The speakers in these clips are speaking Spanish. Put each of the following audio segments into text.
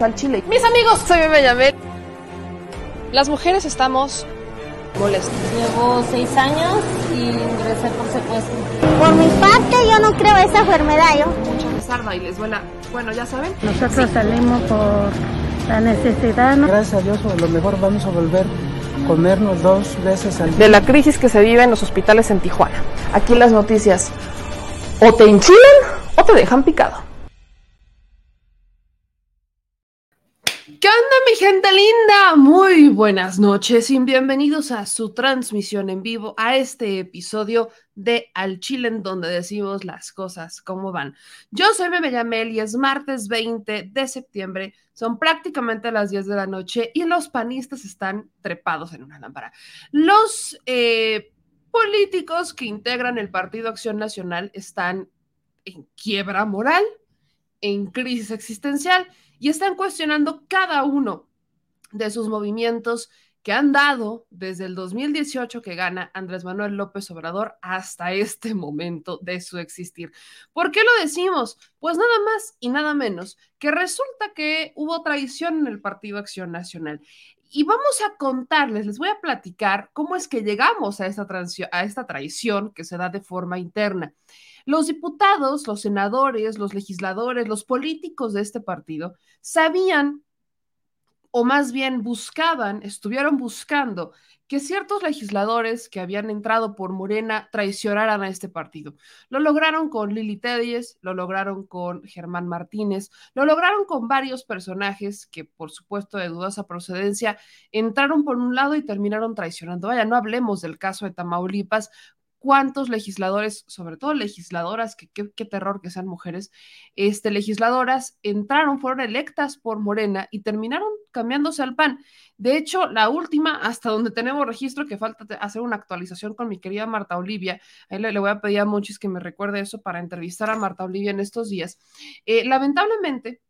al Chile. Mis amigos, soy Yamel. Las mujeres estamos molestas. Llevo seis años y ingresé por secuestro. Por mi parte, yo no creo esa enfermedad. Yo. Mucha les y les duela. Bueno, ya saben. Nosotros salimos por la necesidad. Gracias a Dios, a lo mejor vamos a volver a comernos dos veces al día. De la crisis que se vive en los hospitales en Tijuana. Aquí las noticias o te enchilan o te dejan picado. ¿Qué onda mi gente linda? Muy buenas noches y bienvenidos a su transmisión en vivo, a este episodio de Al Chile en donde decimos las cosas como van. Yo soy Bebe Yamel y es martes 20 de septiembre, son prácticamente las 10 de la noche y los panistas están trepados en una lámpara. Los eh, políticos que integran el Partido Acción Nacional están en quiebra moral, en crisis existencial y están cuestionando cada uno de sus movimientos que han dado desde el 2018 que gana Andrés Manuel López Obrador hasta este momento de su existir. ¿Por qué lo decimos? Pues nada más y nada menos que resulta que hubo traición en el Partido Acción Nacional. Y vamos a contarles, les voy a platicar cómo es que llegamos a esta, a esta traición que se da de forma interna. Los diputados, los senadores, los legisladores, los políticos de este partido sabían, o más bien buscaban, estuvieron buscando que ciertos legisladores que habían entrado por Morena traicionaran a este partido. Lo lograron con Lili Tedies, lo lograron con Germán Martínez, lo lograron con varios personajes que, por supuesto, de dudosa procedencia, entraron por un lado y terminaron traicionando. Vaya, no hablemos del caso de Tamaulipas, cuántos legisladores, sobre todo legisladoras, que qué terror que sean mujeres, este, legisladoras entraron, fueron electas por Morena y terminaron cambiándose al PAN. De hecho, la última, hasta donde tenemos registro, que falta hacer una actualización con mi querida Marta Olivia, ahí le, voy a pedir a Monchis que me recuerde eso para entrevistar a Marta Olivia en estos días. Eh, lamentablemente,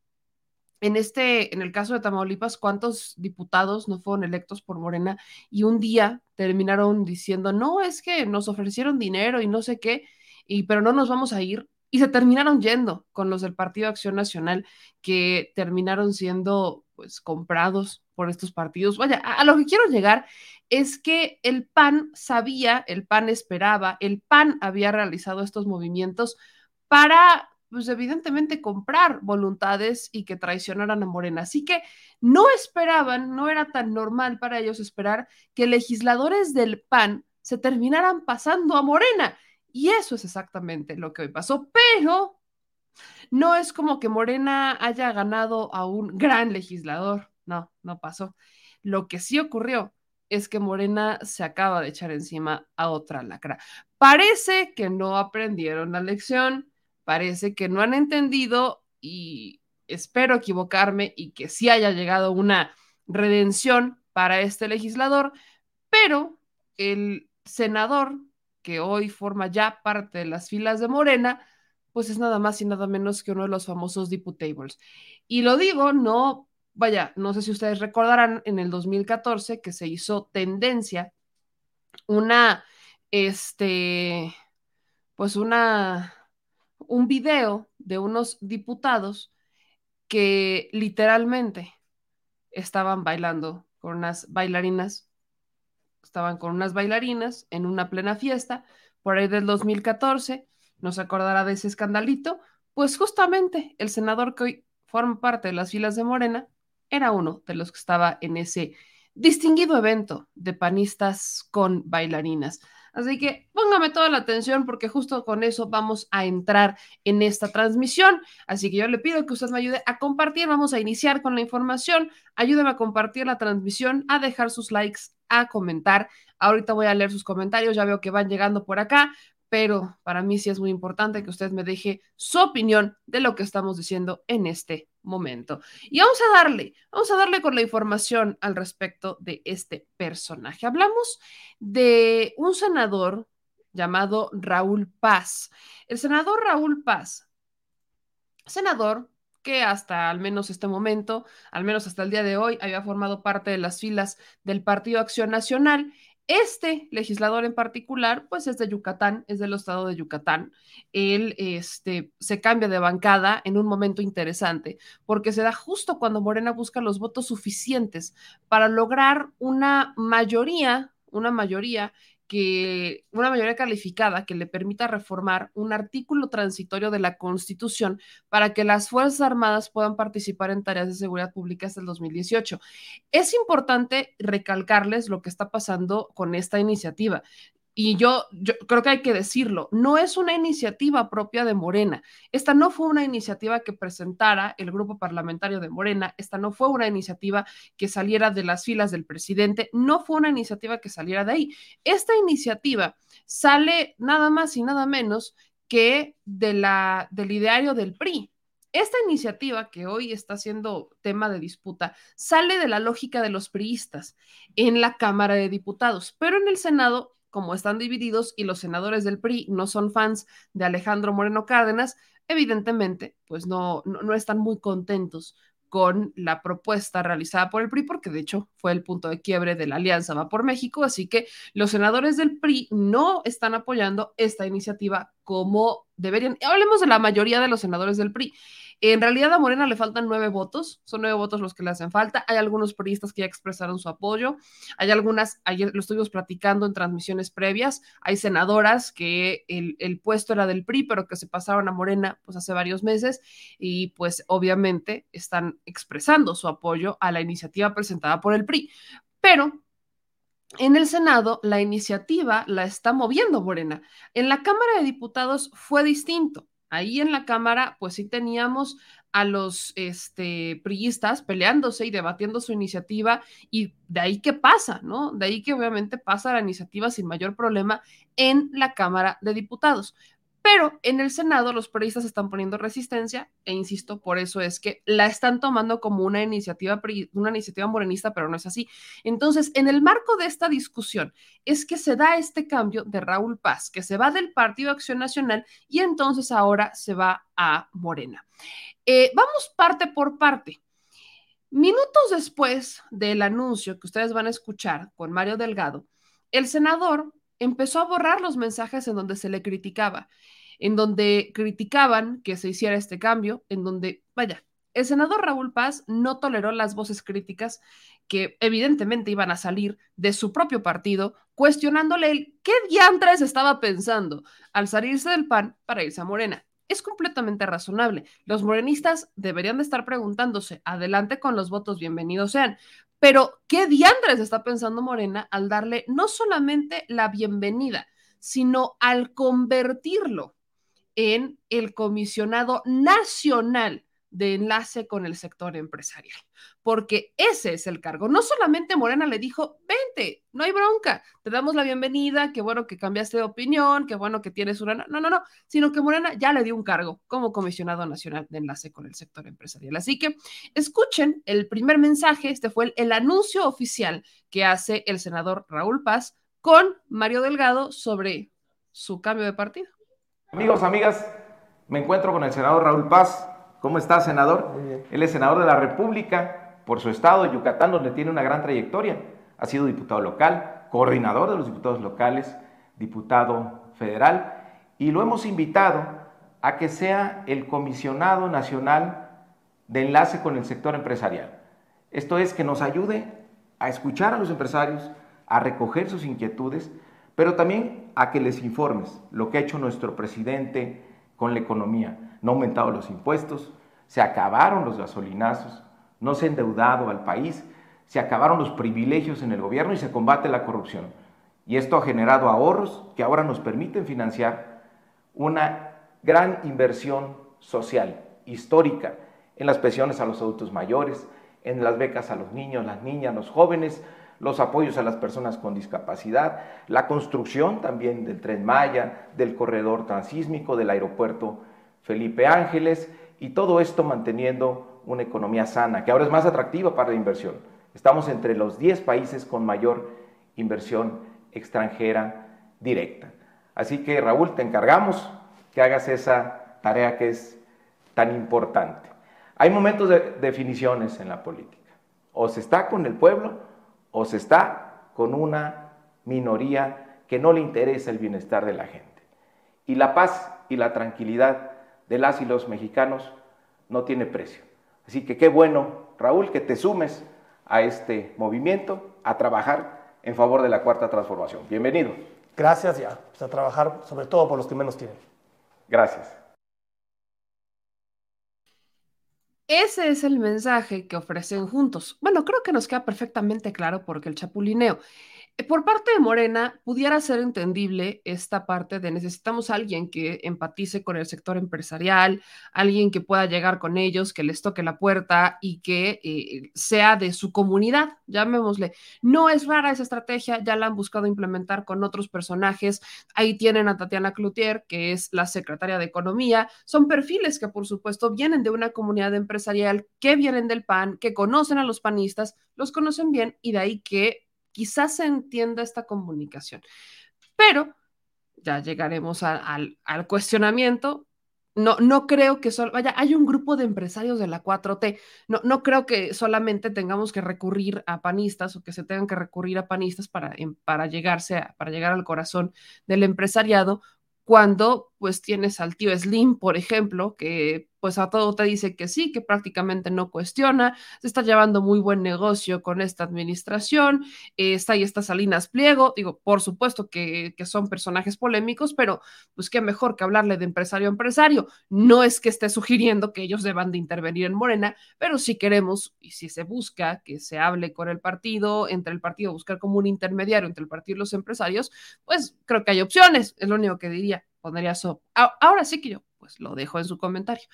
en este, en el caso de Tamaulipas, ¿cuántos diputados no fueron electos por Morena y un día terminaron diciendo, no, es que nos ofrecieron dinero y no sé qué, y pero no nos vamos a ir? Y se terminaron yendo con los del Partido Acción Nacional, que terminaron siendo pues comprados por estos partidos. Vaya, a, a lo que quiero llegar es que el PAN sabía, el PAN esperaba, el PAN había realizado estos movimientos para pues evidentemente comprar voluntades y que traicionaran a Morena. Así que no esperaban, no era tan normal para ellos esperar que legisladores del PAN se terminaran pasando a Morena. Y eso es exactamente lo que hoy pasó. Pero no es como que Morena haya ganado a un gran legislador. No, no pasó. Lo que sí ocurrió es que Morena se acaba de echar encima a otra lacra. Parece que no aprendieron la lección parece que no han entendido y espero equivocarme y que sí haya llegado una redención para este legislador, pero el senador que hoy forma ya parte de las filas de Morena, pues es nada más y nada menos que uno de los famosos diputables. Y lo digo, no, vaya, no sé si ustedes recordarán en el 2014 que se hizo tendencia una, este, pues una un video de unos diputados que literalmente estaban bailando con unas bailarinas, estaban con unas bailarinas en una plena fiesta, por ahí del 2014, nos acordará de ese escandalito, pues justamente el senador que hoy forma parte de las filas de Morena era uno de los que estaba en ese distinguido evento de panistas con bailarinas. Así que póngame toda la atención porque justo con eso vamos a entrar en esta transmisión. Así que yo le pido que usted me ayude a compartir. Vamos a iniciar con la información. Ayúdeme a compartir la transmisión, a dejar sus likes, a comentar. Ahorita voy a leer sus comentarios. Ya veo que van llegando por acá pero para mí sí es muy importante que usted me deje su opinión de lo que estamos diciendo en este momento. Y vamos a darle, vamos a darle con la información al respecto de este personaje. Hablamos de un senador llamado Raúl Paz. El senador Raúl Paz, senador que hasta al menos este momento, al menos hasta el día de hoy, había formado parte de las filas del Partido Acción Nacional Este legislador en particular, pues es de Yucatán, es del estado de Yucatán. Él este, se cambia de bancada en un momento interesante, porque se da justo cuando Morena busca los votos suficientes para lograr una mayoría, una mayoría que una mayoría calificada que le permita reformar un artículo transitorio de la Constitución para que las Fuerzas Armadas puedan participar en tareas de seguridad pública hasta el 2018. Es importante recalcarles lo que está pasando con esta iniciativa y yo, creo que hay que decirlo, no es una iniciativa propia de Morena. Esta no fue una iniciativa que presentara el grupo parlamentario de Morena, esta no fue una iniciativa que saliera de las filas del presidente, no fue una iniciativa que saliera de ahí. Esta iniciativa sale nada más y nada menos que de la, del ideario del PRI. Esta iniciativa que hoy está siendo tema de disputa sale de la lógica de los priistas en la Cámara de Diputados, pero en el Senado como están divididos y los senadores del PRI no son fans de Alejandro Moreno Cárdenas, evidentemente, pues no, no, están muy contentos con la propuesta realizada por el PRI, porque de hecho fue el punto de quiebre de la alianza Va por México, así que los senadores del PRI no están apoyando esta iniciativa como deberían. Hablemos de la mayoría de los senadores del PRI. En realidad a Morena le faltan nueve votos, son nueve votos los que le hacen falta. Hay algunos periodistas que ya expresaron su apoyo, hay algunas, ayer lo estuvimos platicando en transmisiones previas, hay senadoras que el, el puesto era del PRI, pero que se pasaron a Morena pues hace varios meses y pues obviamente están expresando su apoyo a la iniciativa presentada por el PRI. Pero en el Senado, la iniciativa la está moviendo Morena. En la Cámara de Diputados fue distinto. Ahí en la Cámara, pues sí teníamos a los este, priistas peleándose y debatiendo su iniciativa y de ahí que pasa, ¿no? De ahí que obviamente pasa la iniciativa sin mayor problema en la Cámara de Diputados. Pero en el Senado los periodistas están poniendo resistencia e insisto, por eso es que la están tomando como una iniciativa, una iniciativa morenista, pero no es así. Entonces, en el marco de esta discusión es que se da este cambio de Raúl Paz, que se va del Partido Acción Nacional y entonces ahora se va a Morena. Eh, vamos parte por parte. Minutos después del anuncio que ustedes van a escuchar con Mario Delgado, el senador empezó a borrar los mensajes en donde se le criticaba, en donde criticaban que se hiciera este cambio, en donde, vaya, el senador Raúl Paz no toleró las voces críticas que evidentemente iban a salir de su propio partido, cuestionándole el qué diantres estaba pensando al salirse del PAN para irse a Morena. Es completamente razonable. Los morenistas deberían de estar preguntándose, adelante con los votos, bienvenidos sean, pero, ¿qué diandres está pensando Morena al darle no solamente la bienvenida, sino al convertirlo en el comisionado nacional de enlace con el sector empresarial, porque ese es el cargo. No solamente Morena le dijo, vente, no hay bronca, te damos la bienvenida, qué bueno que cambiaste de opinión, qué bueno que tienes una... No, no, no, sino que Morena ya le dio un cargo como comisionado nacional de enlace con el sector empresarial. Así que escuchen el primer mensaje, este fue el, anuncio oficial que hace el senador Raúl Paz con Mario Delgado sobre su cambio de partido. Amigos, amigas, me encuentro con el senador Raúl Paz ¿Cómo está, senador? Él es senador de la República por su estado, Yucatán, donde tiene una gran trayectoria. Ha sido diputado local, coordinador de los diputados locales, diputado federal, y lo hemos invitado a que sea el comisionado nacional de enlace con el sector empresarial. Esto es que nos ayude a escuchar a los empresarios, a recoger sus inquietudes, pero también a que les informes lo que ha hecho nuestro presidente con la economía no ha aumentado los impuestos, se acabaron los gasolinazos, no se ha endeudado al país, se acabaron los privilegios en el gobierno y se combate la corrupción. Y esto ha generado ahorros que ahora nos permiten financiar una gran inversión social, histórica, en las pensiones a los adultos mayores, en las becas a los niños, las niñas, los jóvenes, los apoyos a las personas con discapacidad, la construcción también del tren Maya, del corredor transísmico, del aeropuerto Felipe Ángeles, y todo esto manteniendo una economía sana, que ahora es más atractiva para la inversión. Estamos entre los 10 países con mayor inversión extranjera directa. Así que Raúl, te encargamos que hagas esa tarea que es tan importante. Hay momentos de definiciones en la política. O se está con el pueblo o se está con una minoría que no le interesa el bienestar de la gente. Y la paz y la tranquilidad de las y los mexicanos no tiene precio. Así que qué bueno, Raúl, que te sumes a este movimiento, a trabajar en favor de la cuarta transformación. Bienvenido. Gracias ya, pues a trabajar sobre todo por los que menos tienen. Gracias. Ese es el mensaje que ofrecen juntos. Bueno, creo que nos queda perfectamente claro porque el chapulineo por parte de Morena, pudiera ser entendible esta parte de necesitamos a alguien que empatice con el sector empresarial, alguien que pueda llegar con ellos, que les toque la puerta y que eh, sea de su comunidad, llamémosle. No es rara esa estrategia, ya la han buscado implementar con otros personajes. Ahí tienen a Tatiana Cloutier, que es la secretaria de Economía. Son perfiles que, por supuesto, vienen de una comunidad empresarial, que vienen del PAN, que conocen a los panistas, los conocen bien y de ahí que quizás se entienda esta comunicación. Pero ya llegaremos al cuestionamiento. No, no creo que solo, vaya, hay un grupo de empresarios de la 4T. No, no creo que solamente tengamos que recurrir a panistas o que se tengan que recurrir a panistas para, para, llegarse para llegar al corazón del empresariado, cuando pues tienes al tío Slim, por ejemplo, que pues a todo te dice que sí, que prácticamente no cuestiona, se está llevando muy buen negocio con esta administración, está ahí está Salinas Pliego, digo, por supuesto que, que, son personajes polémicos, pero pues qué mejor que hablarle de empresario a empresario, no es que esté sugiriendo que ellos deban de intervenir en Morena, pero si queremos y si se busca que se hable con el partido, entre el partido, buscar como un intermediario entre el partido y los empresarios, pues creo que hay opciones, es lo único que diría, pondría eso. Ahora sí que yo pues lo dejo en su comentario.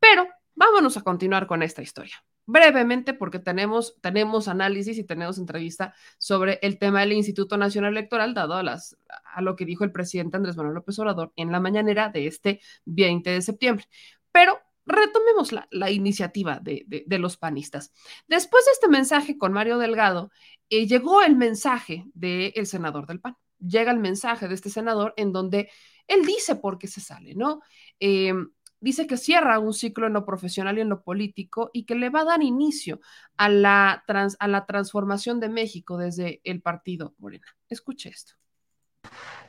Pero vámonos a continuar con esta historia. Brevemente, porque tenemos, tenemos análisis y tenemos entrevista sobre el tema del Instituto Nacional Electoral, dado a, las, a lo que dijo el presidente Andrés Manuel López Obrador en la mañanera de este 20 de septiembre. Pero retomemos la, la iniciativa de, de, de, los panistas. Después de este mensaje con Mario Delgado, eh, llegó el mensaje del senador del PAN. Llega el mensaje de este senador en donde él dice por qué se sale, ¿no? Eh, dice que cierra un ciclo en lo profesional y en lo político y que le va a dar inicio a la, a la transformación de México desde el partido Morena. Escuche esto.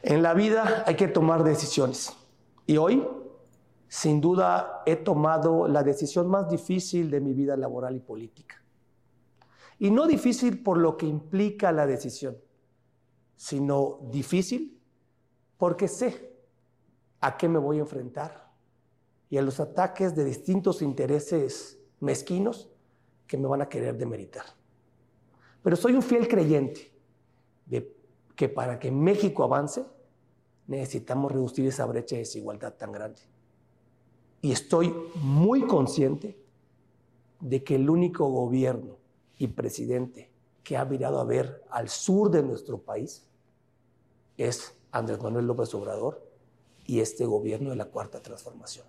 En la vida hay que tomar decisiones. Y hoy, sin duda, he tomado la decisión más difícil de mi vida laboral y política. Y no difícil por lo que implica la decisión, sino difícil porque sé a qué me voy a enfrentar y a los ataques de distintos intereses mezquinos que me van a querer demeritar. Pero soy un fiel creyente de que para que México avance necesitamos reducir esa brecha de desigualdad tan grande. Y estoy muy consciente de que el único gobierno y presidente que ha mirado a ver al sur de nuestro país es Andrés Manuel López Obrador y este gobierno de la cuarta transformación.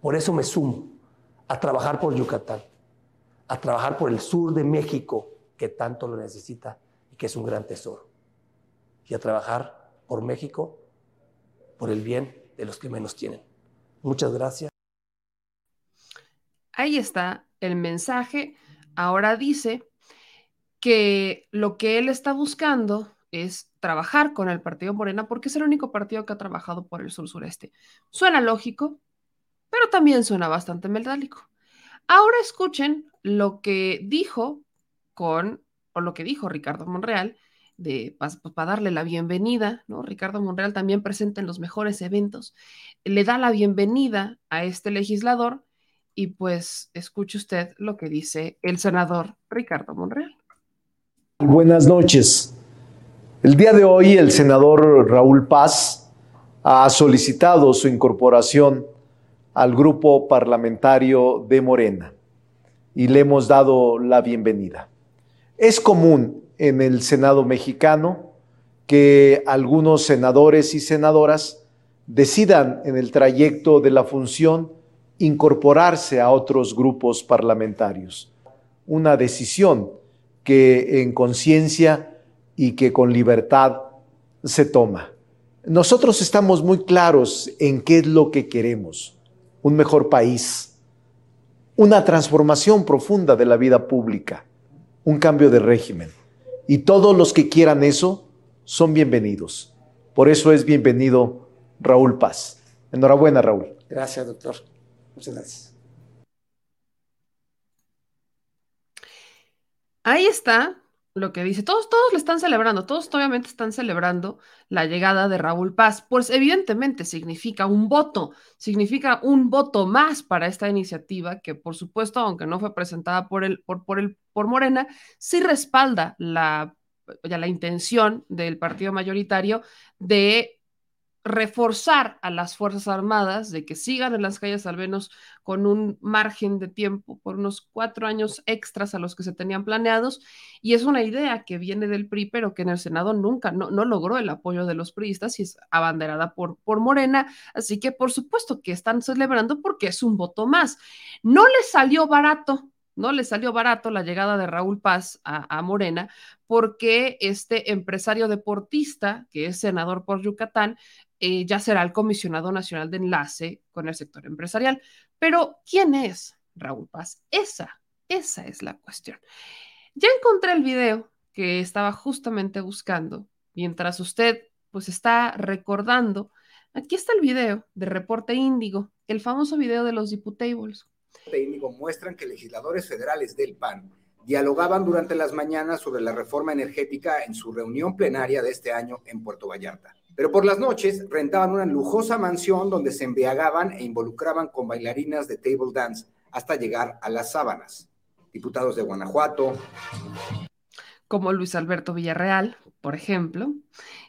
Por eso me sumo a trabajar por Yucatán, a trabajar por el sur de México, que tanto lo necesita y que es un gran tesoro, y a trabajar por México, por el bien de los que menos tienen. Muchas gracias. Ahí está el mensaje. Ahora dice que lo que él está buscando es trabajar con el partido Morena porque es el único partido que ha trabajado por el sur sureste. Suena lógico, pero también suena bastante metálico. Ahora escuchen lo que dijo con, o lo que dijo Ricardo Monreal, de, para pues, darle la bienvenida, ¿no? Ricardo Monreal también presenta en los mejores eventos, le da la bienvenida a este legislador y pues escuche usted lo que dice el senador Ricardo Monreal. Buenas noches. El día de hoy el senador Raúl Paz ha solicitado su incorporación al grupo parlamentario de Morena y le hemos dado la bienvenida. Es común en el Senado mexicano que algunos senadores y senadoras decidan en el trayecto de la función incorporarse a otros grupos parlamentarios. Una decisión que en conciencia y que con libertad se toma. Nosotros estamos muy claros en qué es lo que queremos. Un mejor país, una transformación profunda de la vida pública, un cambio de régimen. Y todos los que quieran eso son bienvenidos. Por eso es bienvenido Raúl Paz. Enhorabuena, Raúl. Gracias, doctor. Muchas gracias. Ahí está lo que dice. Todos, todos le están celebrando, todos obviamente están celebrando la llegada de Raúl Paz. Pues evidentemente significa un voto, significa un voto más para esta iniciativa que, por supuesto, aunque no fue presentada por el, por, por el, por Morena, sí respalda la, ya la intención del partido mayoritario de reforzar a las Fuerzas Armadas, de que sigan en las calles al menos con un margen de tiempo por unos cuatro años extras a los que se tenían planeados. Y es una idea que viene del PRI, pero que en el Senado nunca, no, no logró el apoyo de los priistas y es abanderada por, por Morena. Así que por supuesto que están celebrando porque es un voto más. No le salió barato no le salió barato la llegada de Raúl Paz a, Morena, porque este empresario deportista, que es senador por Yucatán, eh, ya será el comisionado nacional de enlace con el sector empresarial. Pero, ¿quién es Raúl Paz? Esa, esa es la cuestión. Ya encontré el video que estaba justamente buscando mientras usted pues está recordando. Aquí está el video de Reporte Índigo, el famoso video de los Diputables técnico muestran que legisladores federales del PAN dialogaban durante las mañanas sobre la reforma energética en su reunión plenaria de este año en Puerto Vallarta. Pero por las noches rentaban una lujosa mansión donde se embriagaban e involucraban con bailarinas de table dance hasta llegar a las sábanas. Diputados de Guanajuato, como Luis Alberto Villarreal, por ejemplo,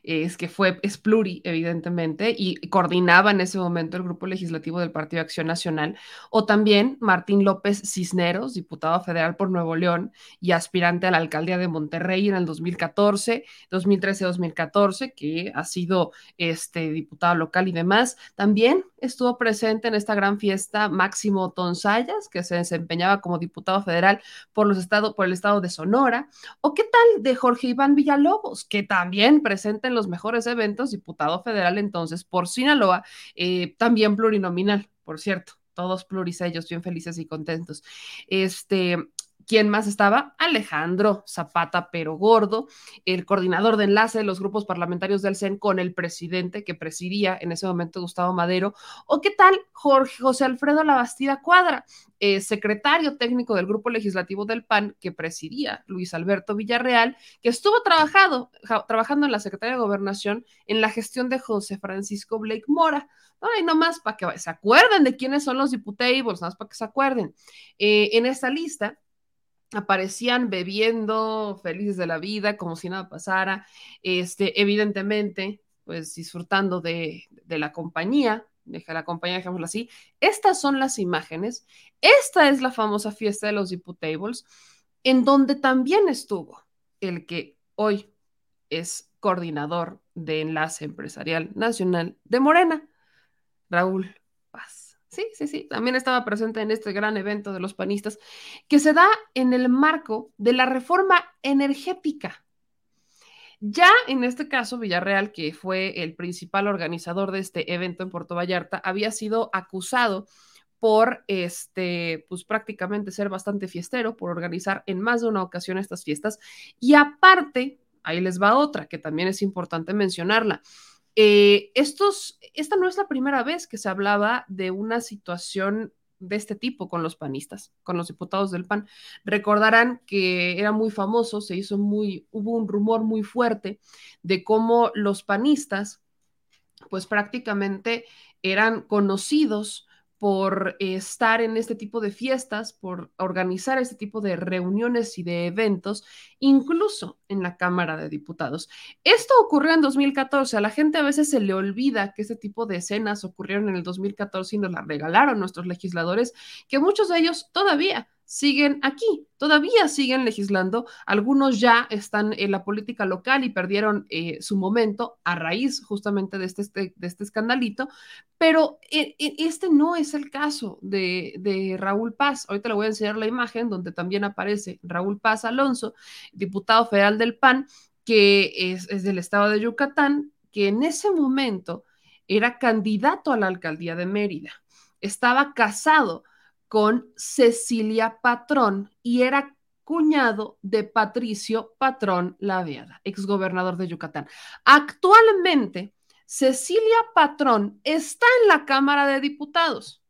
es que fue, es pluri, evidentemente, y coordinaba en ese momento el grupo legislativo del Partido Acción Nacional, o también Martín López Cisneros, diputado federal por Nuevo León y aspirante a la alcaldía de Monterrey en el 2014, 2013-2014, que ha sido este diputado local y demás. También estuvo presente en esta gran fiesta Máximo Tonsayas, que se desempeñaba como diputado federal por, los estados, por el estado de Sonora, o qué tal de Jorge Iván Villalobos, que también presenta en los mejores eventos, diputado federal entonces por Sinaloa, eh, también plurinominal, por cierto todos plurisellos, bien felices y contentos. Este, ¿Quién más estaba? Alejandro Zapata, pero gordo, el coordinador de enlace de los grupos parlamentarios del CEN con el presidente que presidía en ese momento Gustavo Madero. ¿O qué tal Jorge José Alfredo Labastida Cuadra, eh, secretario técnico del grupo legislativo del PAN que presidía Luis Alberto Villarreal, que estuvo trabajando, trabajando en la Secretaría de Gobernación en la gestión de José Francisco Blake Mora? Ay, nomás para que se acuerden de quiénes son los diputables, más para que se acuerden. Eh, en esta lista aparecían bebiendo, felices de la vida, como si nada pasara, este, evidentemente, pues disfrutando de, la compañía, deja la compañía, dejémoslo así. Estas son las imágenes. Esta es la famosa fiesta de los Diputables, en donde también estuvo el que hoy es coordinador de Enlace Empresarial Nacional de Morena, Raúl Paz. Sí, sí, sí, también estaba presente en este gran evento de los panistas que se da en el marco de la reforma energética. Ya en este caso, Villarreal, que fue el principal organizador de este evento en Puerto Vallarta, había sido acusado por este, pues prácticamente ser bastante fiestero, por organizar en más de una ocasión estas fiestas. Y aparte, ahí les va otra, que también es importante mencionarla eh, estos, esta no es la primera vez que se hablaba de una situación de este tipo con los panistas, con los diputados del PAN. Recordarán que era muy famoso, se hizo muy, hubo un rumor muy fuerte de cómo los panistas, pues prácticamente eran conocidos por estar en este tipo de fiestas, por organizar este tipo de reuniones y de eventos, incluso en la Cámara de Diputados. Esto ocurrió en 2014. A la gente a veces se le olvida que este tipo de escenas ocurrieron en el 2014 y nos la regalaron nuestros legisladores, que muchos de ellos todavía siguen aquí, todavía siguen legislando, algunos ya están en la política local y perdieron eh, su momento a raíz justamente de este, este de este escandalito, pero eh, eh, este no es el caso de, Raúl Paz. Ahorita le voy a enseñar la imagen donde también aparece Raúl Paz Alonso, diputado federal del PAN, que es del estado de Yucatán, que en ese momento era candidato a la alcaldía de Mérida. Estaba casado con Cecilia Patrón y era cuñado de Patricio Patrón Laveada, exgobernador de Yucatán. Actualmente, Cecilia Patrón está en la Cámara de Diputados.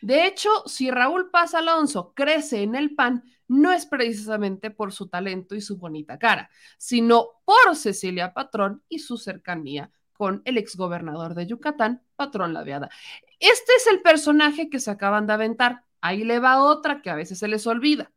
De hecho, si Raúl Paz Alonso crece en el PAN, no es precisamente por su talento y su bonita cara, sino por Cecilia Patrón y su cercanía con el exgobernador de Yucatán, Patrón Laveada. Este es el personaje que se acaban de aventar. Ahí le va otra que a veces se les olvida.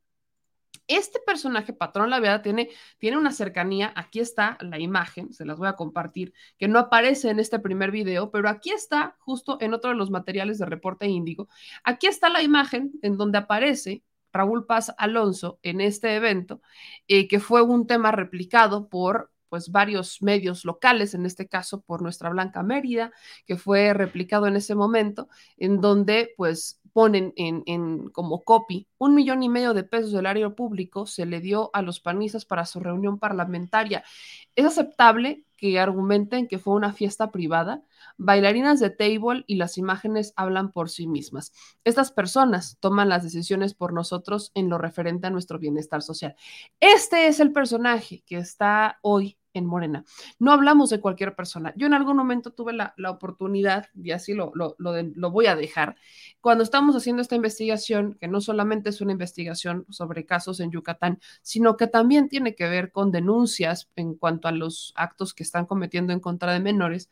Este personaje, Patrón Laveada, tiene, tiene una cercanía. Aquí está la imagen, se las voy a compartir, que no aparece en este primer video, pero aquí está, justo en otro de los materiales de Reporte Índigo. Aquí está la imagen en donde aparece Raúl Paz Alonso en este evento, eh, que fue un tema replicado por pues varios medios locales, en este caso por nuestra Blanca Mérida, que fue replicado en ese momento, en donde pues ponen en, en, como copy un millón y medio de pesos del área público se le dio a los panistas para su reunión parlamentaria. Es aceptable que argumenten que fue una fiesta privada, bailarinas de table y las imágenes hablan por sí mismas. Estas personas toman las decisiones por nosotros en lo referente a nuestro bienestar social. Este es el personaje que está hoy en Morena. No hablamos de cualquier persona. Yo en algún momento tuve la, oportunidad, y así lo, lo, lo, voy a dejar, cuando estamos haciendo esta investigación, que no solamente es una investigación sobre casos en Yucatán, sino que también tiene que ver con denuncias en cuanto a los actos que están cometiendo en contra de menores.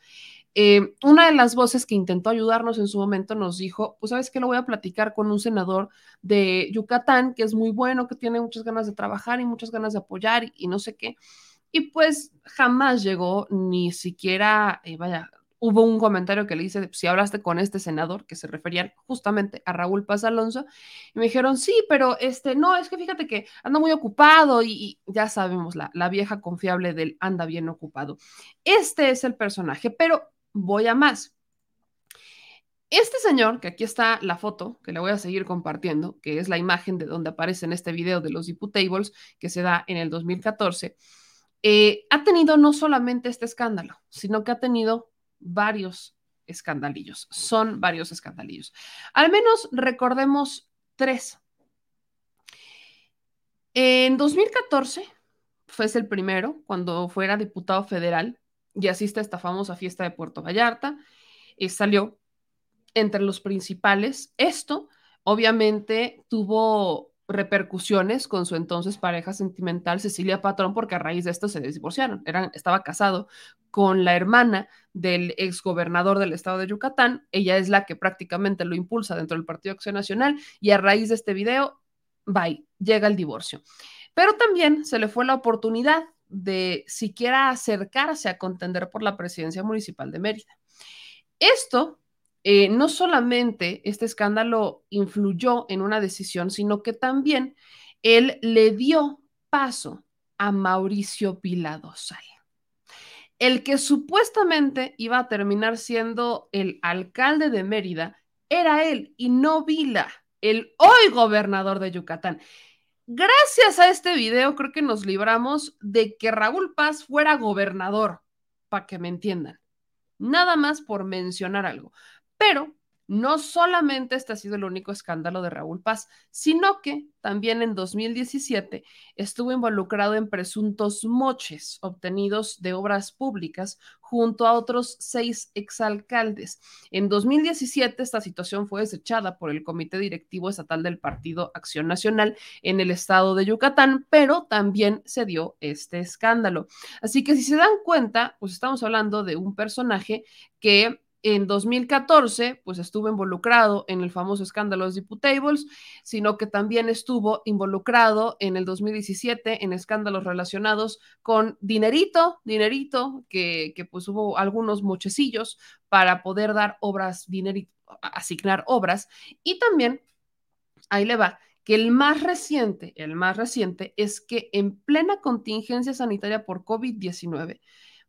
Eh, una de las voces que intentó ayudarnos en su momento nos dijo, pues sabes que lo voy a platicar con un senador de Yucatán que es muy bueno, que tiene muchas ganas de trabajar y muchas ganas de apoyar y no sé qué. Y pues jamás llegó ni siquiera, eh, vaya, hubo un comentario que le hice, si hablaste con este senador, que se referían justamente a Raúl Paz Alonso, y me dijeron, sí, pero este, no, es que fíjate que anda muy ocupado y, ya sabemos, la, la vieja confiable del anda bien ocupado. Este es el personaje, pero voy a más. Este señor, que aquí está la foto, que le voy a seguir compartiendo, que es la imagen de donde aparece en este video de los Diputables, que se da en el 2014, eh, ha tenido no solamente este escándalo, sino que ha tenido varios escandalillos. Son varios escandalillos. Al menos recordemos tres. En 2014 fue el primero, cuando fuera diputado federal y asiste a esta famosa fiesta de Puerto Vallarta. y salió entre los principales. Esto obviamente tuvo repercusiones con su entonces pareja sentimental Cecilia Patrón, porque a raíz de esto se divorciaron. Eran, estaba casado con la hermana del exgobernador del estado de Yucatán. Ella es la que prácticamente lo impulsa dentro del Partido Acción Nacional y a raíz de este video, bye, llega el divorcio. Pero también se le fue la oportunidad de siquiera acercarse a contender por la presidencia municipal de Mérida. Esto eh, no solamente este escándalo influyó en una decisión, sino que también él le dio paso a Mauricio Piladosal, el que supuestamente iba a terminar siendo el alcalde de Mérida, era él y no Vila, el hoy gobernador de Yucatán. Gracias a este video creo que nos libramos de que Raúl Paz fuera gobernador, para que me entiendan. Nada más por mencionar algo. Pero no solamente este ha sido el único escándalo de Raúl Paz, sino que también en 2017 estuvo involucrado en presuntos moches obtenidos de obras públicas junto a otros seis exalcaldes. En 2017 esta situación fue desechada por el Comité Directivo Estatal del Partido Acción Nacional en el estado de Yucatán, pero también se dio este escándalo. Así que si se dan cuenta, pues estamos hablando de un personaje que en 2014, pues estuvo involucrado en el famoso escándalo de Diputables, sino que también estuvo involucrado en el 2017 en escándalos relacionados con dinerito, dinerito, que, que pues hubo algunos mochecillos para poder dar obras, dinerito, asignar obras, y también, ahí le va, que el más reciente, el más reciente es que en plena contingencia sanitaria por COVID-19,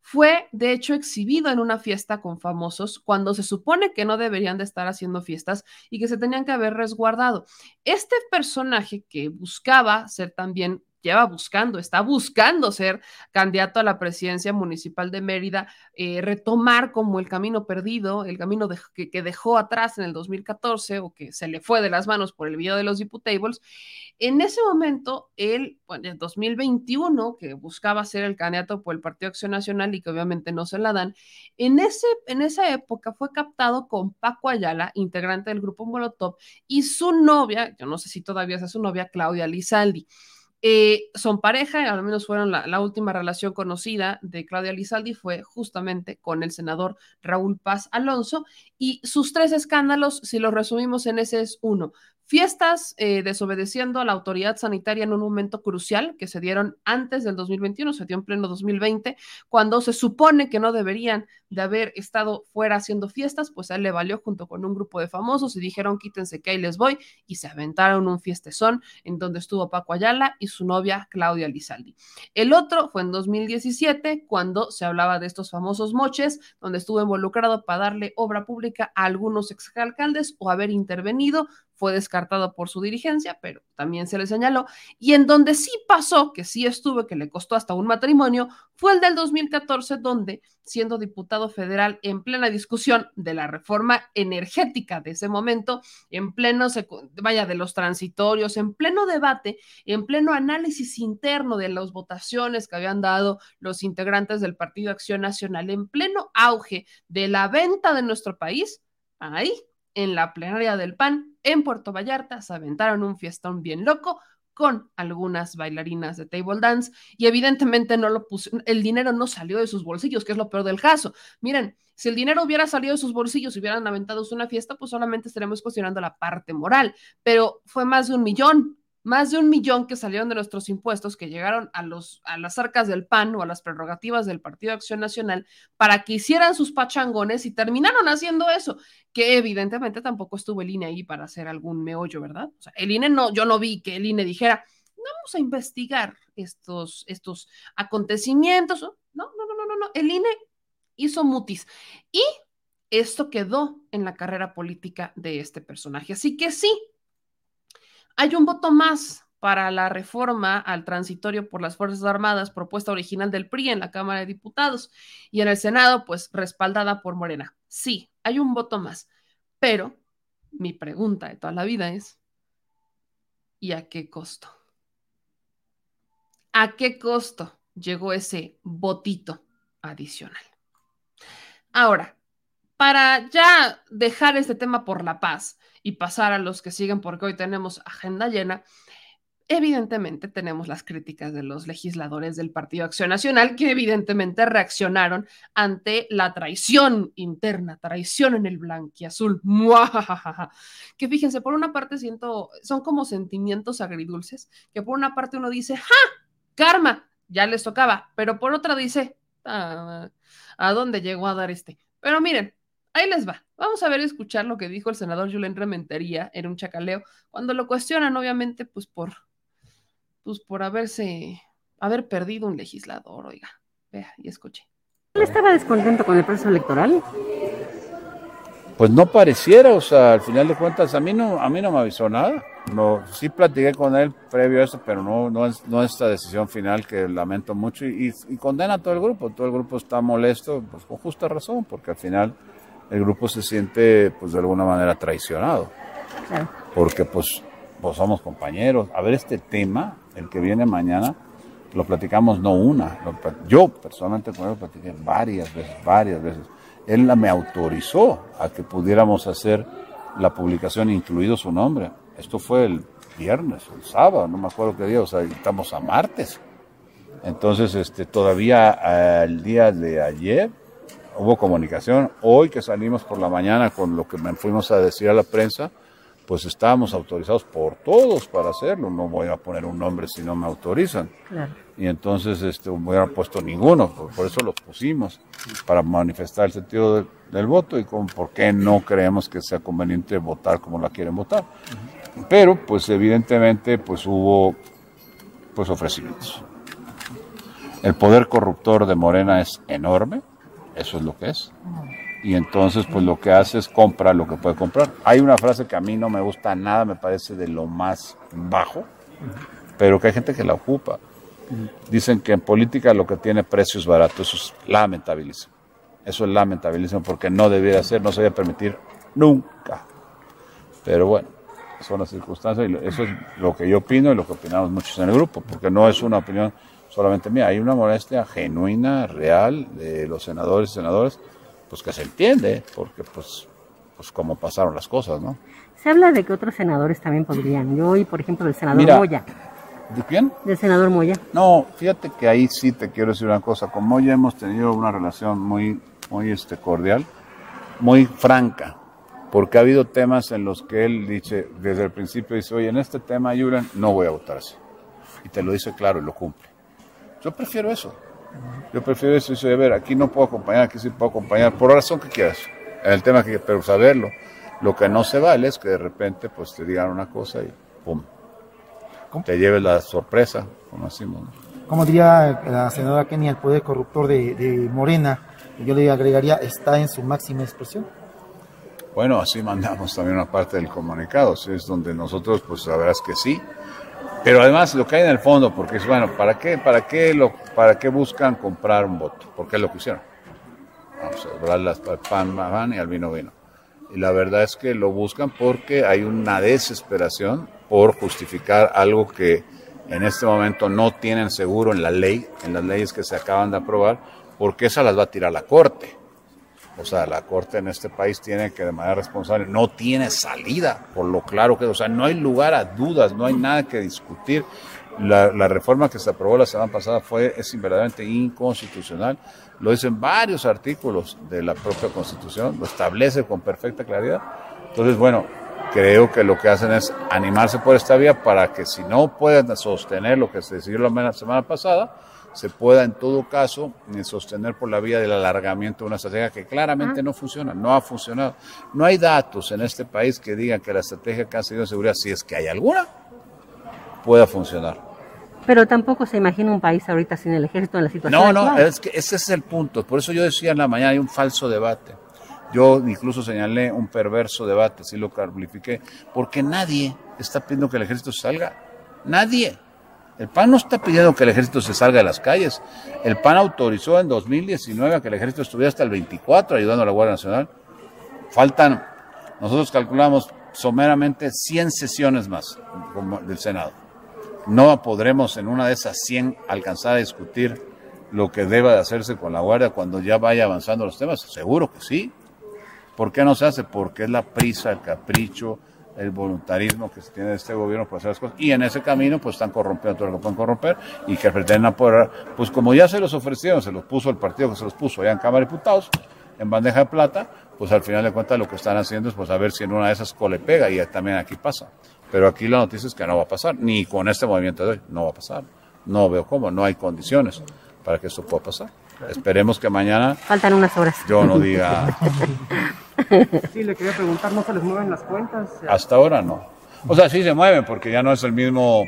fue de hecho exhibido en una fiesta con famosos cuando se supone que no deberían de estar haciendo fiestas y que se tenían que haber resguardado. Este personaje que buscaba ser también lleva buscando, está buscando ser candidato a la presidencia municipal de Mérida, eh, retomar como el camino perdido, el camino que, dejó atrás en el 2014 o que se le fue de las manos por el video de los Diputables. En ese momento, él, bueno, en 2021, que buscaba ser el candidato por el Partido Acción Nacional y que obviamente no se la dan, en, ese, en esa época fue captado con Paco Ayala, integrante del grupo Molotov, y su novia, yo no sé si todavía es su novia, Claudia Lizaldi. Eh, son pareja, al menos fueron la, la, última relación conocida de Claudia Lizaldi fue justamente con el senador Raúl Paz Alonso y sus tres escándalos, si los resumimos en ese es uno, Fiestas eh, desobedeciendo a la autoridad sanitaria en un momento crucial que se dieron antes del 2021, se dio en pleno 2020, cuando se supone que no deberían de haber estado fuera haciendo fiestas, pues a él le valió junto con un grupo de famosos y dijeron quítense que ahí les voy y se aventaron un fiestezón en donde estuvo Paco Ayala y su novia Claudia Lizaldi. El otro fue en 2017 cuando se hablaba de estos famosos moches, donde estuvo involucrado para darle obra pública a algunos exalcaldes o haber intervenido fue descartado por su dirigencia, pero también se le señaló. Y en donde sí pasó, que sí estuvo, que le costó hasta un matrimonio, fue el del 2014, donde, siendo diputado federal en plena discusión de la reforma energética de ese momento, en pleno, vaya, de los transitorios, en pleno debate, en pleno análisis interno de las votaciones que habían dado los integrantes del Partido Acción Nacional, en pleno auge de la venta de nuestro país, ahí en la plenaria del PAN en Puerto Vallarta se aventaron un fiestón bien loco con algunas bailarinas de table dance y evidentemente no lo el dinero no salió de sus bolsillos, que es lo peor del caso. Miren, si el dinero hubiera salido de sus bolsillos y hubieran aventado una fiesta, pues solamente estaremos cuestionando la parte moral, pero fue más de un millón más de un millón que salieron de nuestros impuestos, que llegaron a, los, a las arcas del PAN o a las prerrogativas del Partido Acción Nacional para que hicieran sus pachangones y terminaron haciendo eso, que evidentemente tampoco estuvo el INE ahí para hacer algún meollo, ¿verdad? O sea, el INE no, yo no vi que el INE dijera, vamos a investigar estos, estos acontecimientos. No, no, no, no, no, no, el INE hizo mutis. Y esto quedó en la carrera política de este personaje. Así que sí, hay un voto más para la reforma al transitorio por las Fuerzas Armadas, propuesta original del PRI en la Cámara de Diputados y en el Senado, pues respaldada por Morena. Sí, hay un voto más, pero mi pregunta de toda la vida es, ¿y a qué costo? ¿A qué costo llegó ese votito adicional? Ahora, para ya dejar este tema por la paz, y pasar a los que siguen porque hoy tenemos agenda llena, evidentemente tenemos las críticas de los legisladores del Partido Acción Nacional que evidentemente reaccionaron ante la traición interna, traición en el blanquiazul. Que fíjense, por una parte siento, son como sentimientos agridulces, que por una parte uno dice, ¡ja! Karma, ya les tocaba, pero por otra dice, ah, ¿a dónde llegó a dar este? Pero miren, Ahí les va. Vamos a ver y escuchar lo que dijo el senador Julen Rementería en un chacaleo, cuando lo cuestionan, obviamente, pues por, pues por haberse, haber perdido un legislador, oiga. Vea y escuche. ¿Él estaba descontento con el proceso electoral? Pues no pareciera, o sea, al final de cuentas, a mí no, a mí no me avisó nada. No, sí platiqué con él previo a eso, pero no, no, es, no esta decisión final que lamento mucho y, y, condena a todo el grupo. Todo el grupo está molesto, pues con justa razón, porque al final el grupo se siente pues de alguna manera traicionado. Porque pues, pues somos compañeros. A ver, este tema, el que viene mañana, lo platicamos no una, yo personalmente con él lo platiqué varias veces, varias veces. Él me autorizó a que pudiéramos hacer la publicación incluido su nombre. Esto fue el viernes, el sábado, no me acuerdo qué día, o sea, estamos a martes. Entonces, este, todavía el día de ayer hubo comunicación. Hoy que salimos por la mañana con lo que me fuimos a decir a la prensa, pues estábamos autorizados por todos para hacerlo. No voy a poner un nombre si no me autorizan. Y entonces este, no hubiera puesto ninguno, por, eso los pusimos, para manifestar el sentido del voto y con por qué no creemos que sea conveniente votar como la quieren votar. Pero, pues evidentemente, pues hubo pues ofrecimientos. El poder corruptor de Morena es enorme eso es lo que es. Y entonces, pues lo que hace es comprar lo que puede comprar. Hay una frase que a mí no me gusta nada, me parece de lo más bajo, pero que hay gente que la ocupa. Dicen que en política lo que tiene precio es barato, eso es lamentabilísimo. Eso es lamentabilísimo porque no debiera ser, no se debe permitir nunca. Pero bueno, son las circunstancias y eso es lo que yo opino y lo que opinamos muchos en el grupo, porque no es una opinión solamente mía, hay una molestia genuina, real de los senadores y senadoras, pues que se entiende, porque pues, pues como pasaron las cosas, ¿no? Se habla de que otros senadores también podrían. Yo oí, por ejemplo, del senador Mira, Moya. ¿De quién? Del senador Moya. No, fíjate que ahí sí te quiero decir una cosa. Con Moya hemos tenido una relación muy, muy este, cordial, muy franca, porque ha habido temas en los que él dice, desde el principio dice, oye, en este tema, Yuran, no voy a votar así. Y te lo dice claro y lo cumple. Yo prefiero eso. Yo prefiero eso. Dice, a ver, aquí no puedo acompañar, aquí sí puedo acompañar, por la razón que quieras. El tema que, pero saberlo. Lo que no se vale es que de repente pues te digan una cosa y pum. Te lleves la sorpresa, como decimos. ¿no? Como diría la senadora Kenia, el poder corruptor de, de Morena, yo le agregaría, está en su máxima expresión. Bueno, así mandamos también una parte del comunicado, ¿sí? es donde nosotros, pues la verdad es que sí. Pero además lo que hay en el fondo, porque es bueno, ¿para qué, para qué, lo, para qué buscan comprar un voto? Porque es lo que hicieron. Vamos a doblar las pan, pan y al vino vino. Y la verdad es que lo buscan porque hay una desesperación por justificar algo que en este momento no tienen seguro en la ley, en las leyes que se acaban de aprobar, porque esa las va a tirar la Corte. O sea, la Corte en este país tiene que de manera responsable, no tiene salida, por lo claro que, o sea, no hay lugar a dudas, no hay nada que discutir. La, reforma que se aprobó la semana pasada fue, es verdaderamente inconstitucional, lo dicen varios artículos de la propia Constitución, lo establece con perfecta claridad. Entonces, bueno, creo que lo que hacen es animarse por esta vía para que si no pueden sostener lo que se decidió la semana pasada, se pueda en todo caso eh, sostener por la vía del alargamiento de una estrategia que claramente no funciona, no ha funcionado. No hay datos en este país que digan que la estrategia que ha seguido de seguridad, si es que hay alguna, pueda funcionar. Pero tampoco se imagina un país ahorita sin el ejército en la situación No, no, actual. es que ese es el punto. Por eso yo decía en la mañana hay un falso debate. Yo incluso señalé un perverso debate, sí lo califiqué, porque nadie está pidiendo que el ejército salga. Nadie. El PAN no está pidiendo que el ejército se salga de las calles. El PAN autorizó en 2019 a que el ejército estuviera hasta el 24 ayudando a la Guardia Nacional. Faltan, nosotros calculamos someramente 100 sesiones más del Senado. No podremos en una de esas 100 alcanzar a discutir lo que deba de hacerse con la Guardia cuando ya vaya avanzando los temas. Seguro que sí. ¿Por qué no se hace? Porque es la prisa, el capricho, el voluntarismo que se tiene de este gobierno para hacer las cosas. Y en ese camino, pues están corrompiendo todo lo que pueden corromper y que pretenden apoderar. Pues como ya se los ofrecieron, se los puso el partido que se los puso allá en Cámara de Diputados, en bandeja de plata, pues al final de cuentas lo que están haciendo es pues a ver si en una de esas cole pega y también aquí pasa. Pero aquí la noticia es que no va a pasar, ni con este movimiento de hoy, no va a pasar. No veo cómo, no hay condiciones para que esto pueda pasar. Esperemos que mañana Faltan unas horas. yo no diga Sí, le quería preguntar, ¿no se les mueven las cuentas? Hasta ahora no. O sea, sí se mueven porque ya no es el mismo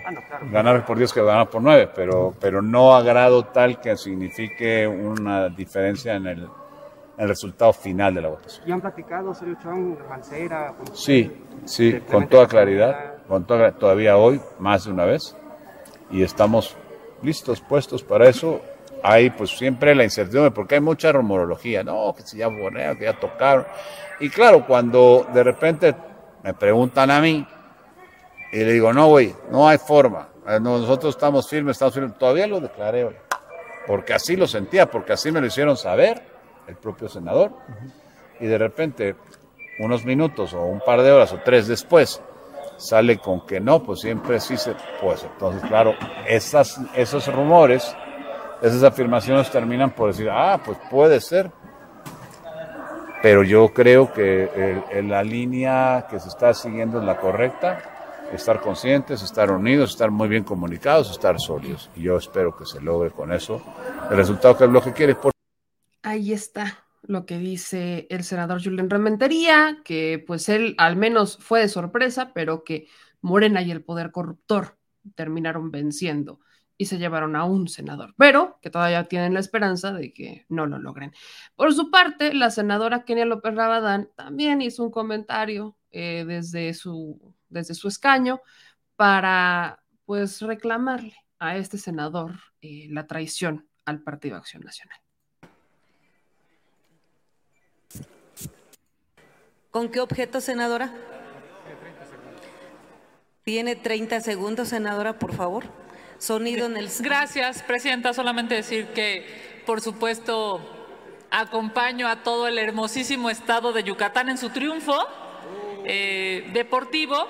ganar por 10 que ganar por 9, pero, pero no a grado tal que signifique una diferencia en el, en el resultado final de la votación. ¿Y han platicado, Sergio Chong, Mancera? con- Sí, sí, con toda claridad, con toda, todavía hoy, más de una vez, y estamos listos, puestos para eso. Hay pues siempre la incertidumbre, porque hay mucha rumorología, no, que si ya borreo, que ya tocaron. Y claro, cuando de repente me preguntan a mí, y le digo, no, güey, no hay forma, Eh, no, nosotros estamos firmes, estamos firmes, todavía lo declaré hoy, porque así lo sentía, porque así me lo hicieron saber el propio senador, y de repente, unos minutos o un par de horas o tres después, sale con que no, pues siempre sí se, pues entonces claro, esas, esos rumores, esas afirmaciones terminan por decir, ah, pues puede ser. Pero yo creo que el- el- la línea que se está siguiendo es la correcta, estar conscientes, estar unidos, estar muy bien comunicados, estar sólidos. Y yo espero que se logre con eso el resultado que es lo que quiere. Ahí está lo que dice el senador Julián Rementería, que pues él al menos fue de sorpresa, pero que Morena y el poder corruptor terminaron venciendo y se llevaron a un senador, pero que todavía tienen la esperanza de que no lo logren. Por su parte, la senadora Kenia López Rabadán también hizo un comentario eh, desde, su, desde su escaño para pues reclamarle a este senador eh, la traición al Partido Acción Nacional. ¿Con qué objeto, senadora? Tiene 30 segundos, senadora, por favor. Sonido en el... Gracias, presidenta. Solamente decir que, por supuesto, acompaño a todo el hermosísimo estado de Yucatán en su triunfo eh, deportivo.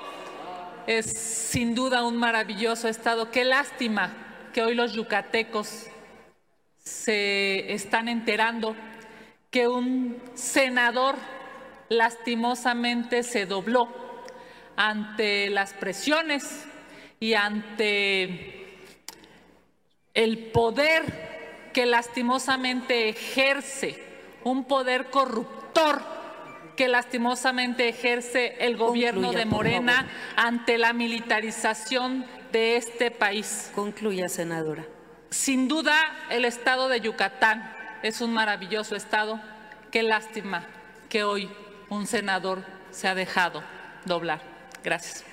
Es sin duda un maravilloso estado. Qué lástima que hoy los yucatecos se están enterando que un senador lastimosamente se dobló ante las presiones y ante el poder que lastimosamente ejerce, un poder corruptor que lastimosamente ejerce el gobierno de Morena ante la militarización de este país. Concluya, senadora. Sin duda, el estado de Yucatán es un maravilloso estado. Qué lástima que hoy un senador se ha dejado doblar. Gracias.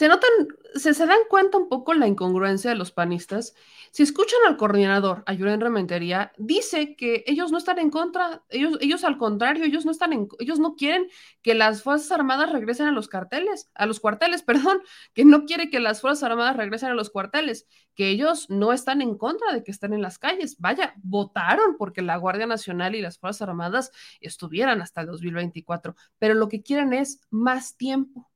Se notan, se, se dan cuenta un poco la incongruencia de los panistas si escuchan al coordinador, a Yuren Rementería, dice que ellos no están en contra, ellos, ellos al contrario, ellos no están en, ellos no quieren que las Fuerzas Armadas regresen a los carteles, a los cuarteles, perdón, que no quiere que las Fuerzas Armadas regresen a los cuarteles, que ellos no están en contra de que estén en las calles. Vaya, votaron porque la Guardia Nacional y las Fuerzas Armadas estuvieran hasta el 2024, pero lo que quieren es más tiempo.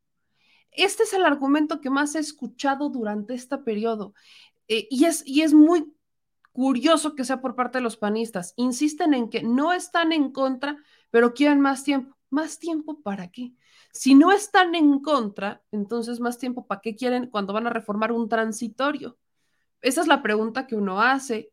Este es el argumento que más he escuchado durante este periodo. Eh, y, es, y es muy curioso que sea por parte de los panistas. Insisten en que no están en contra, pero quieren más tiempo. ¿Más tiempo para qué? Si no están en contra, entonces más tiempo para qué quieren cuando van a reformar un transitorio. Esa es la pregunta que uno hace.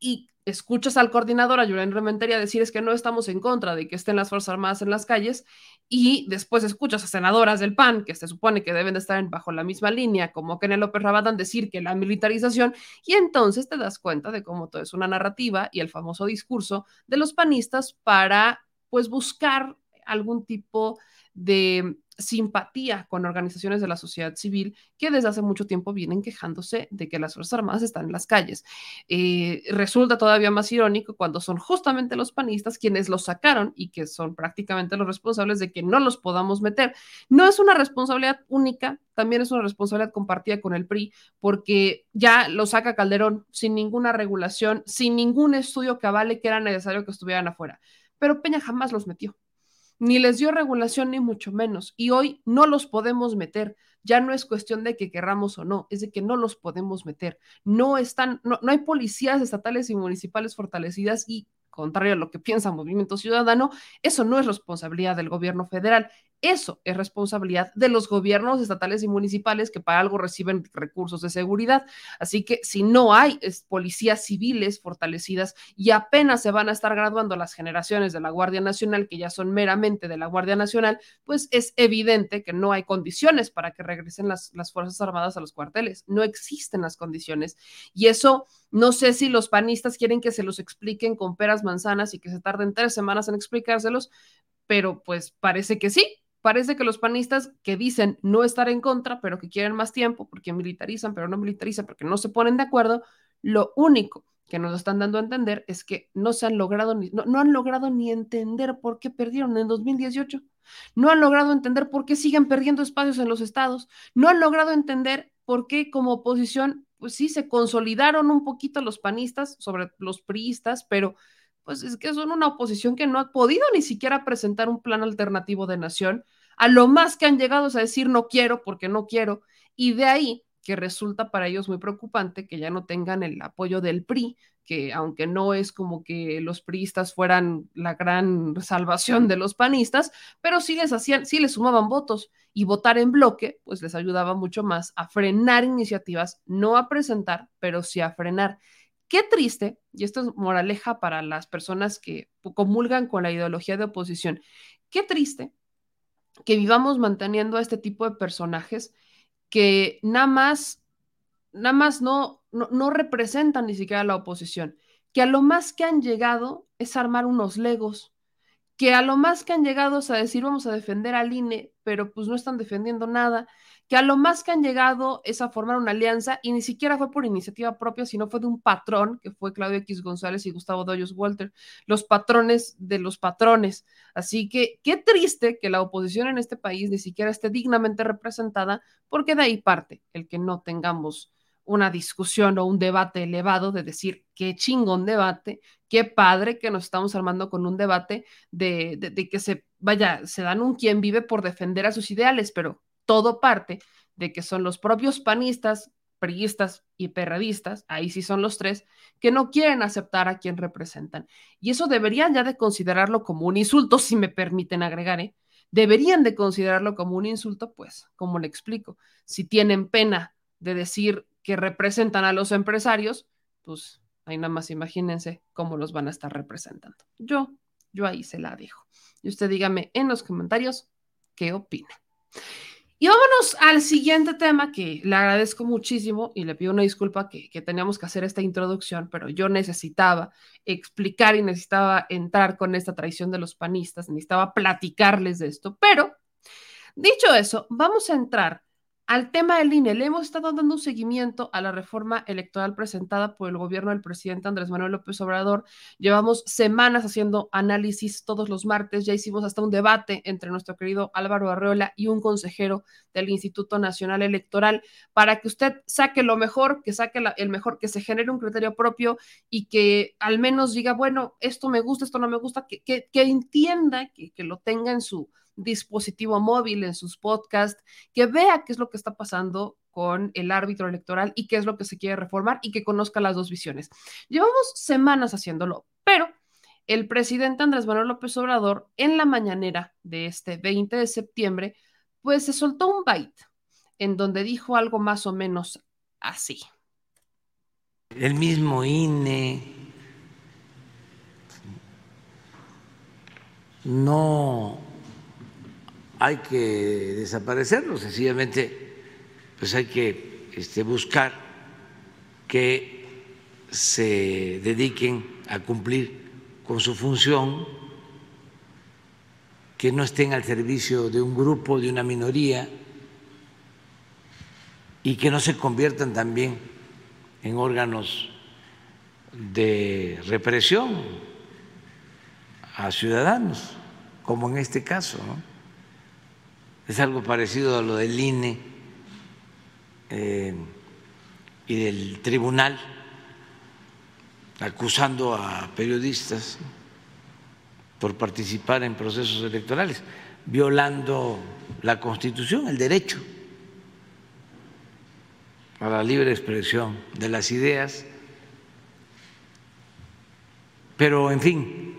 Y escuchas al coordinador, a Julián Rementería, decir es que no estamos en contra de que estén las Fuerzas Armadas en las calles, y después escuchas a senadoras del PAN, que se supone que deben de estar bajo la misma línea, como Kenneth López Rabadán, decir que la militarización, y entonces te das cuenta de cómo todo es una narrativa y el famoso discurso de los panistas para, pues, buscar algún tipo de simpatía con organizaciones de la sociedad civil que desde hace mucho tiempo vienen quejándose de que las Fuerzas Armadas están en las calles. Eh, resulta todavía más irónico cuando son justamente los panistas quienes los sacaron y que son prácticamente los responsables de que no los podamos meter. No es una responsabilidad única, también es una responsabilidad compartida con el PRI, porque ya lo saca Calderón sin ninguna regulación, sin ningún estudio que avale que era necesario que estuvieran afuera. Pero Peña jamás los metió ni les dio regulación ni mucho menos. Y hoy no los podemos meter. Ya no es cuestión de que querramos o no, es de que no los podemos meter. No están, no, no hay policías estatales y municipales fortalecidas y contrario a lo que piensa Movimiento Ciudadano, eso no es responsabilidad del gobierno federal, eso es responsabilidad de los gobiernos estatales y municipales que para algo reciben recursos de seguridad. Así que si no hay policías civiles fortalecidas y apenas se van a estar graduando las generaciones de la Guardia Nacional, que ya son meramente de la Guardia Nacional, pues es evidente que no hay condiciones para que regresen las, las Fuerzas Armadas a los cuarteles. No existen las condiciones. Y eso no sé si los panistas quieren que se los expliquen con peras manzanas y que se tarden tres semanas en explicárselos, pero pues parece que sí parece que los panistas que dicen no estar en contra, pero que quieren más tiempo porque militarizan, pero no militarizan porque no se ponen de acuerdo, lo único que nos están dando a entender es que no se han logrado ni, no, no han logrado ni entender por qué perdieron en 2018. No han logrado entender por qué siguen perdiendo espacios en los estados. No han logrado entender por qué como oposición, pues sí, se consolidaron un poquito los panistas sobre los priistas, pero pues es que son una oposición que no ha podido ni siquiera presentar un plan alternativo de nación. A lo más que han llegado es a decir no quiero porque no quiero. Y de ahí que resulta para ellos muy preocupante que ya no tengan el apoyo del PRI, que aunque no es como que los priistas fueran la gran salvación de los panistas, pero sí les hacían, sí les sumaban votos y votar en bloque, pues les ayudaba mucho más a frenar iniciativas, no a presentar, pero sí a frenar. Qué triste, y esto es moraleja para las personas que comulgan con la ideología de oposición, qué triste que vivamos manteniendo a este tipo de personajes que nada más, nada más no, no, no representan ni siquiera a la oposición, que a lo más que han llegado es armar unos legos, que a lo más que han llegado es a decir vamos a defender al INE, pero pues no están defendiendo nada, que a lo más que han llegado es a formar una alianza y ni siquiera fue por iniciativa propia, sino fue de un patrón que fue Claudio X González y Gustavo Doyos Walter, los patrones de los patrones. Así que qué triste que la oposición en este país ni siquiera esté dignamente representada, porque de ahí parte el que no tengamos una discusión o un debate elevado de decir qué chingón debate, qué padre que nos estamos armando con un debate de, de, que se vaya, se dan un quien vive por defender a sus ideales, pero todo parte de que son los propios panistas, priistas y perradistas, ahí sí son los tres, que no quieren aceptar a quien representan. Y eso deberían ya de considerarlo como un insulto, si me permiten agregar, ¿eh? Deberían de considerarlo como un insulto, pues, como le explico, si tienen pena de decir que representan a los empresarios, pues ahí nada más imagínense cómo los van a estar representando. Yo, yo ahí se la dejo. Y usted dígame en los comentarios qué opina. Y vámonos al siguiente tema que le agradezco muchísimo y le pido una disculpa que, que, teníamos que hacer esta introducción, pero yo necesitaba explicar y necesitaba entrar con esta traición de los panistas, necesitaba platicarles de esto. Pero, dicho eso, vamos a entrar al tema del INE, le hemos estado dando un seguimiento a la reforma electoral presentada por el gobierno del presidente Andrés Manuel López Obrador. Llevamos semanas haciendo análisis todos los martes, ya hicimos hasta un debate entre nuestro querido Álvaro Arreola y un consejero del Instituto Nacional Electoral para que usted saque lo mejor, que saque el mejor, que se genere un criterio propio y que al menos diga, bueno, esto me gusta, esto no me gusta, que, que, que entienda, que, que lo tenga en su dispositivo móvil, en sus podcasts, que vea qué es lo que está pasando con el árbitro electoral y qué es lo que se quiere reformar y que conozca las dos visiones. Llevamos semanas haciéndolo, pero el presidente Andrés Manuel López Obrador en la mañanera de este 20 de septiembre, pues se soltó un byte en donde dijo algo más o menos así. El mismo INE no hay que desaparecerlo, sencillamente pues hay que este, buscar que se dediquen a cumplir con su función, que no estén al servicio de un grupo, de una minoría, y que no se conviertan también en órganos de represión a ciudadanos, como en este caso. ¿no? Es algo parecido a lo del INE eh, y del tribunal acusando a periodistas por participar en procesos electorales, violando la Constitución, el derecho a la libre expresión de las ideas. Pero, en fin,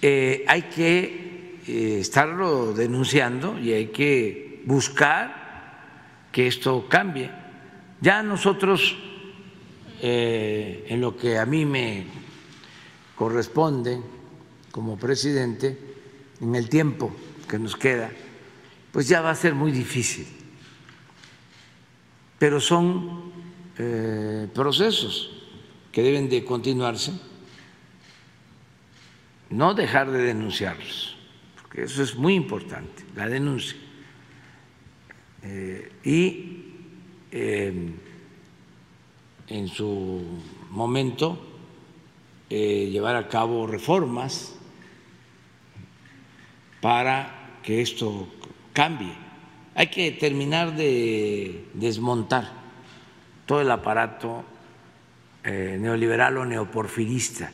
eh, hay que estarlo denunciando y hay que buscar que esto cambie. Ya nosotros, eh, en lo que a mí me corresponde como presidente, en el tiempo que nos queda, pues ya va a ser muy difícil. Pero son eh, procesos que deben de continuarse, no dejar de denunciarlos eso es muy importante, la denuncia. Eh, y em, en su momento eh, llevar a cabo reformas para que esto cambie. Hay que terminar de desmontar todo el aparato eh, neoliberal o neoporfirista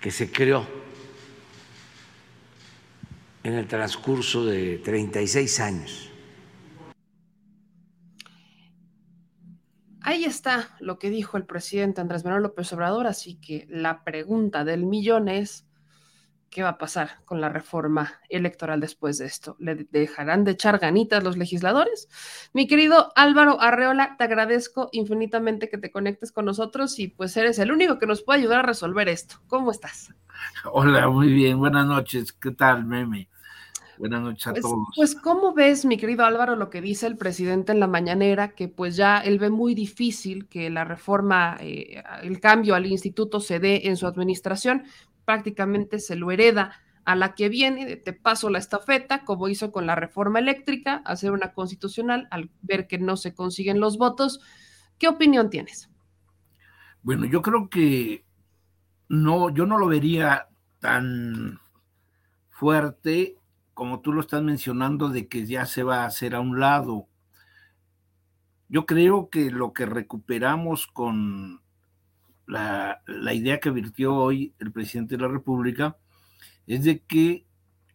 que se creó en el transcurso de 36 años. Ahí está lo que dijo el presidente Andrés Manuel López Obrador, así que la pregunta del millón es, ¿qué va a pasar con la reforma electoral después de esto? ¿Le dejarán de echar ganitas los legisladores? Mi querido Álvaro Arreola, te agradezco infinitamente que te conectes con nosotros y pues eres el único que nos puede ayudar a resolver esto. ¿Cómo estás? Hola, muy bien, buenas noches. ¿Qué tal, Meme? Buenas noches a pues, todos. Pues, ¿cómo ves, mi querido Álvaro, lo que dice el presidente en la mañanera? Que pues ya él ve muy difícil que la reforma, eh, el cambio al instituto se dé en su administración, prácticamente se lo hereda a la que viene, te paso la estafeta, como hizo con la reforma eléctrica, hacer una constitucional al ver que no se consiguen los votos. ¿Qué opinión tienes? Bueno, yo creo que no, yo no lo vería tan fuerte como tú lo estás mencionando de que ya se va a hacer a un lado. Yo creo que lo que recuperamos con la, la idea que virtió hoy el presidente de la República es de que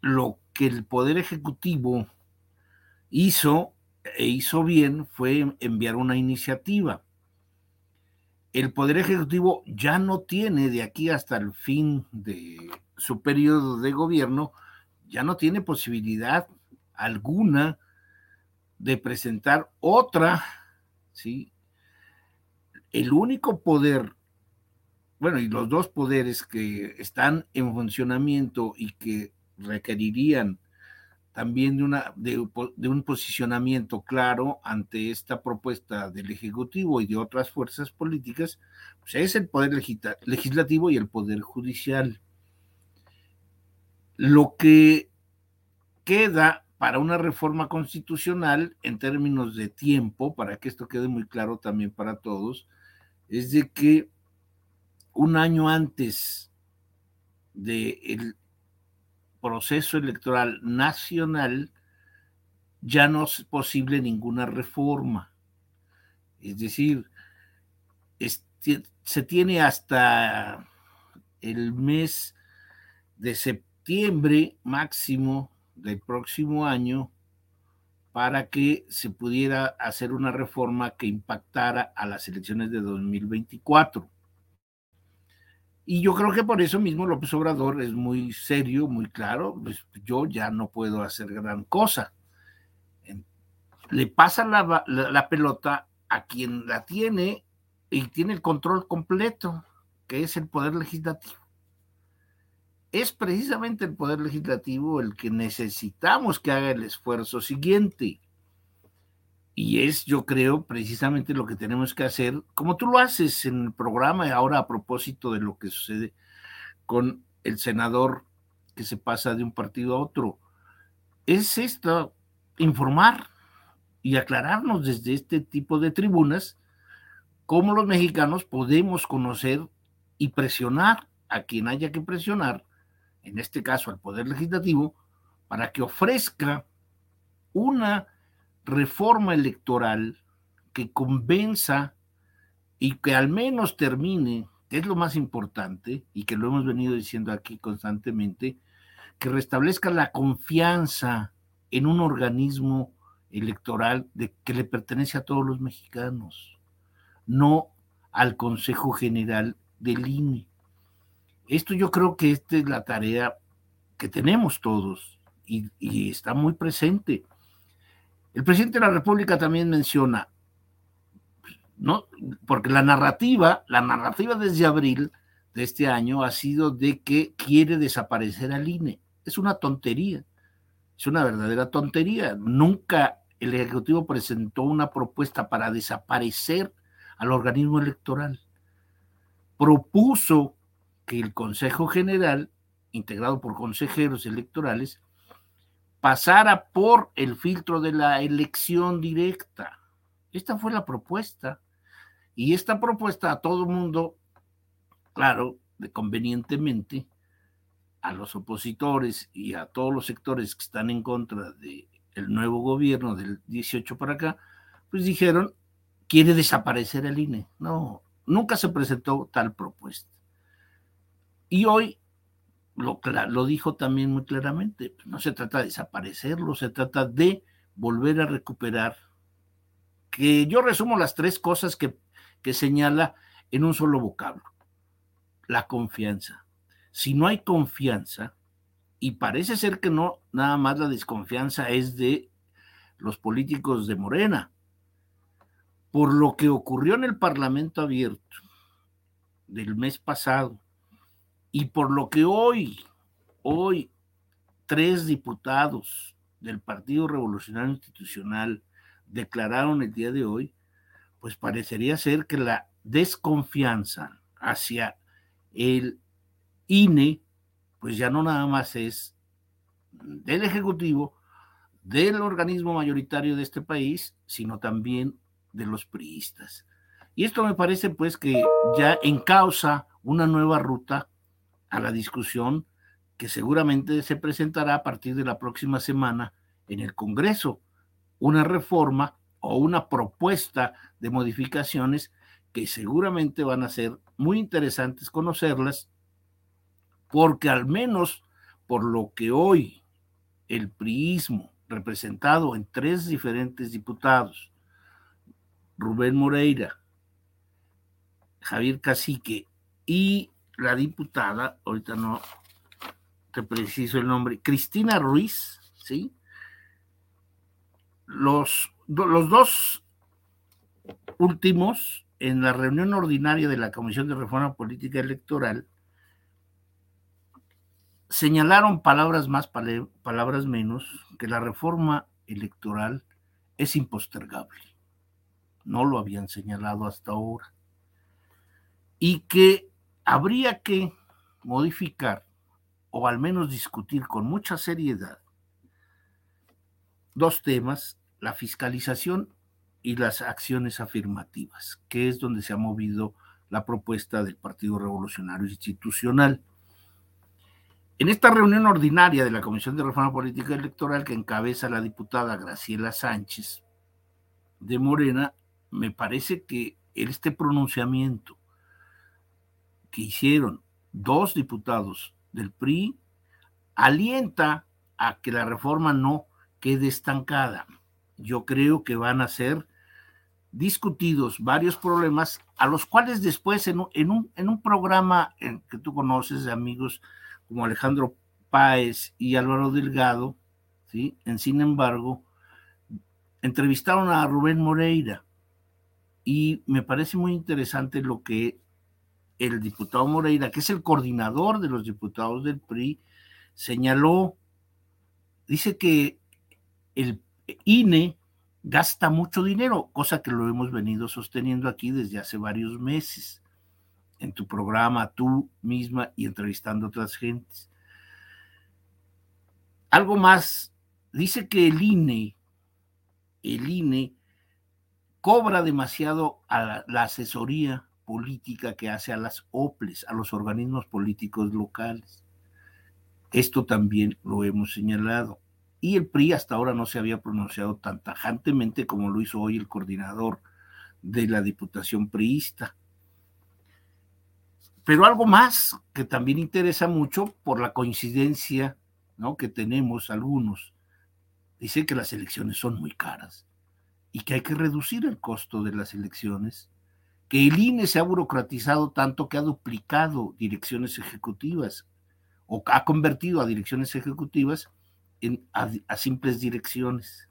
lo que el Poder Ejecutivo hizo e hizo bien fue enviar una iniciativa. El Poder Ejecutivo ya no tiene de aquí hasta el fin de su periodo de gobierno, ya no tiene posibilidad alguna de presentar otra, ¿sí? El único poder bueno, y los dos poderes que están en funcionamiento y que requerirían también de, una, de, un posicionamiento claro ante esta propuesta del Ejecutivo y de otras fuerzas políticas, pues es el Poder Legislativo y el Poder Judicial. Lo que queda para una reforma constitucional en términos de tiempo, para que esto quede muy claro también para todos, es de que un año antes del proceso electoral nacional, ya no es posible ninguna reforma. Es decir, se tiene hasta el mes de septiembre máximo del próximo año para que se pudiera hacer una reforma que impactara a las elecciones de 2024. Y yo creo que por eso mismo López Obrador es muy serio, muy claro, pues yo ya no puedo hacer gran cosa. Le pasa la, la, pelota a quien la tiene y tiene el control completo, que es el Poder Legislativo. Es precisamente el Poder Legislativo el que necesitamos que haga el esfuerzo siguiente. Y es, yo creo, precisamente lo que tenemos que hacer, como tú lo haces en el programa, ahora a propósito de lo que sucede con el senador que se pasa de un partido a otro, es esto, informar y aclararnos desde este tipo de tribunas cómo los mexicanos podemos conocer y presionar a quien haya que presionar, en este caso al Poder Legislativo, para que ofrezca una reforma electoral que convenza y que al menos termine, que es lo más importante y que lo hemos venido diciendo aquí constantemente, que restablezca la confianza en un organismo electoral que le pertenece a todos los mexicanos, no al Consejo General del INE. Esto yo creo que esta es la tarea que tenemos todos y está muy presente. El presidente de la República también menciona, ¿no? Porque la narrativa, la narrativa desde abril de este año ha sido de que quiere desaparecer al INE. Es una tontería, es una verdadera tontería. Nunca el Ejecutivo presentó una propuesta para desaparecer al organismo electoral. Propuso que el Consejo General, integrado por consejeros electorales, pasara por el filtro de la elección directa. Esta fue la propuesta. Y esta propuesta a todo mundo, claro, de convenientemente, a los opositores y a todos los sectores que están en contra del nuevo gobierno del 18 para acá, pues dijeron, quiere desaparecer el INE. No, nunca se presentó tal propuesta. Y hoy lo, lo dijo también muy claramente, no se trata de desaparecerlo, se trata de volver a recuperar, que yo resumo las tres cosas que, que señala en un solo vocablo, la confianza. Si no hay confianza, y parece ser que no, nada más la desconfianza es de los políticos de Morena, por lo que ocurrió en el Parlamento abierto del mes pasado, y por lo que hoy, hoy, tres diputados del Partido Revolucionario Institucional declararon el día de hoy, pues parecería ser que la desconfianza hacia el INE pues ya no nada más es del Ejecutivo, del organismo mayoritario de este país, sino también de los priistas. Y esto me parece pues que ya encausa una nueva ruta a la discusión que seguramente se presentará a partir de la próxima semana en el Congreso, una reforma o una propuesta de modificaciones que seguramente van a ser muy interesantes conocerlas, porque al menos por lo que hoy el priismo, representado en tres diferentes diputados, Rubén Moreira, Javier Cacique y la diputada, ahorita no te preciso el nombre, Cristina Ruiz, ¿sí? Los, los dos últimos, en la reunión ordinaria de la Comisión de Reforma Política Electoral, señalaron palabras más, palabras menos, que la reforma electoral es impostergable. No lo habían señalado hasta ahora. Y que habría que modificar o al menos discutir con mucha seriedad dos temas, la fiscalización y las acciones afirmativas, que es donde se ha movido la propuesta del Partido Revolucionario Institucional. En esta reunión ordinaria de la Comisión de Reforma Política Electoral que encabeza la diputada Graciela Sánchez de Morena, me parece que este pronunciamiento que hicieron dos diputados del PRI alienta a que la reforma no quede estancada. Yo creo que van a ser discutidos varios problemas a los cuales después en un, en un, programa que tú conoces de amigos como Alejandro Páez y Álvaro Delgado, ¿sí? En sin embargo, entrevistaron a Rubén Moreira y me parece muy interesante lo que el diputado Moreira, que es el coordinador de los diputados del PRI, señaló, dice que el INE gasta mucho dinero, cosa que lo hemos venido sosteniendo aquí desde hace varios meses en tu programa, tú misma y entrevistando a otras gentes. Algo más, dice que el INE, el INE cobra demasiado a la, asesoría política que hace a las OPLES, a los organismos políticos locales. Esto también lo hemos señalado. Y el PRI hasta ahora no se había pronunciado tan tajantemente como lo hizo hoy el coordinador de la Diputación priista. Pero algo más que también interesa mucho por la coincidencia ¿no? que tenemos algunos, dice que las elecciones son muy caras y que hay que reducir el costo de las elecciones, que el INE se ha burocratizado tanto que ha duplicado direcciones ejecutivas o ha convertido a direcciones ejecutivas en, a simples direcciones.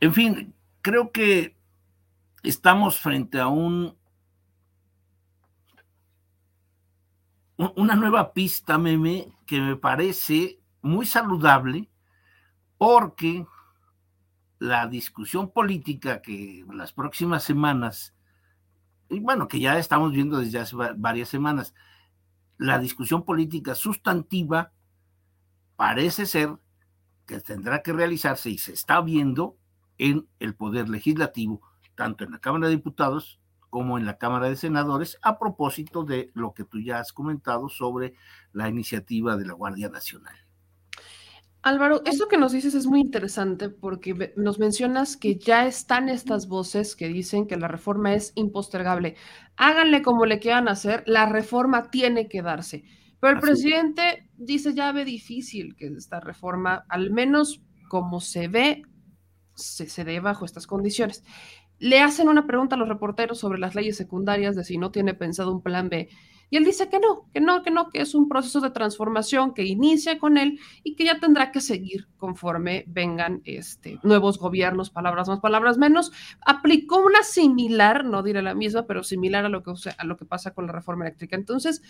En fin, creo que estamos frente a un una nueva pista, meme, que me parece muy saludable porque la discusión política que las próximas semanas, y bueno, que ya estamos viendo desde hace varias semanas, la discusión política sustantiva parece ser que tendrá que realizarse y se está viendo en el Poder Legislativo, tanto en la Cámara de Diputados como en la Cámara de Senadores, a propósito de lo que tú ya has comentado sobre la iniciativa de la Guardia Nacional. Álvaro, eso que nos dices es muy interesante porque nos mencionas que ya están estas voces que dicen que la reforma es impostergable. Háganle como le quieran hacer, la reforma tiene que darse. Pero el presidente dice ya ve difícil que esta reforma, al menos como se ve, se, se dé bajo estas condiciones le hacen una pregunta a los reporteros sobre las leyes secundarias de si no tiene pensado un plan B. Y él dice que no, que no, que no, que es un proceso de transformación que inicia con él y que ya tendrá que seguir conforme vengan este, nuevos gobiernos, palabras más, palabras menos. Aplicó una similar, no diré la misma, pero similar a lo que, a lo que pasa con la reforma eléctrica. Entonces,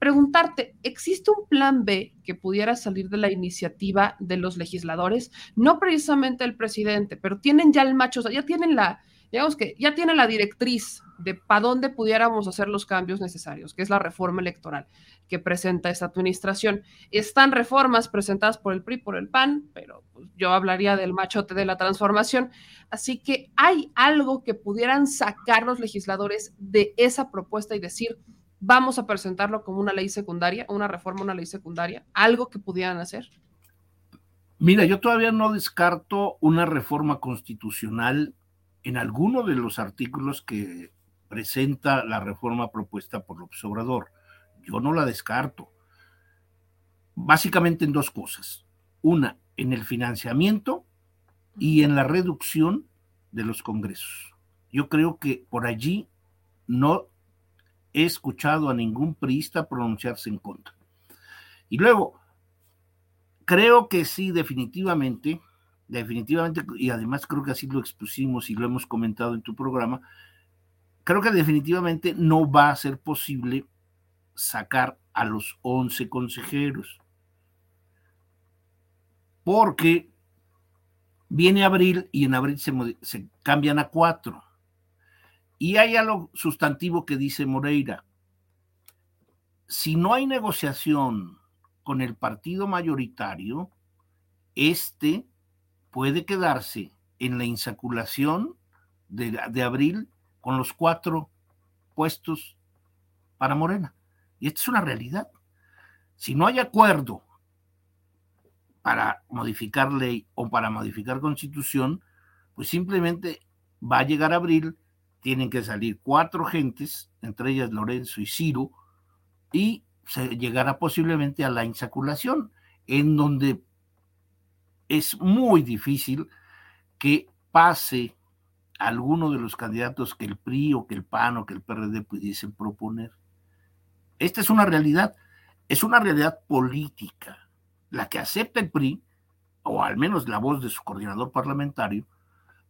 preguntarte, ¿existe un plan B que pudiera salir de la iniciativa de los legisladores? No precisamente el presidente, pero tienen ya el macho, o sea, ya tienen la, digamos que ya tiene la directriz de para dónde pudiéramos hacer los cambios necesarios, que es la reforma electoral que presenta esta administración. Están reformas presentadas por el PRI, por el PAN, pero pues, yo hablaría del machote de la transformación. Así que hay algo que pudieran sacar los legisladores de esa propuesta y decir, vamos a presentarlo como una ley secundaria, una reforma, una ley secundaria, algo que pudieran hacer. Mira, yo todavía no descarto una reforma constitucional en alguno de los artículos que presenta la reforma propuesta por López Obrador. Yo no la descarto. Básicamente en dos cosas. Una, en el financiamiento y en la reducción de los congresos. Yo creo que por allí no he escuchado a ningún priista pronunciarse en contra. Y luego, creo que sí, definitivamente, definitivamente, y además creo que así lo expusimos y lo hemos comentado en tu programa, creo que definitivamente no va a ser posible sacar a los 11 consejeros. Porque viene abril y en abril se, se cambian a cuatro. Y hay algo sustantivo que dice Moreira. Si no hay negociación con el partido mayoritario, este puede quedarse en la insaculación de, abril con los cuatro puestos para Morena. Y esta es una realidad. Si no hay acuerdo para modificar ley o para modificar constitución, pues simplemente va a llegar abril, tienen que salir cuatro gentes, entre ellas Lorenzo y Ciro, y se llegará posiblemente a la insaculación, en donde es muy difícil que pase alguno de los candidatos que el PRI o que el PAN o que el PRD pudiesen proponer. Esta es una realidad, es una realidad política, la que acepta el PRI, o al menos la voz de su coordinador parlamentario,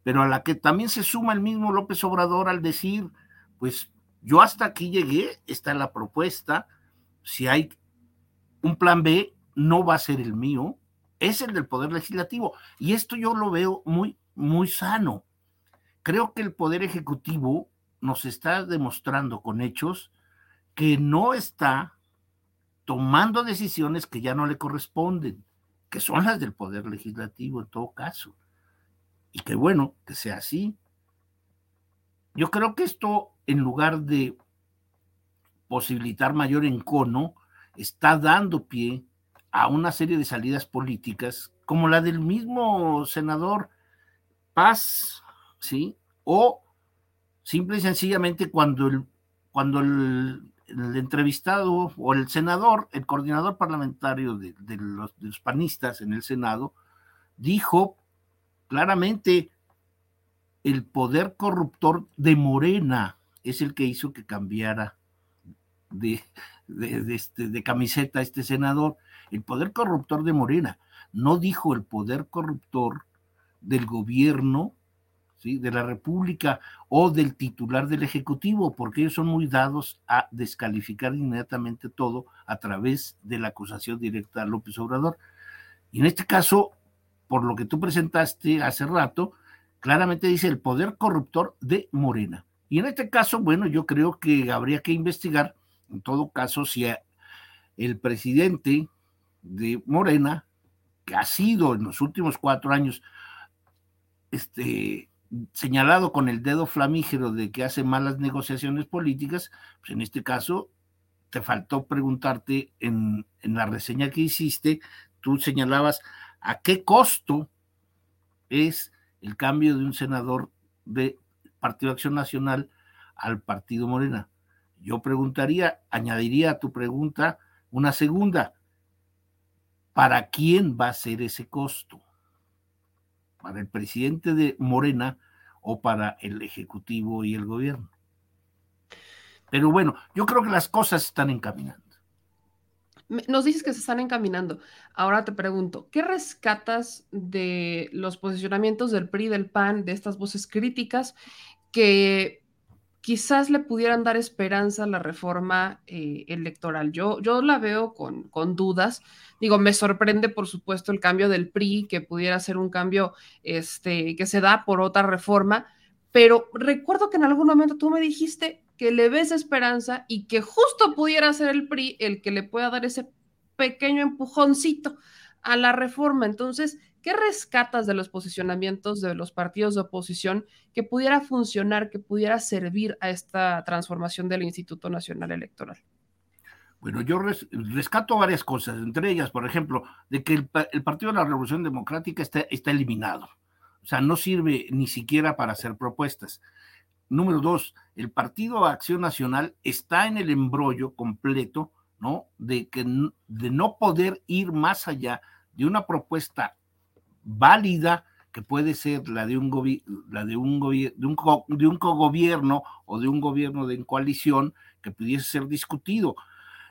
pero a la que también se suma el mismo López Obrador al decir, pues yo hasta aquí llegué, está la propuesta, si hay un plan B, no va a ser el mío, es el del Poder Legislativo. Y esto yo lo veo muy, muy sano creo que el Poder Ejecutivo nos está demostrando con hechos que no está tomando decisiones que ya no le corresponden, que son las del Poder Legislativo en todo caso. Y que bueno, que sea así. Yo creo que esto, en lugar de posibilitar mayor encono, está dando pie a una serie de salidas políticas, como la del mismo senador Paz, ¿sí? O simple y sencillamente cuando el, cuando el, entrevistado o el senador, el coordinador parlamentario de, los, de los panistas en el Senado, dijo claramente el poder corruptor de Morena es el que hizo que cambiara de, de, este, de, camiseta este senador. El poder corruptor de Morena no dijo el poder corruptor del gobierno de la República o del titular del Ejecutivo, porque ellos son muy dados a descalificar inmediatamente todo a través de la acusación directa a López Obrador. Y en este caso, por lo que tú presentaste hace rato, claramente dice el poder corruptor de Morena. Y en este caso, bueno, yo creo que habría que investigar, en todo caso, si el presidente de Morena, que ha sido en los últimos cuatro años este, señalado con el dedo flamígero de que hace malas negociaciones políticas, pues en este caso te faltó preguntarte en, en la reseña que hiciste, tú señalabas a qué costo es el cambio de un senador de Partido Acción Nacional al Partido Morena. Yo preguntaría, añadiría a tu pregunta una segunda. ¿Para quién va a ser ese costo? para el presidente de Morena o para el Ejecutivo y el gobierno. Pero bueno, yo creo que las cosas están encaminando. Nos dices que se están encaminando. Ahora te pregunto, ¿qué rescatas de los posicionamientos del PRI, del PAN, de estas voces críticas que quizás le pudieran dar esperanza a la reforma eh, electoral? Yo, yo la veo con, con dudas. Digo, me sorprende, por supuesto, el cambio del PRI, que pudiera ser un cambio este, que se da por otra reforma, pero recuerdo que en algún momento tú me dijiste que le ves esperanza y que justo pudiera ser el PRI el que le pueda dar ese pequeño empujoncito a la reforma. Entonces, ¿qué rescatas de los posicionamientos de los partidos de oposición que pudiera funcionar, que pudiera servir a esta transformación del Instituto Nacional Electoral? Bueno, yo rescato varias cosas, entre ellas, por ejemplo, de que el, Partido de la Revolución Democrática está, está eliminado. O sea, no sirve ni siquiera para hacer propuestas. Número dos, el Partido Acción Nacional está en el embrollo completo, ¿no? De, que, de no poder ir más allá de una propuesta válida que puede ser la de un, la de un, de un, de un cogobierno o de un gobierno de coalición que pudiese ser discutido.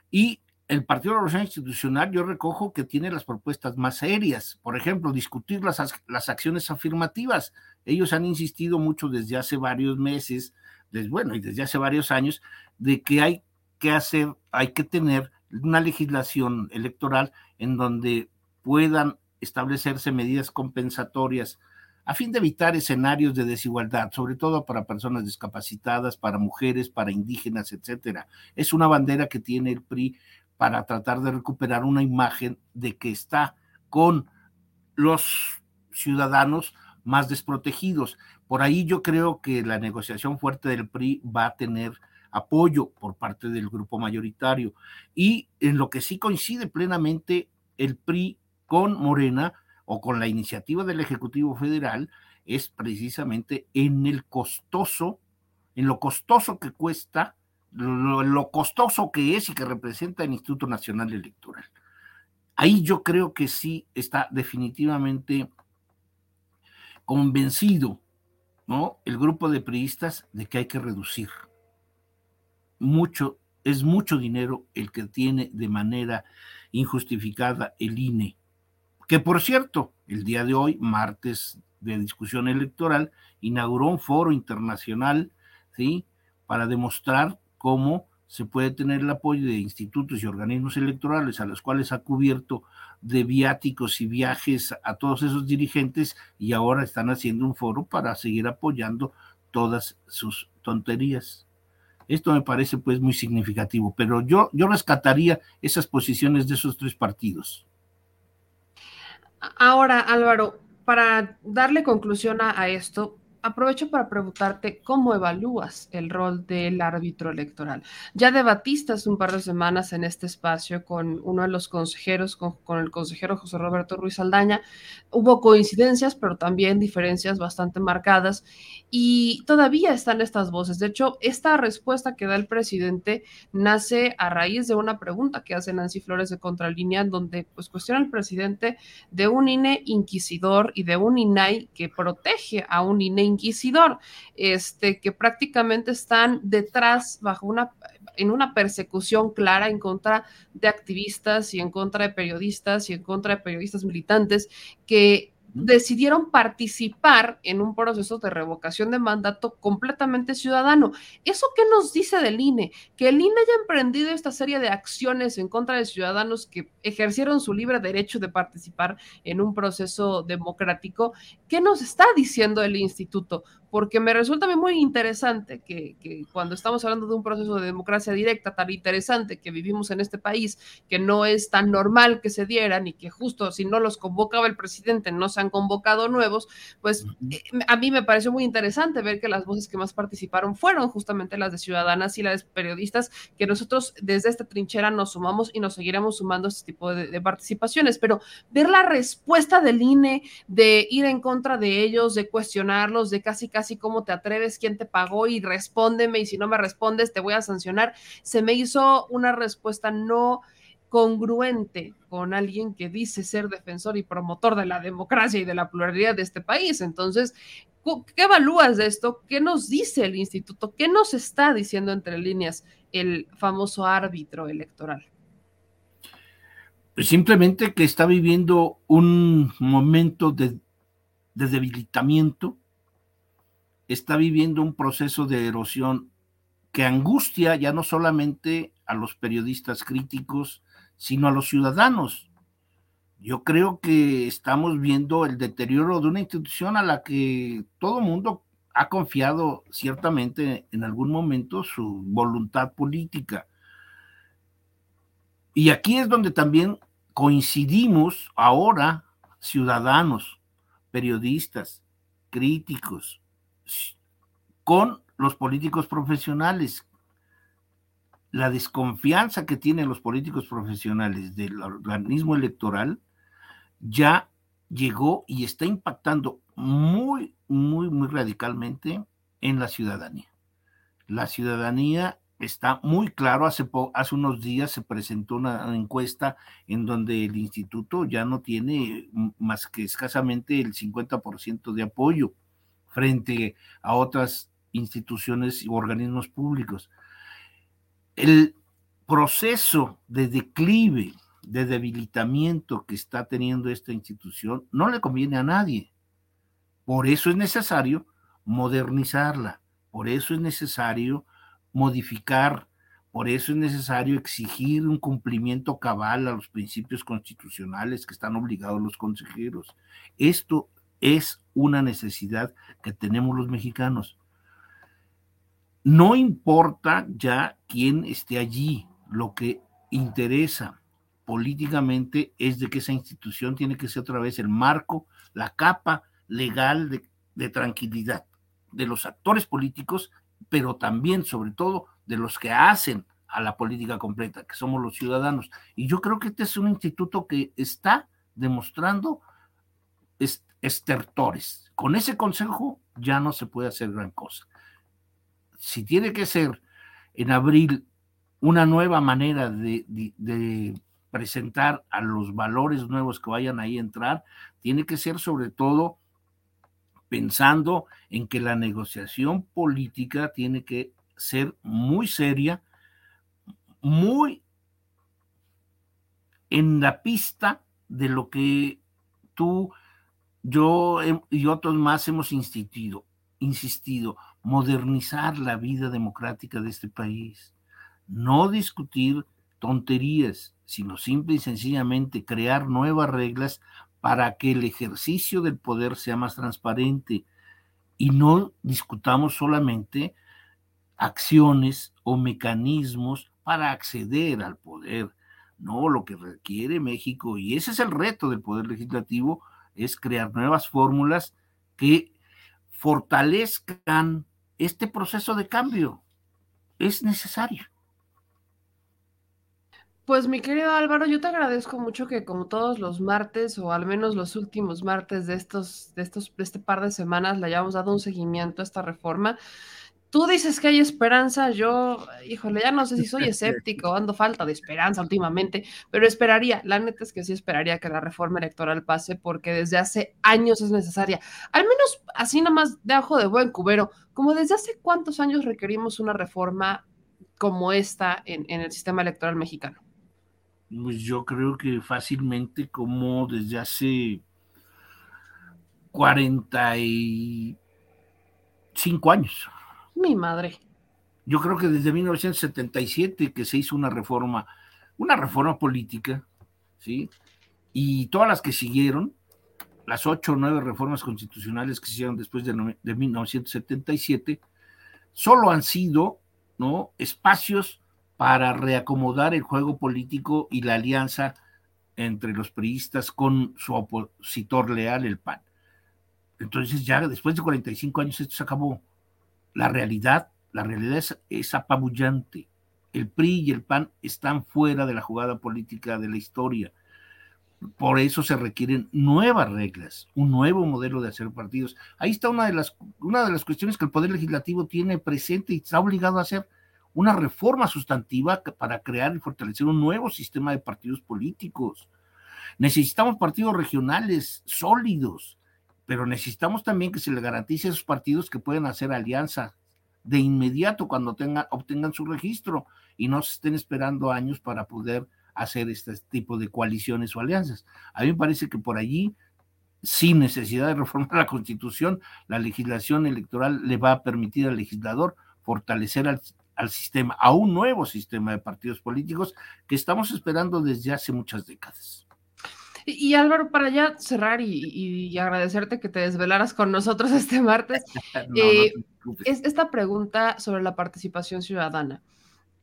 Y el Partido de la Revolución Institucional, yo recojo que tiene las propuestas más serias. Por ejemplo, discutir las, las acciones afirmativas. Ellos han insistido mucho desde hace varios meses, desde, bueno, y desde hace varios años, de que hay que hacer, hay que tener una legislación electoral en donde puedan establecerse medidas compensatorias a fin de evitar escenarios de desigualdad, sobre todo para personas discapacitadas, para mujeres, para indígenas, etcétera. Es una bandera que tiene el PRI para tratar de recuperar una imagen de que está con los ciudadanos más desprotegidos. Por ahí yo creo que la negociación fuerte del PRI va a tener apoyo por parte del grupo mayoritario. Y en lo que sí coincide plenamente el PRI con Morena o con la iniciativa del Ejecutivo Federal es precisamente en el costoso, en lo costoso que cuesta, lo, costoso que es y que representa el Instituto Nacional Electoral. Ahí yo creo que sí está definitivamente convencido, ¿no? El grupo de priistas de que hay que reducir. Mucho, es mucho dinero el que tiene de manera injustificada el INE que por cierto, el día de hoy, martes de discusión electoral, inauguró un foro internacional, ¿sí? Para demostrar cómo se puede tener el apoyo de institutos y organismos electorales a los cuales ha cubierto de viáticos y viajes a todos esos dirigentes y ahora están haciendo un foro para seguir apoyando todas sus tonterías. Esto me parece pues muy significativo, pero yo, yo rescataría esas posiciones de esos tres partidos. Ahora, Álvaro, para darle conclusión a, esto, aprovecho para preguntarte cómo evalúas el rol del árbitro electoral. Ya debatiste hace un par de semanas en este espacio con uno de los consejeros, con, el consejero José Roberto Ruiz Aldaña. Hubo coincidencias, pero también diferencias bastante marcadas y todavía están estas voces. De hecho, esta respuesta que da el presidente nace a raíz de una pregunta que hace Nancy Flores de Contralínea, donde pues cuestiona al presidente de un INE inquisidor y de un INAI que protege a un INE inquisidor, este, que prácticamente están detrás bajo una en una persecución clara en contra de activistas y en contra de periodistas y en contra de periodistas militantes que decidieron participar en un proceso de revocación de mandato completamente ciudadano. ¿Eso qué nos dice del INE? Que el INE haya emprendido esta serie de acciones en contra de ciudadanos que ejercieron su libre derecho de participar en un proceso democrático. ¿Qué nos está diciendo el instituto? porque me resulta muy interesante que, cuando estamos hablando de un proceso de democracia directa tan interesante que vivimos en este país, que no es tan normal que se dieran y que justo si no los convocaba el presidente no se han convocado nuevos, pues eh, a mí me pareció muy interesante ver que las voces que más participaron fueron justamente las de ciudadanas y las de periodistas, que nosotros desde esta trinchera nos sumamos y nos seguiremos sumando a este tipo de, de participaciones, pero ver la respuesta del INE de ir en contra de ellos, de cuestionarlos, de casi casi como te atreves, quién te pagó y respóndeme y si no me respondes te voy a sancionar. Se me hizo una respuesta no congruente con alguien que dice ser defensor y promotor de la democracia y de la pluralidad de este país. Entonces, ¿qué evalúas de esto? ¿Qué nos dice el instituto? ¿Qué nos está diciendo entre líneas el famoso árbitro electoral? Pues simplemente que está viviendo un momento de, de debilitamiento está viviendo un proceso de erosión que angustia ya no solamente a los periodistas críticos, sino a los ciudadanos. Yo creo que estamos viendo el deterioro de una institución a la que todo mundo ha confiado ciertamente en algún momento su voluntad política. Y aquí es donde también coincidimos ahora, ciudadanos, periodistas, críticos, con los políticos profesionales. La desconfianza que tienen los políticos profesionales del organismo electoral ya llegó y está impactando muy, muy, muy radicalmente en la ciudadanía. La ciudadanía está muy claro, hace, hace unos días se presentó una encuesta en donde el instituto ya no tiene más que escasamente el 50% de apoyo frente a otras instituciones y organismos públicos. El proceso de declive, de debilitamiento que está teniendo esta institución no le conviene a nadie. Por eso es necesario modernizarla, por eso es necesario modificar, por eso es necesario exigir un cumplimiento cabal a los principios constitucionales que están obligados los consejeros. Esto es una necesidad que tenemos los mexicanos. No importa ya quién esté allí, lo que interesa políticamente es de que esa institución tiene que ser otra vez el marco, la capa legal de, de tranquilidad de los actores políticos, pero también, sobre todo, de los que hacen a la política completa, que somos los ciudadanos. Y yo creo que este es un instituto que está demostrando estertores. Con ese consejo ya no se puede hacer gran cosa. Si tiene que ser en abril una nueva manera de, presentar a los valores nuevos que vayan ahí a entrar, tiene que ser sobre todo pensando en que la negociación política tiene que ser muy seria, muy en la pista de lo que tú yo y otros más hemos insistido, insistido, modernizar la vida democrática de este país, no discutir tonterías, sino simple y sencillamente crear nuevas reglas para que el ejercicio del poder sea más transparente y no discutamos solamente acciones o mecanismos para acceder al poder. No, lo que requiere México, y ese es el reto del poder legislativo, es crear nuevas fórmulas que fortalezcan este proceso de cambio. Es necesario. Pues mi querido Álvaro, yo te agradezco mucho que como todos los martes o al menos los últimos martes de estos de estos de este par de semanas le hayamos dado un seguimiento a esta reforma. Tú dices que hay esperanza, yo, híjole, ya no sé si soy escéptico, ando falta de esperanza últimamente, pero esperaría, la neta es que sí esperaría que la reforma electoral pase porque desde hace años es necesaria, al menos así nomás de ojo de buen cubero, como desde hace cuántos años requerimos una reforma como esta en, en el sistema electoral mexicano. Pues yo creo que fácilmente como desde hace 45 años mi madre. Yo creo que desde 1977 que se hizo una reforma, una reforma política, ¿sí? Y todas las que siguieron, las ocho o nueve reformas constitucionales que se hicieron después de, de 1977, solo han sido, ¿no? Espacios para reacomodar el juego político y la alianza entre los priistas con su opositor leal, el PAN. Entonces ya después de 45 años esto se acabó. La realidad, la realidad es, apabullante. El PRI y el PAN están fuera de la jugada política de la historia. Por eso se requieren nuevas reglas, un nuevo modelo de hacer partidos. Ahí está una de las, una de las cuestiones que el Poder Legislativo tiene presente y está obligado a hacer una reforma sustantiva para crear y fortalecer un nuevo sistema de partidos políticos. Necesitamos partidos regionales sólidos, pero necesitamos también que se le garantice a esos partidos que pueden hacer alianza de inmediato cuando tengan, obtengan su registro y no se estén esperando años para poder hacer este tipo de coaliciones o alianzas. A mí me parece que por allí, sin necesidad de reformar la constitución, la legislación electoral le va a permitir al legislador fortalecer al, al sistema, a un nuevo sistema de partidos políticos que estamos esperando desde hace muchas décadas. Y, Álvaro, para ya cerrar y, agradecerte que te desvelaras con nosotros este martes, eh, es esta pregunta sobre la participación ciudadana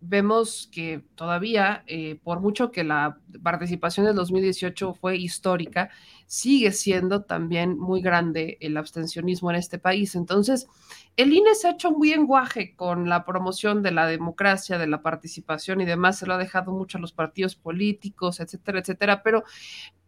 vemos que todavía, eh, por mucho que la participación del 2018 fue histórica, sigue siendo también muy grande el abstencionismo en este país. Entonces, el INE se ha hecho un buen guaje con la promoción de la democracia, de la participación y demás, se lo ha dejado mucho a los partidos políticos, etcétera, etcétera, pero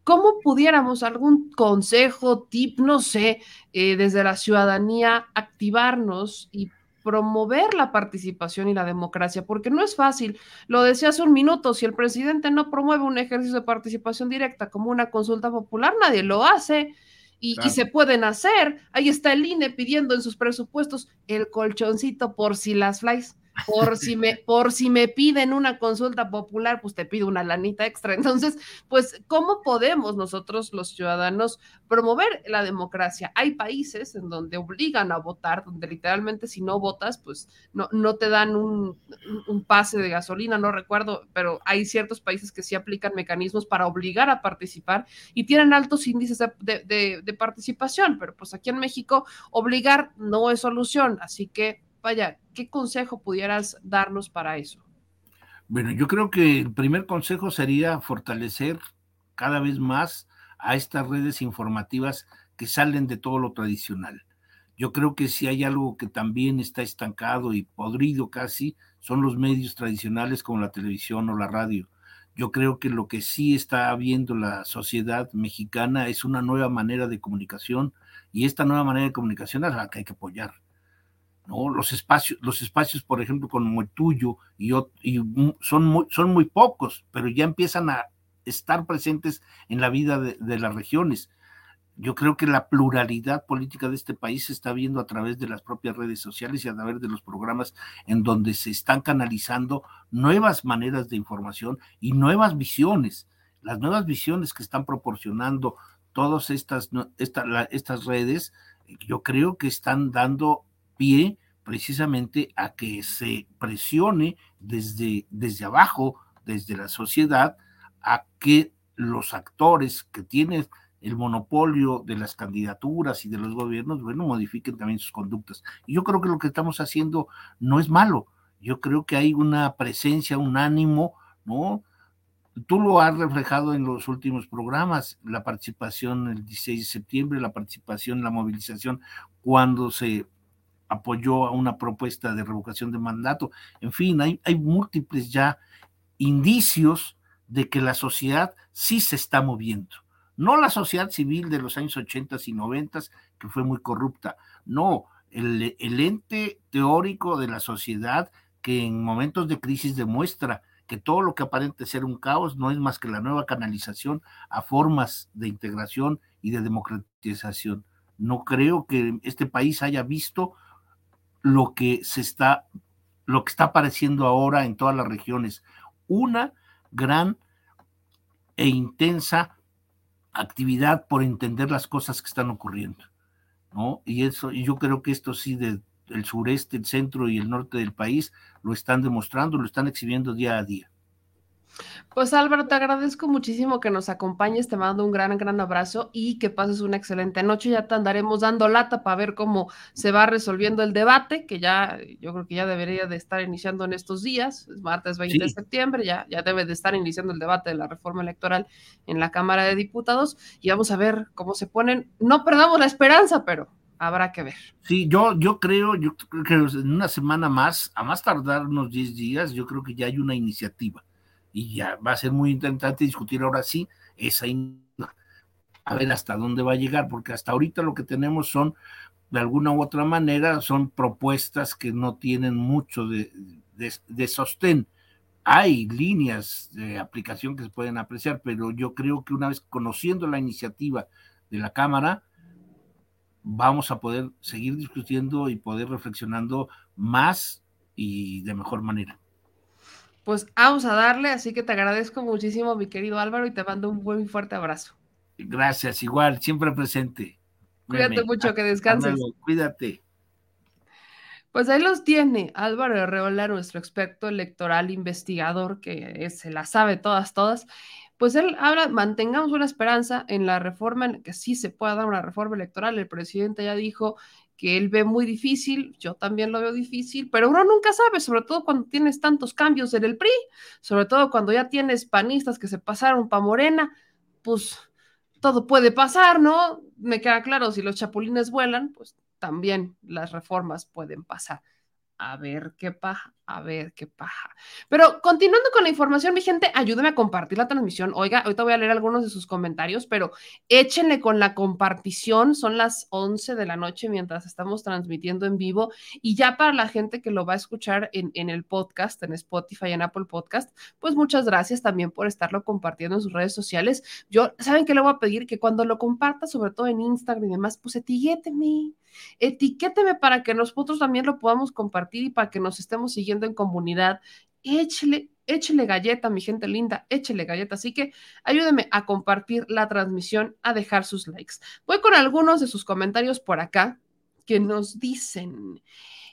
¿cómo pudiéramos algún consejo, tip, no sé, eh, desde la ciudadanía, activarnos y promover la participación y la democracia, porque no es fácil. Lo decía hace un minuto, si el presidente no promueve un ejercicio de participación directa como una consulta popular, nadie lo hace. Y, y, se pueden hacer. Ahí está el INE pidiendo en sus presupuestos el colchoncito por si las flies por si me, por si me piden una consulta popular, pues te pido una lanita extra. Entonces, pues, ¿cómo podemos nosotros, los ciudadanos, promover la democracia? Hay países en donde obligan a votar, donde literalmente si no votas, pues no, no te dan un, pase de gasolina, no recuerdo, pero hay ciertos países que sí aplican mecanismos para obligar a participar y tienen altos índices de, de participación, pero pues aquí en México obligar no es solución, así que vaya, ¿qué consejo pudieras darnos para eso? Bueno, yo creo que el primer consejo sería fortalecer cada vez más a estas redes informativas que salen de todo lo tradicional. Yo creo que si hay algo que también está estancado y podrido casi, son los medios tradicionales como la televisión o la radio. Yo creo que lo que sí está viendo la sociedad mexicana es una nueva manera de comunicación y esta nueva manera de comunicación es la que hay que apoyar ¿no? Los espacios, los espacios, por ejemplo, como el tuyo, y, son, muy, son muy pocos, pero ya empiezan a estar presentes en la vida de, las regiones. Yo creo que la pluralidad política de este país se está viendo a través de las propias redes sociales y a través de los programas en donde se están canalizando nuevas maneras de información y nuevas visiones. Las nuevas visiones que están proporcionando todas estas, estas redes, yo creo que están dando pie precisamente a que se presione desde, desde abajo, desde la sociedad, a que los actores que tienen el monopolio de las candidaturas y de los gobiernos, bueno, modifiquen también sus conductas. Y yo creo que lo que estamos haciendo no es malo. Yo creo que hay una presencia, un ánimo, ¿no? Tú lo has reflejado en los últimos programas, la participación el 16 de septiembre, la participación, la movilización, cuando se apoyó a una propuesta de revocación de mandato. En fin, hay, múltiples ya indicios de que la sociedad sí se está moviendo. No la sociedad civil de los años 80 y 90, que fue muy corrupta. No, el, el ente teórico de la sociedad que en momentos de crisis demuestra que todo lo que aparente ser un caos no es más que la nueva canalización a formas de integración y de democratización. No creo que este país haya visto lo que se está, lo que está apareciendo ahora en todas las regiones. Una gran e intensa actividad por entender las cosas que están ocurriendo. ¿no? Y eso, y yo creo que esto sí del sureste, el centro y el norte del país lo están demostrando, lo están exhibiendo día a día. Pues Álvaro, te agradezco muchísimo que nos acompañes, te mando un gran, gran abrazo y que pases una excelente noche. Ya te andaremos dando lata para ver cómo se va resolviendo el debate, que ya yo creo que ya debería de estar iniciando en estos días, es martes 20 de septiembre, ya, ya debe de estar iniciando el debate de la reforma electoral en la Cámara de Diputados y vamos a ver cómo se ponen. No perdamos la esperanza, pero habrá que ver. Sí, yo, yo creo, yo creo que en una semana más, a más tardar unos 10 días, yo creo que ya hay una iniciativa y ya va a ser muy interesante discutir ahora sí esa a ver hasta dónde va a llegar, porque hasta ahorita lo que tenemos son, de alguna u otra manera, son propuestas que no tienen mucho de, de, sostén. Hay líneas de aplicación que se pueden apreciar, pero yo creo que una vez conociendo la iniciativa de la Cámara, vamos a poder seguir discutiendo y poder reflexionando más y de mejor manera pues vamos a darle, así que te agradezco muchísimo, mi querido Álvaro, y te mando un buen fuerte abrazo. Gracias, igual, siempre presente. Cuídate mucho, que descanses. cuídate. Pues ahí los tiene Álvaro Arreola, nuestro experto electoral investigador, que se la sabe todas, todas. pues él habla, mantengamos una esperanza en la reforma, en que sí se pueda dar una reforma electoral. El presidente ya dijo que él ve muy difícil, yo también lo veo difícil, pero uno nunca sabe, sobre todo cuando tienes tantos cambios en el PRI, sobre todo cuando ya tienes panistas que se pasaron para Morena, pues todo puede pasar, ¿no? Me queda claro, si los chapulines vuelan, pues también las reformas pueden pasar a ver qué paja, a ver qué paja. Pero continuando con la información, mi gente, ayúdeme a compartir la transmisión. Oiga, ahorita voy a leer algunos de sus comentarios, pero échenle con la compartición. Son las 11 de la noche mientras estamos transmitiendo en vivo. Y ya para la gente que lo va a escuchar en, en el podcast, en Spotify, en Apple Podcast, pues muchas gracias también por estarlo compartiendo en sus redes sociales. Yo, ¿saben qué le voy a pedir? Que cuando lo comparta, sobre todo en Instagram y demás, pues etiquéteme etiquéteme para que nosotros también lo podamos compartir y para que nos estemos siguiendo en comunidad. Échele, échele galleta, mi gente linda, échele galleta. Así que ayúdeme a compartir la transmisión, a dejar sus likes. Voy con algunos de sus comentarios por acá que nos dicen.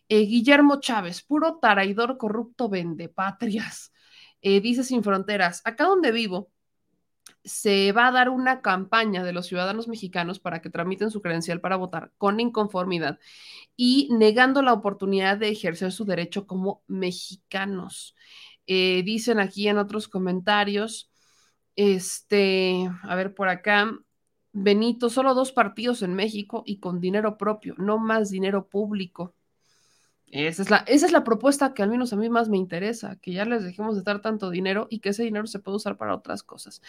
Eh, Guillermo Chávez, puro traidor corrupto vende patrias. Eh, dice Sin Fronteras, acá donde vivo, se va a dar una campaña de los ciudadanos mexicanos para que tramiten su credencial para votar con inconformidad y negando la oportunidad de ejercer su derecho como mexicanos. Eh, dicen aquí en otros comentarios, este, a ver por acá, Benito, solo dos partidos en México y con dinero propio, no más dinero público. Esa es, la, esa es la propuesta que al menos a mí más me interesa, que ya les dejemos de dar tanto dinero y que ese dinero se pueda usar para otras cosas.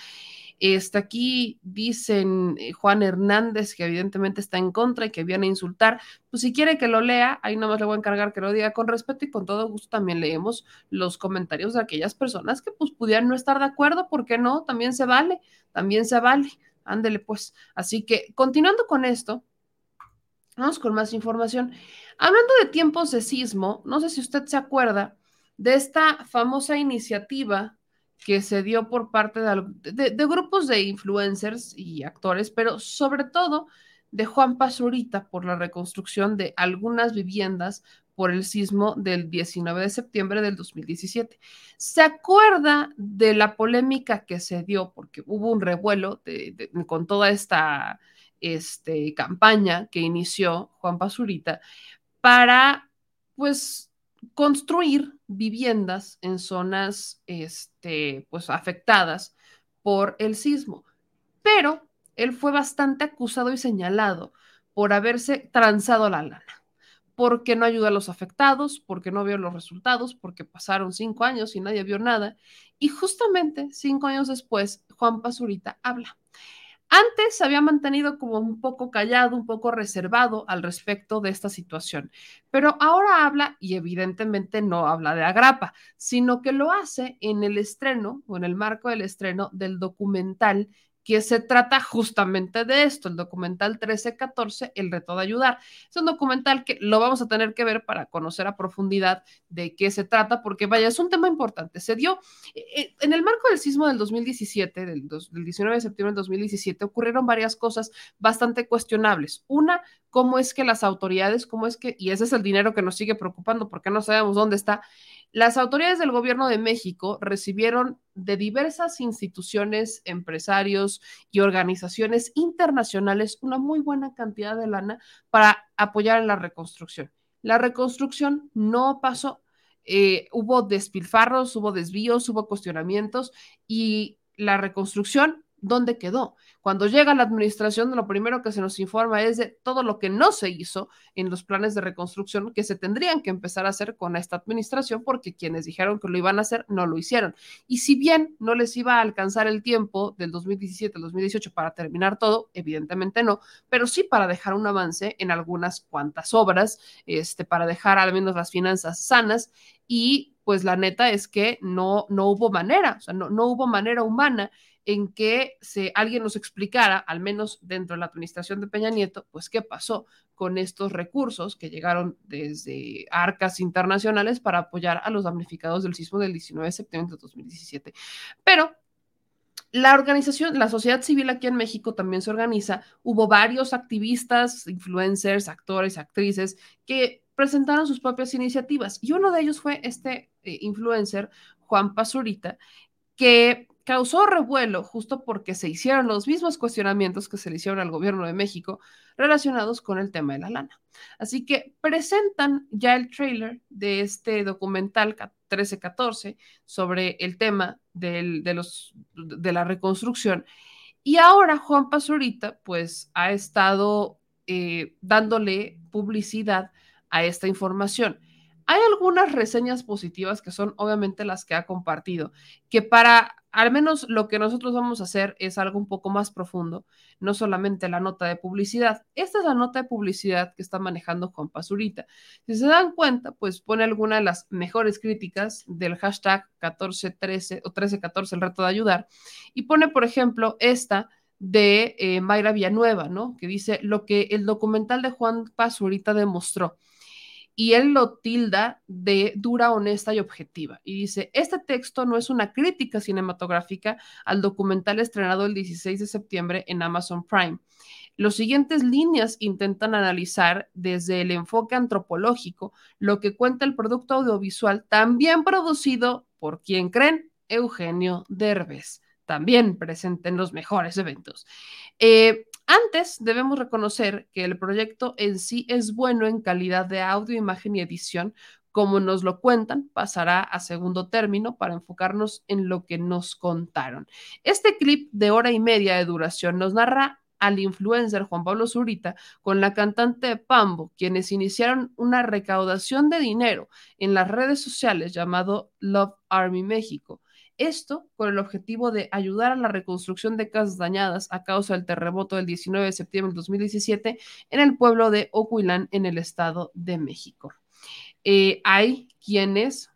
Este, aquí dicen eh, Juan Hernández que evidentemente está en contra y que viene a insultar. Pues si quiere que lo lea, ahí nomás le voy a encargar que lo diga con respeto y con todo gusto también leemos los comentarios de aquellas personas que pues pudieran no estar de acuerdo, ¿por qué no? También se vale, también se vale. Ándele pues. Así que continuando con esto, vamos con más información. Hablando de tiempos de sismo, no sé si usted se acuerda de esta famosa iniciativa que se dio por parte de, grupos de influencers y actores, pero sobre todo de Juan Pazurita por la reconstrucción de algunas viviendas por el sismo del 19 de septiembre del 2017. ¿Se acuerda de la polémica que se dio? Porque hubo un revuelo con toda esta este, campaña que inició Juan Pazurita para, pues, construir viviendas en zonas este, pues, afectadas por el sismo. Pero él fue bastante acusado y señalado por haberse transado la lana, porque no ayuda a los afectados, porque no vio los resultados, porque pasaron cinco años y nadie vio nada. Y justamente cinco años después, Juan Pazurita habla. Antes se había mantenido como un poco callado, un poco reservado al respecto de esta situación, pero ahora habla y evidentemente no habla de Agrapa, sino que lo hace en el estreno o en el marco del estreno del documental que se trata justamente de esto, el documental 1314, El reto de ayudar. Es un documental que lo vamos a tener que ver para conocer a profundidad de qué se trata, porque vaya, es un tema importante. Se dio eh, en el marco del sismo del 2017, del, del 19 de septiembre del 2017, ocurrieron varias cosas bastante cuestionables. Una, cómo es que las autoridades, cómo es que, y ese es el dinero que nos sigue preocupando porque no sabemos dónde está, las autoridades del gobierno de México recibieron de diversas instituciones, empresarios y organizaciones internacionales una muy buena cantidad de lana para apoyar en la reconstrucción. La reconstrucción no pasó. Eh, hubo despilfarros, hubo desvíos, hubo cuestionamientos y la reconstrucción dónde quedó. Cuando llega la administración, lo primero que se nos informa es de todo lo que no se hizo en los planes de reconstrucción que se tendrían que empezar a hacer con esta administración, porque quienes dijeron que lo iban a hacer no lo hicieron. Y si bien no les iba a alcanzar el tiempo del 2017 al 2018 para terminar todo, evidentemente no, pero sí para dejar un avance en algunas cuantas obras, este, para dejar al menos las finanzas sanas y pues la neta es que no, no hubo manera, o sea, no, no hubo manera humana en que se, alguien nos explicara, al menos dentro de la administración de Peña Nieto, pues qué pasó con estos recursos que llegaron desde arcas internacionales para apoyar a los damnificados del sismo del 19 de septiembre de 2017. Pero la organización, la sociedad civil aquí en México también se organiza. Hubo varios activistas, influencers, actores, actrices que presentaron sus propias iniciativas y uno de ellos fue este eh, influencer, Juan Pazurita, que causó revuelo justo porque se hicieron los mismos cuestionamientos que se le hicieron al gobierno de México relacionados con el tema de la lana. Así que presentan ya el trailer de este documental 1314 sobre el tema de, los, de la reconstrucción. Y ahora Juan Pazurita pues ha estado eh, dándole publicidad a esta información. Hay algunas reseñas positivas que son obviamente las que ha compartido, que para al menos lo que nosotros vamos a hacer es algo un poco más profundo, no solamente la nota de publicidad. Esta es la nota de publicidad que está manejando Juan Pazurita. Si se dan cuenta, pues pone alguna de las mejores críticas del hashtag 1413 o 1314, el reto de ayudar, y pone, por ejemplo, esta de eh, Mayra Villanueva, ¿no? Que dice lo que el documental de Juan Pazurita demostró y él lo tilda de dura, honesta y objetiva. Y dice, este texto no es una crítica cinematográfica al documental estrenado el 16 de septiembre en Amazon Prime. Los siguientes líneas intentan analizar desde el enfoque antropológico lo que cuenta el producto audiovisual también producido por quien creen, Eugenio Derbez, también presente en los mejores eventos. Eh, antes debemos reconocer que el proyecto en sí es bueno en calidad de audio, imagen y edición. Como nos lo cuentan, pasará a segundo término para enfocarnos en lo que nos contaron. Este clip de hora y media de duración nos narra al influencer Juan Pablo Zurita con la cantante Pambo, quienes iniciaron una recaudación de dinero en las redes sociales llamado Love Army México esto con el objetivo de ayudar a la reconstrucción de casas dañadas a causa del terremoto del 19 de septiembre de 2017 en el pueblo de Ocuilán, en el Estado de México. Eh, hay quienes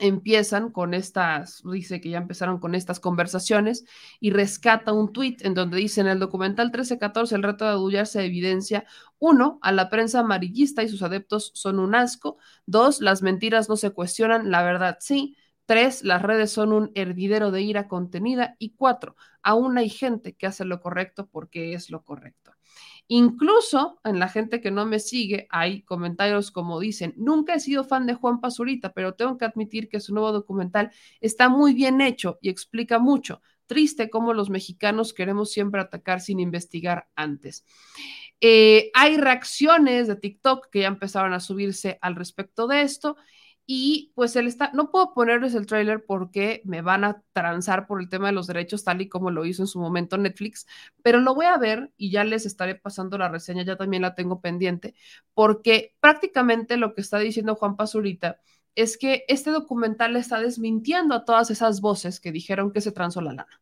empiezan con estas, dice que ya empezaron con estas conversaciones y rescata un tuit en donde dice en el documental 1314 el reto de adullarse se evidencia, uno, a la prensa amarillista y sus adeptos son un asco, dos, las mentiras no se cuestionan, la verdad sí, Tres, las redes son un hervidero de ira contenida. Y cuatro, aún hay gente que hace lo correcto porque es lo correcto. Incluso en la gente que no me sigue hay comentarios como dicen, nunca he sido fan de Juan Pazurita, pero tengo que admitir que su nuevo documental está muy bien hecho y explica mucho. Triste cómo los mexicanos queremos siempre atacar sin investigar antes. Eh, hay reacciones de TikTok que ya empezaron a subirse al respecto de esto y pues él está, no puedo ponerles el tráiler porque me van a transar por el tema de los derechos, tal y como lo hizo en su momento Netflix, pero lo voy a ver y ya les estaré pasando la reseña, ya también la tengo pendiente, porque prácticamente lo que está diciendo Juan Pazurita es que este documental está desmintiendo a todas esas voces que dijeron que se transó la lana.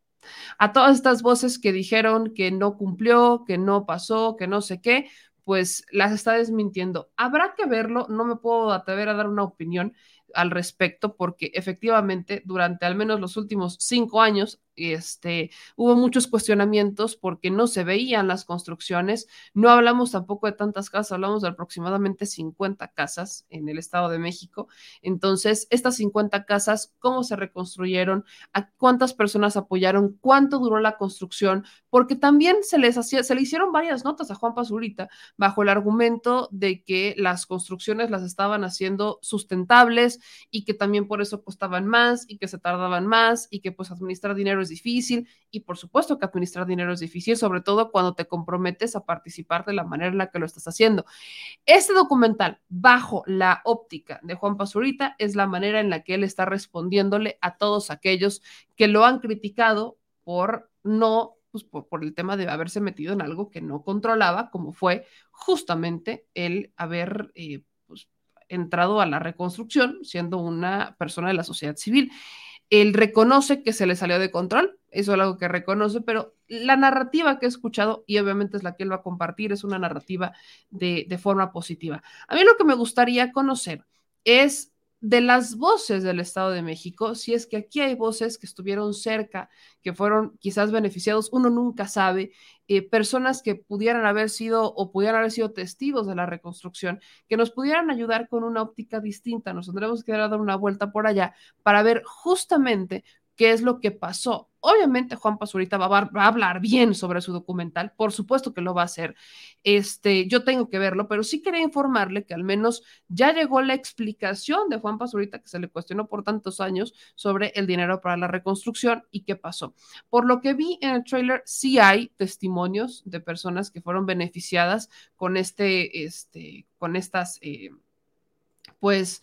A todas estas voces que dijeron que no cumplió, que no pasó, que no sé qué, pues las está desmintiendo. Habrá que verlo, no me puedo atrever a dar una opinión al respecto porque efectivamente durante al menos los últimos cinco años este, hubo muchos cuestionamientos porque no se veían las construcciones. No hablamos tampoco de tantas casas, hablamos de aproximadamente 50 casas en el Estado de México. Entonces, estas 50 casas, ¿cómo se reconstruyeron? ¿A cuántas personas apoyaron? ¿Cuánto duró la construcción? Porque también se les hacía, se le hicieron varias notas a Juan Pazurita bajo el argumento de que las construcciones las estaban haciendo sustentables y que también por eso costaban más y que se tardaban más y que pues administrar dinero es difícil y por supuesto que administrar dinero es difícil, sobre todo cuando te comprometes a participar de la manera en la que lo estás haciendo. Este documental, bajo la óptica de Juan Pazurita, es la manera en la que él está respondiéndole a todos aquellos que lo han criticado por no pues, por, el tema de haberse metido en algo que no controlaba, como fue justamente el haber eh, pues, entrado a la reconstrucción siendo una persona de la sociedad civil. Él reconoce que se le salió de control, eso es algo que reconoce, pero la narrativa que he escuchado, y obviamente es la que él va a compartir, es una narrativa de, de forma positiva. A mí lo que me gustaría conocer es de las voces del Estado de México, si es que aquí hay voces que estuvieron cerca, que fueron quizás beneficiados, uno nunca sabe, eh, personas que pudieran haber sido o pudieran haber sido testigos de la reconstrucción, que nos pudieran ayudar con una óptica distinta. Nos tendremos que dar una vuelta por allá para ver justamente qué es lo que pasó Obviamente Juan Pazurita va va a, hablar bien sobre su documental, por supuesto que lo va a hacer. Este, yo tengo que verlo, pero sí quería informarle que al menos ya llegó la explicación de Juan Pazurita, que se le cuestionó por tantos años sobre el dinero para la reconstrucción y qué pasó. Por lo que vi en el trailer, sí hay testimonios de personas que fueron beneficiadas con este, este, con estas, eh, pues,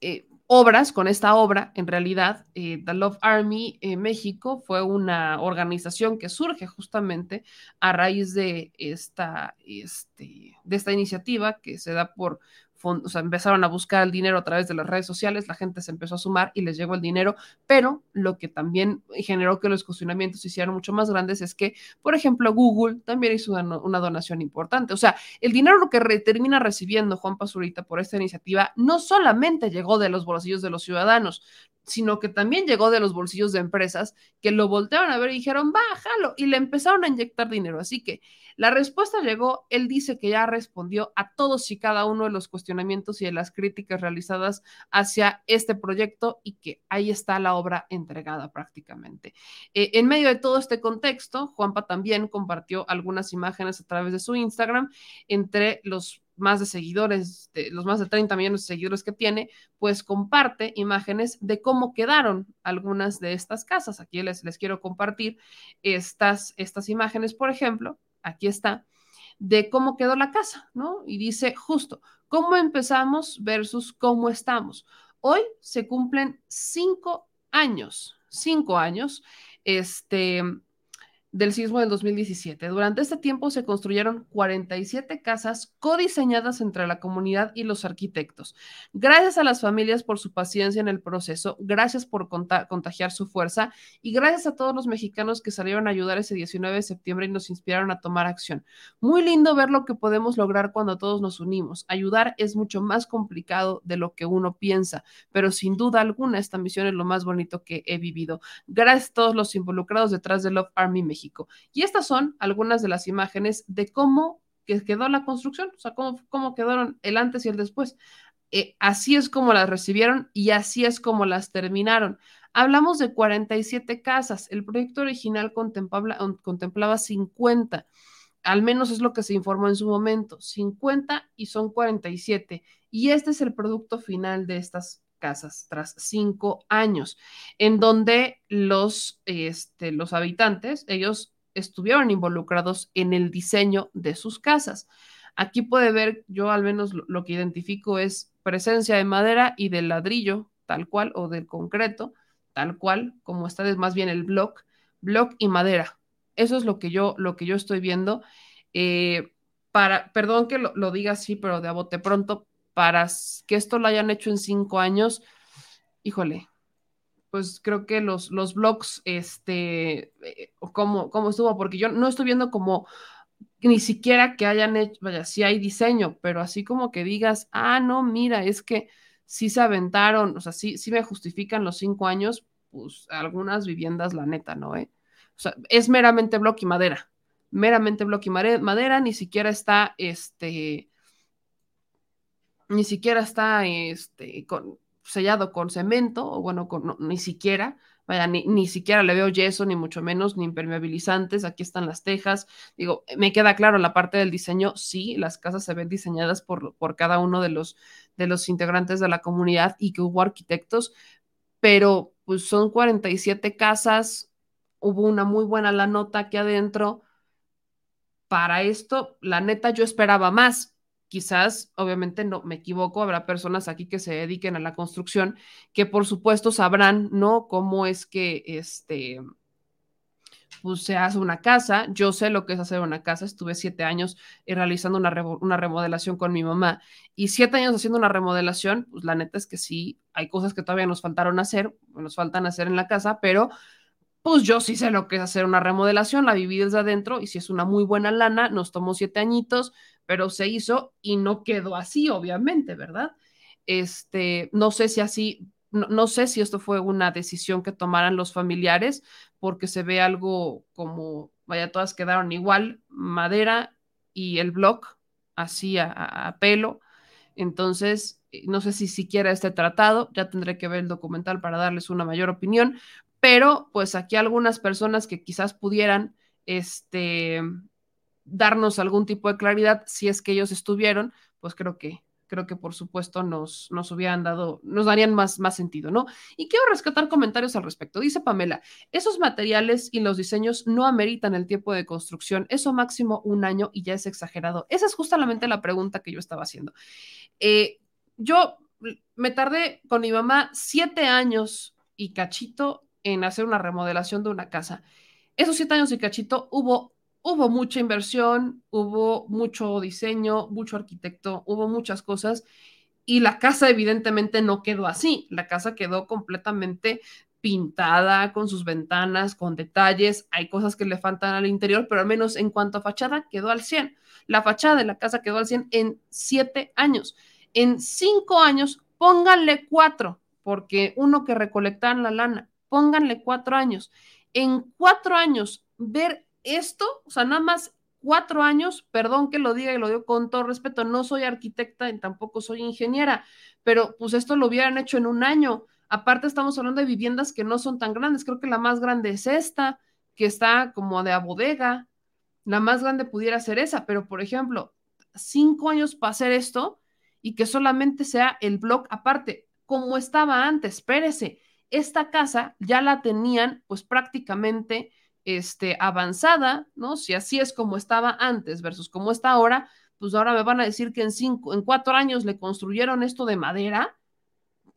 eh, obras, con esta obra, en realidad, eh, The Love Army eh, México fue una organización que surge justamente a raíz de esta, este, de esta iniciativa que se da por o sea, empezaron a buscar el dinero a través de las redes sociales, la gente se empezó a sumar y les llegó el dinero, pero lo que también generó que los cuestionamientos se hicieran mucho más grandes es que, por ejemplo, Google también hizo una, donación importante. O sea, el dinero que termina recibiendo Juan Pazurita por esta iniciativa no solamente llegó de los bolsillos de los ciudadanos, sino que también llegó de los bolsillos de empresas que lo voltearon a ver y dijeron, bájalo, y le empezaron a inyectar dinero. Así que la respuesta llegó, él dice que ya respondió a todos y cada uno de los cuestionamientos y de las críticas realizadas hacia este proyecto y que ahí está la obra entregada prácticamente. Eh, en medio de todo este contexto, Juanpa también compartió algunas imágenes a través de su Instagram entre los más de seguidores, de los más de 30 millones de seguidores que tiene, pues comparte imágenes de cómo quedaron algunas de estas casas. Aquí les, les quiero compartir estas, estas imágenes, por ejemplo, aquí está, de cómo quedó la casa, ¿no? Y dice justo, ¿cómo empezamos versus cómo estamos? Hoy se cumplen cinco años, cinco años, este, del sismo del 2017. Durante este tiempo se construyeron 47 casas codiseñadas entre la comunidad y los arquitectos. Gracias a las familias por su paciencia en el proceso, gracias por contagiar su fuerza y gracias a todos los mexicanos que salieron a ayudar ese 19 de septiembre y nos inspiraron a tomar acción. Muy lindo ver lo que podemos lograr cuando todos nos unimos. Ayudar es mucho más complicado de lo que uno piensa, pero sin duda alguna esta misión es lo más bonito que he vivido. Gracias a todos los involucrados detrás de Love Army México. Y estas son algunas de las imágenes de cómo quedó la construcción, o sea, cómo, cómo quedaron el antes y el después. Eh, así es como las recibieron y así es como las terminaron. Hablamos de 47 casas, el proyecto original contemplaba, contemplaba 50, al menos es lo que se informó en su momento, 50 y son 47. Y este es el producto final de estas casas tras cinco años, en donde los, este, los habitantes, ellos estuvieron involucrados en el diseño de sus casas. Aquí puede ver, yo al menos lo, que identifico es presencia de madera y del ladrillo, tal cual, o del concreto, tal cual, como está es más bien el block, block y madera. Eso es lo que yo, lo que yo estoy viendo. Eh, para, perdón que lo, lo, diga así, pero de a bote pronto, para que esto lo hayan hecho en cinco años, híjole, pues creo que los, los blogs, este, eh, ¿cómo, ¿cómo estuvo? Porque yo no estoy viendo como ni siquiera que hayan hecho, vaya, sí hay diseño, pero así como que digas, ah, no, mira, es que sí se aventaron, o sea, sí, sí me justifican los cinco años, pues algunas viviendas, la neta, ¿no? ¿Eh? O sea, es meramente bloque y madera, meramente bloque y madera, ni siquiera está, este, ni siquiera está este, con, sellado con cemento, o bueno, con, ni siquiera, vaya, ni, ni, siquiera le veo yeso, ni mucho menos, ni impermeabilizantes, aquí están las tejas, digo, me queda claro la parte del diseño, sí, las casas se ven diseñadas por, por cada uno de los, de los integrantes de la comunidad y que hubo arquitectos, pero pues son 47 casas, hubo una muy buena la nota aquí adentro, para esto, la neta, yo esperaba más, quizás, obviamente no me equivoco, habrá personas aquí que se dediquen a la construcción que por supuesto sabrán, ¿no? Cómo es que este, pues se hace una casa. Yo sé lo que es hacer una casa. Estuve siete años eh, realizando una, una, remodelación con mi mamá y siete años haciendo una remodelación. Pues la neta es que sí, hay cosas que todavía nos faltaron hacer, nos faltan hacer en la casa, pero pues yo sí sé lo que es hacer una remodelación, la viví desde adentro y si es una muy buena lana, nos tomó siete añitos, pero se hizo y no quedó así, obviamente, ¿verdad? Este, no sé si así, no, no, sé si esto fue una decisión que tomaran los familiares, porque se ve algo como, vaya, todas quedaron igual, madera y el block, así a, pelo. Entonces, no sé si siquiera este tratado, ya tendré que ver el documental para darles una mayor opinión, pero pues aquí algunas personas que quizás pudieran, este, darnos algún tipo de claridad si es que ellos estuvieron, pues creo que creo que por supuesto nos, nos hubieran dado, nos darían más, más sentido, ¿no? Y quiero rescatar comentarios al respecto. Dice Pamela, esos materiales y los diseños no ameritan el tiempo de construcción, eso máximo un año y ya es exagerado. Esa es justamente la pregunta que yo estaba haciendo. Eh, yo me tardé con mi mamá siete años y cachito en hacer una remodelación de una casa. Esos siete años y cachito hubo hubo mucha inversión, hubo mucho diseño, mucho arquitecto, hubo muchas cosas y la casa evidentemente no quedó así, la casa quedó completamente pintada con sus ventanas, con detalles, hay cosas que le faltan al interior, pero al menos en cuanto a fachada quedó al 100. La fachada de la casa quedó al 100 en siete años. En cinco años, pónganle cuatro, porque uno que recolectaban la lana, pónganle cuatro años. En cuatro años, ver esto, o sea, nada más cuatro años, perdón que lo diga y lo digo con todo respeto, no soy arquitecta y tampoco soy ingeniera, pero pues esto lo hubieran hecho en un año. Aparte estamos hablando de viviendas que no son tan grandes, creo que la más grande es esta, que está como de a bodega, la más grande pudiera ser esa, pero por ejemplo, cinco años para hacer esto y que solamente sea el blog aparte, como estaba antes, espérese, esta casa ya la tenían pues prácticamente este, avanzada, ¿no? Si así es como estaba antes versus como está ahora, pues ahora me van a decir que en cinco, en cuatro años le construyeron esto de madera,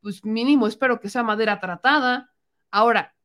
pues mínimo espero que sea madera tratada. Ahora,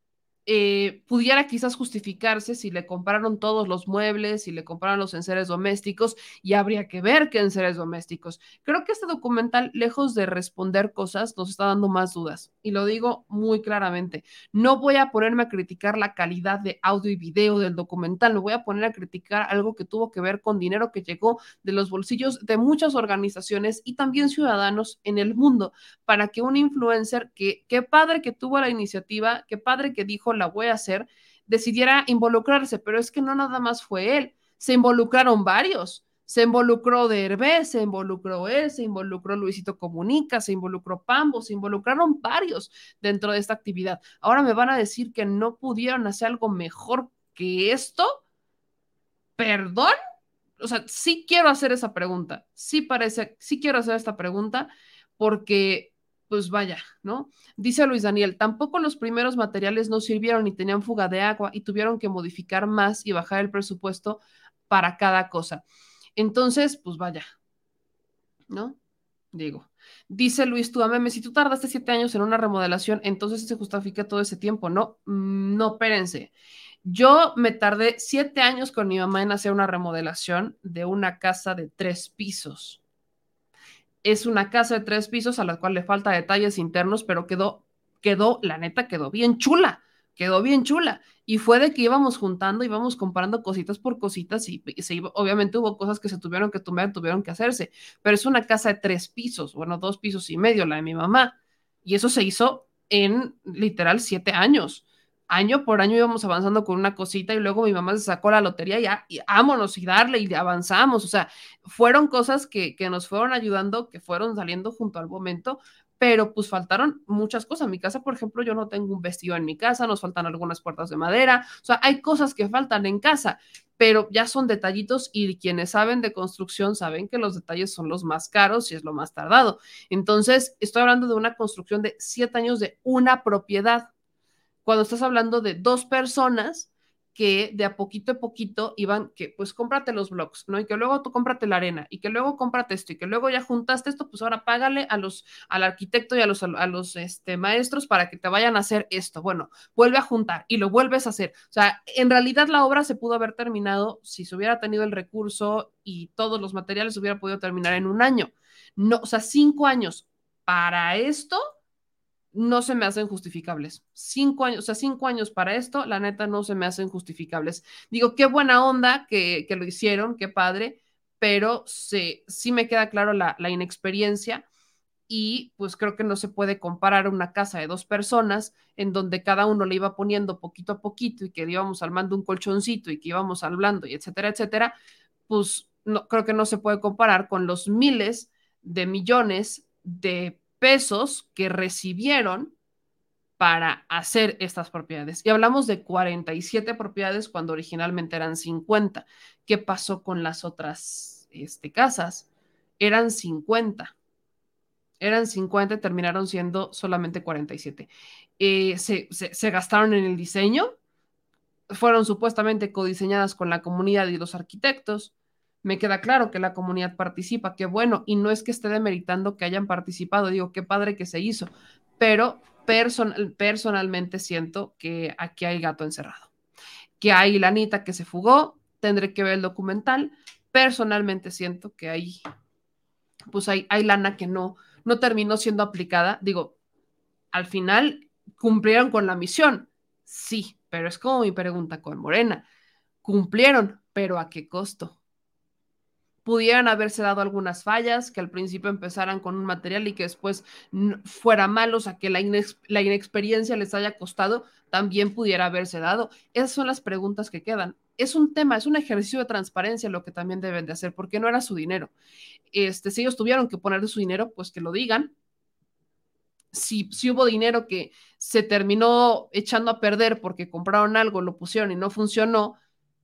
eh, pudiera quizás justificarse si le compraron todos los muebles, si le compraron los enseres domésticos, y habría que ver qué enseres domésticos. Creo que este documental, lejos de responder cosas, nos está dando más dudas. Y lo digo muy claramente. No voy a ponerme a criticar la calidad de audio y video del documental, me voy a poner a criticar algo que tuvo que ver con dinero que llegó de los bolsillos de muchas organizaciones y también ciudadanos en el mundo para que un influencer, que qué padre que tuvo la iniciativa, qué padre que dijo la voy a hacer, decidiera involucrarse, pero es que no nada más fue él, se involucraron varios. Se involucró Derbez, se involucró él, se involucró Luisito Comunica, se involucró Pambo, se involucraron varios dentro de esta actividad. Ahora me van a decir que no pudieron hacer algo mejor que esto. ¿Perdón? O sea, sí quiero hacer esa pregunta. Sí parece, sí quiero hacer esta pregunta porque pues vaya, ¿no? Dice Luis Daniel, tampoco los primeros materiales no sirvieron ni tenían fuga de agua y tuvieron que modificar más y bajar el presupuesto para cada cosa. Entonces, pues vaya, ¿no? Digo, dice Luis, tú ameme, si tú tardaste siete años en una remodelación, entonces se justifica todo ese tiempo, ¿no? Mm, no, espérense. Yo me tardé siete años con mi mamá en hacer una remodelación de una casa de tres pisos es una casa de tres pisos a la cual le falta detalles internos, pero quedó, quedó, la neta, quedó bien chula, quedó bien chula. Y fue de que íbamos juntando, íbamos comparando cositas por cositas y, obviamente hubo cosas que se tuvieron que tomar, tuvieron que hacerse, pero es una casa de tres pisos, bueno, dos pisos y medio, la de mi mamá. Y eso se hizo en literal siete años año por año íbamos avanzando con una cosita y luego mi mamá se sacó la lotería y, ya, y vámonos y darle y avanzamos. O sea, fueron cosas que, que nos fueron ayudando, que fueron saliendo junto al momento, pero pues faltaron muchas cosas. En mi casa, por ejemplo, yo no tengo un vestido en mi casa, nos faltan algunas puertas de madera, o sea, hay cosas que faltan en casa, pero ya son detallitos y quienes saben de construcción saben que los detalles son los más caros y es lo más tardado. Entonces, estoy hablando de una construcción de siete años de una propiedad cuando estás hablando de dos personas que de a poquito a poquito iban, que pues cómprate los blogs, ¿no? Y que luego tú cómprate la arena, y que luego cómprate esto, y que luego ya juntaste esto, pues ahora págale a los, al arquitecto y a los, a los este, maestros para que te vayan a hacer esto. Bueno, vuelve a juntar y lo vuelves a hacer. O sea, en realidad la obra se pudo haber terminado si se hubiera tenido el recurso y todos los materiales se hubiera podido terminar en un año. No, o sea, cinco años para esto no se me hacen justificables. Cinco años, o sea, cinco años para esto, la neta no se me hacen justificables. Digo, qué buena onda que, lo hicieron, qué padre, pero sí, sí me queda claro la, la, inexperiencia y pues creo que no se puede comparar una casa de dos personas en donde cada uno le iba poniendo poquito a poquito y que íbamos armando un colchoncito y que íbamos hablando y etcétera, etcétera, pues no, creo que no se puede comparar con los miles de millones de pesos que recibieron para hacer estas propiedades. Y hablamos de 47 propiedades cuando originalmente eran 50. ¿Qué pasó con las otras este, casas? Eran 50. Eran 50 y terminaron siendo solamente 47. Eh, se, se gastaron en el diseño, fueron supuestamente codiseñadas con la comunidad y los arquitectos. Me queda claro que la comunidad participa, qué bueno, y no es que esté demeritando que hayan participado, digo, qué padre que se hizo, pero personalmente siento que aquí hay gato encerrado, que hay lanita que se fugó, tendré que ver el documental, personalmente siento que hay, pues hay, hay lana que no, no terminó siendo aplicada, digo, al final cumplieron con la misión, sí, pero es como mi pregunta con Morena. Cumplieron, pero ¿a qué costo? Pudieran haberse dado algunas fallas, que al principio empezaran con un material y que después fuera malo, o sea, que la, la inexperiencia les haya costado, también pudiera haberse dado. Esas son las preguntas que quedan. Es un tema, es un ejercicio de transparencia lo que también deben de hacer, porque no era su dinero. Este, si ellos tuvieron que poner su dinero, pues que lo digan, si, hubo dinero que se terminó echando a perder porque compraron algo, lo pusieron y no funcionó,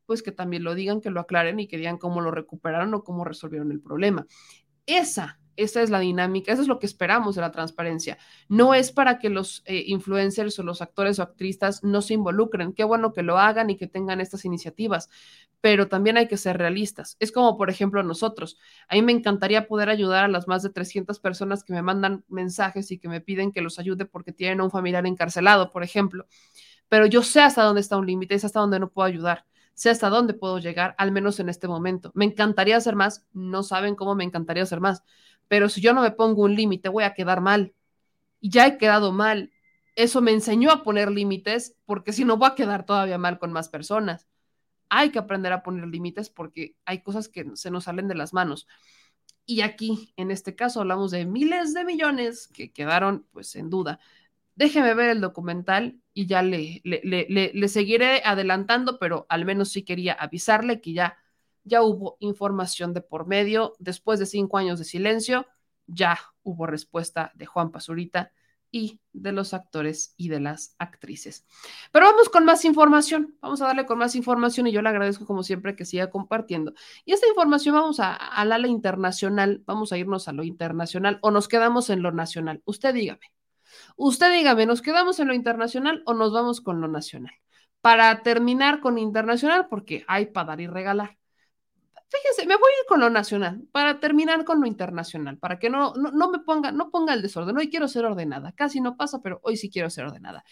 pues que también lo digan, que lo aclaren y que digan cómo lo recuperaron o cómo resolvieron el problema. Esa esa es la dinámica, eso es lo que esperamos de la transparencia. No es para que los eh, influencers o los actores o actrices no se involucren. Qué bueno que lo hagan y que tengan estas iniciativas, pero también hay que ser realistas. Es como, por ejemplo, nosotros. A mí me encantaría poder ayudar a las más de 300 personas que me mandan mensajes y que me piden que los ayude porque tienen a un familiar encarcelado, por ejemplo. Pero yo sé hasta dónde está un límite, es hasta dónde no puedo ayudar sé hasta dónde puedo llegar, al menos en este momento. Me encantaría hacer más, no saben cómo me encantaría hacer más, pero si yo no me pongo un límite, voy a quedar mal. Y ya he quedado mal. Eso me enseñó a poner límites, porque si no voy a quedar todavía mal con más personas. Hay que aprender a poner límites porque hay cosas que se nos salen de las manos. Y aquí, en este caso, hablamos de miles de millones que quedaron pues en duda. Déjeme ver el documental y ya le, seguiré adelantando, pero al menos sí quería avisarle que ya ya hubo información de por medio. Después de cinco años de silencio, ya hubo respuesta de Juan Pazurita y de los actores y de las actrices. Pero vamos con más información, vamos a darle con más información y yo le agradezco como siempre que siga compartiendo. Y esta información vamos a, al ala internacional, vamos a irnos a lo internacional o nos quedamos en lo nacional. Usted dígame, usted dígame, ¿nos quedamos en lo internacional o nos vamos con lo nacional? Para terminar con internacional, porque hay para dar y regalar. Fíjense, me voy a ir con lo nacional para terminar con lo internacional, para que no, no, me ponga, no ponga el desorden. Hoy quiero ser ordenada. Casi no pasa, pero hoy sí quiero ser ordenada.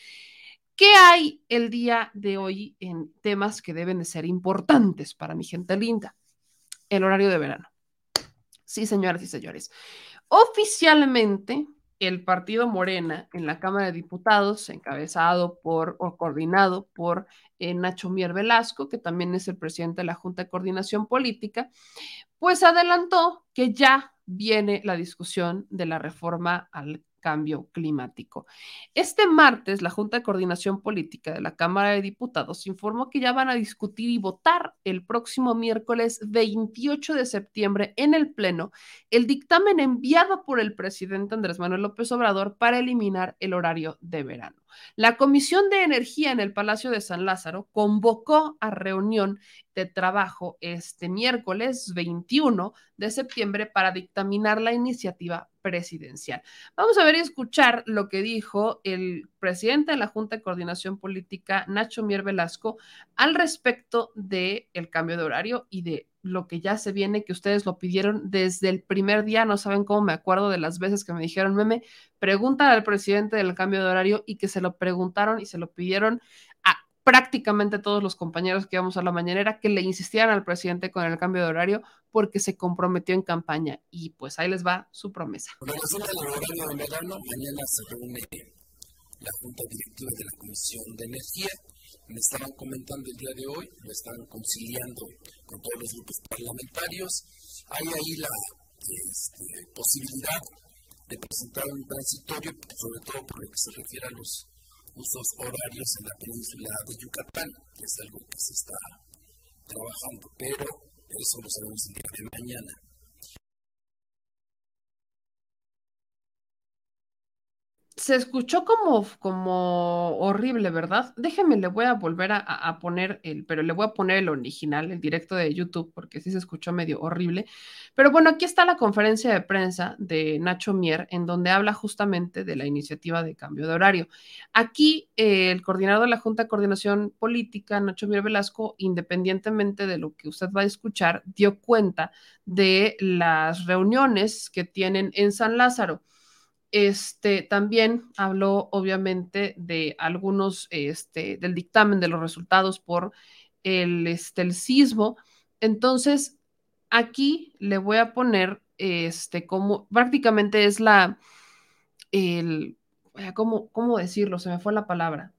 ¿Qué hay el día de hoy en temas que deben de ser importantes para mi gente linda? El horario de verano. Sí, señoras y señores. Oficialmente, el partido Morena en la Cámara de Diputados, encabezado por o coordinado por eh, Nacho Mier Velasco, que también es el presidente de la Junta de Coordinación Política, pues adelantó que ya viene la discusión de la reforma al cambio climático. Este martes, la Junta de Coordinación Política de la Cámara de Diputados informó que ya van a discutir y votar el próximo miércoles 28 de septiembre en el Pleno el dictamen enviado por el presidente Andrés Manuel López Obrador para eliminar el horario de verano. La Comisión de Energía en el Palacio de San Lázaro convocó a reunión de trabajo este miércoles 21 de septiembre para dictaminar la iniciativa presidencial. Vamos a ver y escuchar lo que dijo el presidente de la Junta de Coordinación Política, Nacho Mier Velasco, al respecto del el cambio de horario y de lo que ya se viene, que ustedes lo pidieron desde el primer día, no saben cómo me acuerdo de las veces que me dijeron, meme, pregunta al presidente del cambio de horario y que se lo preguntaron y se lo pidieron a prácticamente todos los compañeros que íbamos a la mañanera que le insistieran al presidente con el cambio de horario porque se comprometió en campaña y pues ahí les va su promesa. La Junta Directiva de la Comisión de Energía me estaban comentando el día de hoy, lo están conciliando con todos los grupos parlamentarios. Hay ahí la este, posibilidad de presentar un transitorio, sobre todo por lo que se refiere a los usos horarios en la península de Yucatán, que es algo que se está trabajando, pero eso lo sabemos el día de mañana. Se escuchó como, como horrible, ¿verdad? Déjeme, le voy a volver a, poner el, pero le voy a poner el original, el directo de YouTube, porque sí se escuchó medio horrible. Pero bueno, aquí está la conferencia de prensa de Nacho Mier, en donde habla justamente de la iniciativa de cambio de horario. Aquí eh, el coordinador de la Junta de Coordinación Política, Nacho Mier Velasco, independientemente de lo que usted va a escuchar, dio cuenta de las reuniones que tienen en San Lázaro. Este también habló, obviamente, de algunos, este, del dictamen de los resultados por el, este, el sismo. Entonces, aquí le voy a poner, este, como prácticamente es la, el, ¿cómo, ¿cómo decirlo? Se me fue la palabra.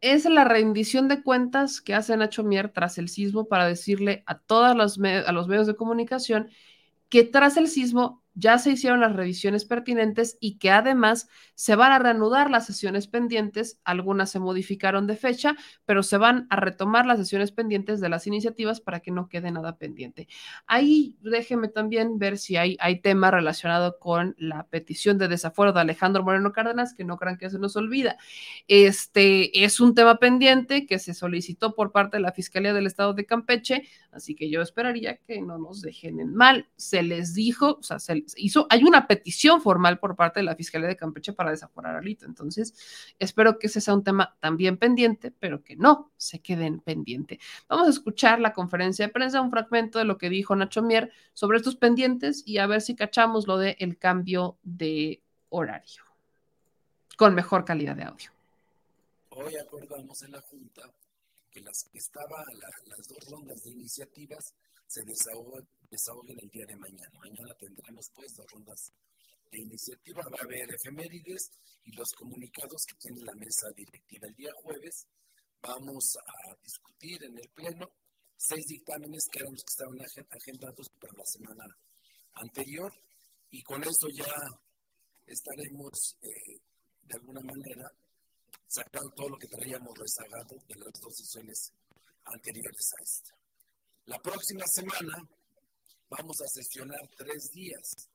Es la rendición de cuentas que hace Nacho Mier tras el sismo para decirle a todos los, a los medios de comunicación que tras el sismo ya se hicieron las revisiones pertinentes y que además se van a reanudar las sesiones pendientes, algunas se modificaron de fecha, pero se van a retomar las sesiones pendientes de las iniciativas para que no quede nada pendiente. Ahí déjeme también ver si hay, hay tema relacionado con la petición de desafuero de Alejandro Moreno Cárdenas, que no crean que se nos olvida. Este es un tema pendiente que se solicitó por parte de la Fiscalía del Estado de Campeche, así que yo esperaría que no nos dejen en mal. Se les dijo, o sea, se hizo, hay una petición formal por parte de la Fiscalía de Campeche para desaforar a Lito. Entonces, espero que ese sea un tema también pendiente, pero que no se queden pendiente. Vamos a escuchar la conferencia de prensa, un fragmento de lo que dijo Nacho Mier sobre estos pendientes y a ver si cachamos lo del el cambio de horario con mejor calidad de audio. Hoy acordamos en la Junta que las que estaban las dos rondas de iniciativas se desahoguen, el día de mañana. Mañana tendremos pues dos rondas de iniciativa, va a haber efemérides y los comunicados que tiene la mesa directiva. El día jueves vamos a discutir en el Pleno seis dictámenes que eran los que estaban agendados para la semana anterior y con eso ya estaremos eh, de alguna manera sacando todo lo que traíamos rezagado de las dos sesiones anteriores a esta. La próxima semana vamos a sesionar tres días.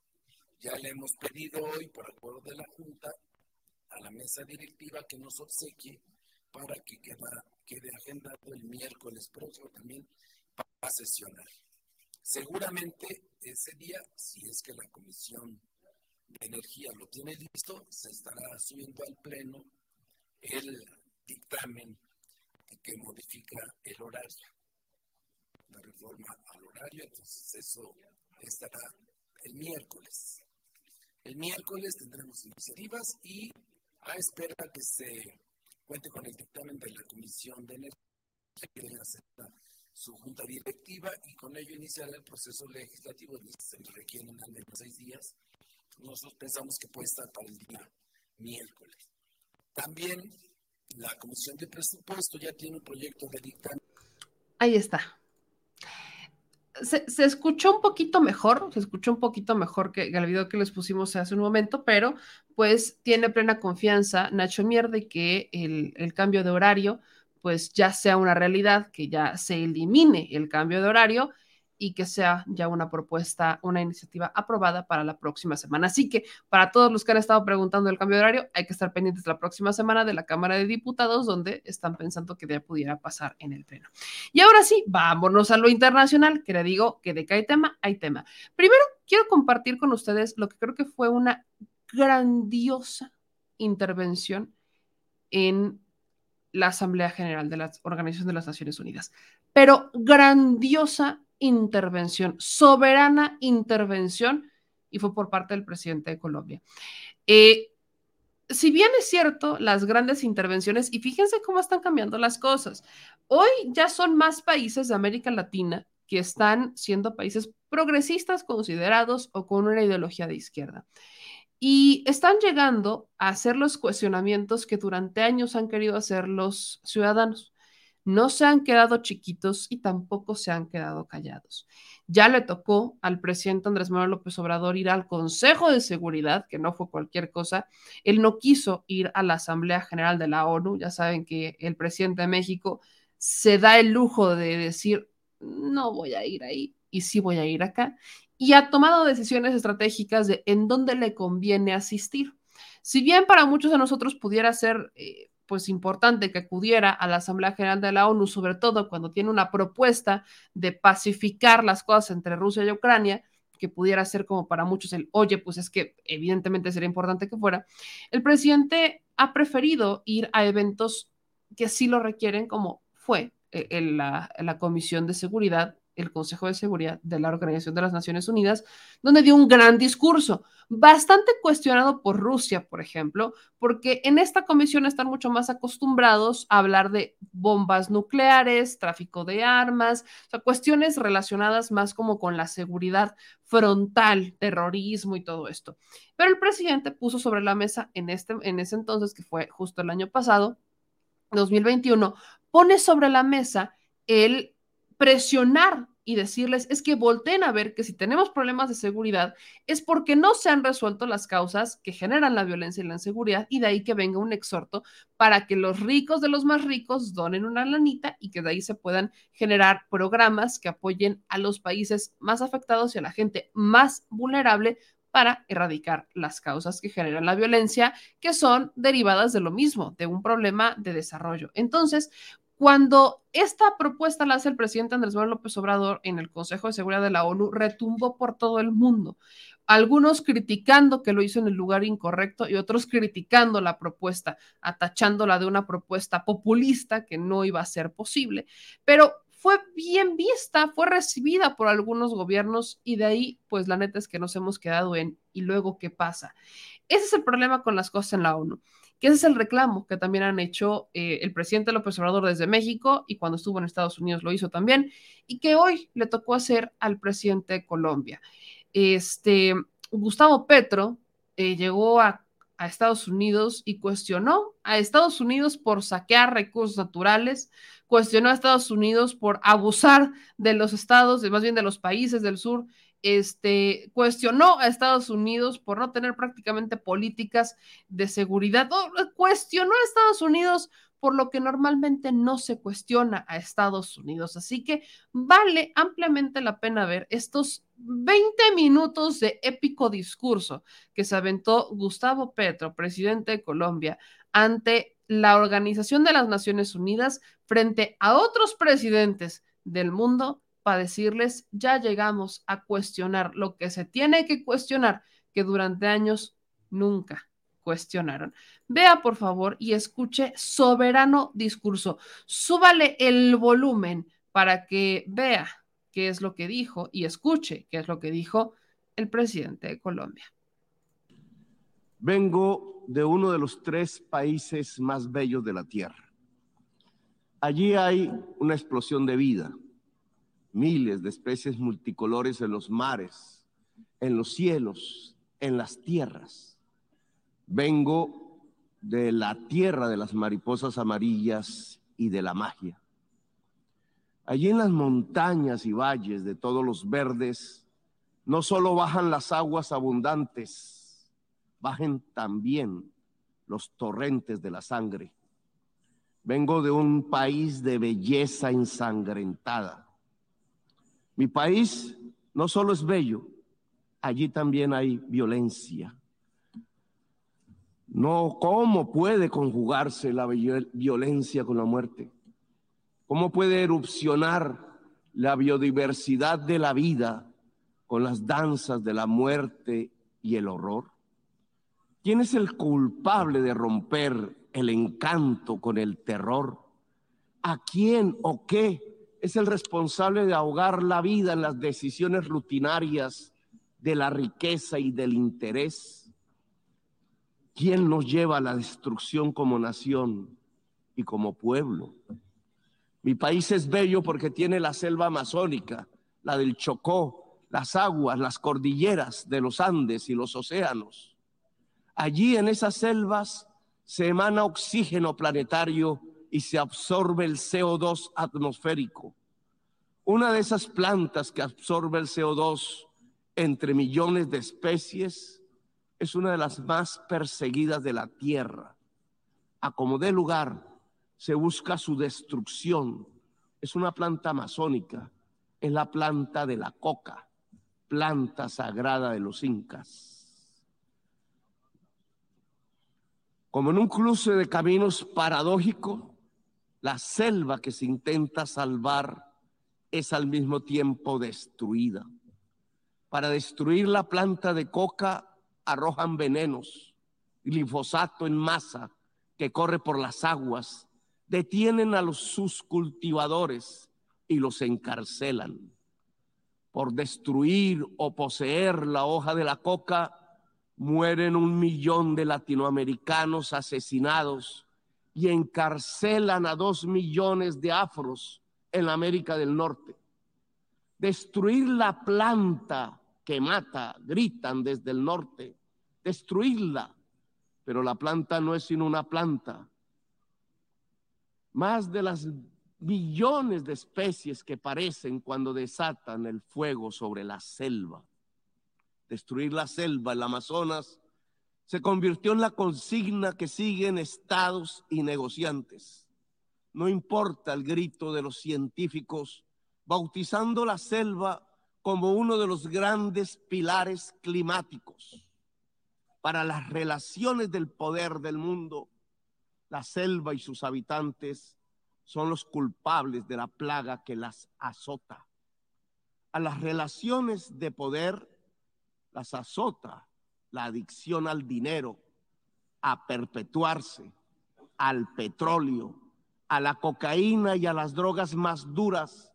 Ya le hemos pedido hoy, por acuerdo de la Junta, a la mesa directiva que nos obsequie para que quede agendado el miércoles próximo también para sesionar. Seguramente ese día, si es que la Comisión de Energía lo tiene listo, se estará subiendo al Pleno el dictamen que modifica el horario la reforma al horario, entonces eso estará el miércoles. El miércoles tendremos iniciativas y a espera que se cuente con el dictamen de la Comisión de Energía que hacer su junta directiva y con ello iniciará el proceso legislativo. Se requieren al menos seis días. Nosotros pensamos que puede estar para el día miércoles. También la Comisión de Presupuesto ya tiene un proyecto de dictamen. Ahí está se, escuchó un poquito mejor, se escuchó un poquito mejor que, el video que les pusimos hace un momento, pero pues tiene plena confianza Nacho Mierde que el, el cambio de horario pues ya sea una realidad, que ya se elimine el cambio de horario y que sea ya una propuesta, una iniciativa aprobada para la próxima semana. Así que para todos los que han estado preguntando el cambio de horario, hay que estar pendientes la próxima semana de la Cámara de Diputados, donde están pensando que ya pudiera pasar en el Pleno. Y ahora sí, vámonos a lo internacional, que le digo que de que hay tema, hay tema. Primero, quiero compartir con ustedes lo que creo que fue una grandiosa intervención en la Asamblea General de la Organización de las Naciones Unidas, pero grandiosa intervención, soberana intervención, y fue por parte del presidente de Colombia. Eh, si bien es cierto, las grandes intervenciones, y fíjense cómo están cambiando las cosas, hoy ya son más países de América Latina que están siendo países progresistas considerados o con una ideología de izquierda. Y están llegando a hacer los cuestionamientos que durante años han querido hacer los ciudadanos no se han quedado chiquitos y tampoco se han quedado callados. Ya le tocó al presidente Andrés Manuel López Obrador ir al Consejo de Seguridad, que no fue cualquier cosa. Él no quiso ir a la Asamblea General de la ONU. Ya saben que el presidente de México se da el lujo de decir, no voy a ir ahí y sí voy a ir acá. Y ha tomado decisiones estratégicas de en dónde le conviene asistir. Si bien para muchos de nosotros pudiera ser eh, pues importante que acudiera a la Asamblea General de la ONU, sobre todo cuando tiene una propuesta de pacificar las cosas entre Rusia y Ucrania, que pudiera ser como para muchos el, oye, pues es que evidentemente sería importante que fuera, el presidente ha preferido ir a eventos que sí lo requieren, como fue eh, en la, la Comisión de Seguridad el Consejo de Seguridad de la Organización de las Naciones Unidas, donde dio un gran discurso, bastante cuestionado por Rusia, por ejemplo, porque en esta comisión están mucho más acostumbrados a hablar de bombas nucleares, tráfico de armas, cuestiones relacionadas más como con la seguridad frontal, terrorismo y todo esto. Pero el presidente puso sobre la mesa en, este, en ese entonces, que fue justo el año pasado, 2021, pone sobre la mesa el presionar y decirles es que volteen a ver que si tenemos problemas de seguridad es porque no se han resuelto las causas que generan la violencia y la inseguridad y de ahí que venga un exhorto para que los ricos de los más ricos donen una lanita y que de ahí se puedan generar programas que apoyen a los países más afectados y a la gente más vulnerable para erradicar las causas que generan la violencia, que son derivadas de lo mismo, de un problema de desarrollo. Entonces, cuando esta propuesta la hace el presidente Andrés Manuel López Obrador en el Consejo de Seguridad de la ONU, retumbó por todo el mundo. Algunos criticando que lo hizo en el lugar incorrecto y otros criticando la propuesta, atachándola de una propuesta populista que no iba a ser posible. Pero fue bien vista, fue recibida por algunos gobiernos y de ahí, pues la neta es que nos hemos quedado en ¿y luego qué pasa? Ese es el problema con las cosas en la ONU ese es el reclamo que también han hecho eh, el presidente López Obrador desde México y cuando estuvo en Estados Unidos lo hizo también, y que hoy le tocó hacer al presidente de Colombia. Este, Gustavo Petro eh, llegó a, a Estados Unidos y cuestionó a Estados Unidos por saquear recursos naturales, cuestionó a Estados Unidos por abusar de los estados, más bien de los países del sur este, cuestionó a Estados Unidos por no tener prácticamente políticas de seguridad, cuestionó a Estados Unidos por lo que normalmente no se cuestiona a Estados Unidos. Así que vale ampliamente la pena ver estos 20 minutos de épico discurso que se aventó Gustavo Petro, presidente de Colombia, ante la Organización de las Naciones Unidas frente a otros presidentes del mundo para decirles, ya llegamos a cuestionar lo que se tiene que cuestionar, que durante años nunca cuestionaron. Vea, por favor, y escuche soberano discurso. Súbale el volumen para que vea qué es lo que dijo y escuche qué es lo que dijo el presidente de Colombia. Vengo de uno de los tres países más bellos de la Tierra. Allí hay una explosión de vida miles de especies multicolores en los mares, en los cielos, en las tierras. Vengo de la tierra de las mariposas amarillas y de la magia. Allí en las montañas y valles de todos los verdes, no solo bajan las aguas abundantes, bajen también los torrentes de la sangre. Vengo de un país de belleza ensangrentada mi país no solo es bello, allí también hay violencia. No, ¿cómo puede conjugarse la violencia con la muerte? ¿Cómo puede erupcionar la biodiversidad de la vida con las danzas de la muerte y el horror? ¿Quién es el culpable de romper el encanto con el terror? ¿A quién o qué es el responsable de ahogar la vida en las decisiones rutinarias de la riqueza y del interés. ¿Quién nos lleva a la destrucción como nación y como pueblo? Mi país es bello porque tiene la selva amazónica, la del Chocó, las aguas, las cordilleras de los Andes y los océanos. Allí en esas selvas se emana oxígeno planetario y se absorbe el CO2 atmosférico. Una de esas plantas que absorbe el CO2 entre millones de especies es una de las más perseguidas de la Tierra. A como dé lugar, se busca su destrucción. Es una planta amazónica, es la planta de la coca, planta sagrada de los incas. Como en un cruce de caminos paradójico, la selva que se intenta salvar es al mismo tiempo destruida. Para destruir la planta de coca arrojan venenos, glifosato en masa que corre por las aguas, detienen a los, sus cultivadores y los encarcelan. Por destruir o poseer la hoja de la coca, mueren un millón de latinoamericanos asesinados y encarcelan a dos millones de afros en América del Norte. Destruir la planta que mata, gritan desde el norte, destruirla, pero la planta no es sino una planta. Más de las millones de especies que parecen cuando desatan el fuego sobre la selva. Destruir la selva, el Amazonas, se convirtió en la consigna que siguen estados y negociantes. No importa el grito de los científicos, bautizando la selva como uno de los grandes pilares climáticos. Para las relaciones del poder del mundo, la selva y sus habitantes son los culpables de la plaga que las azota. A las relaciones de poder las azota la adicción al dinero, a perpetuarse, al petróleo, a la cocaína y a las drogas más duras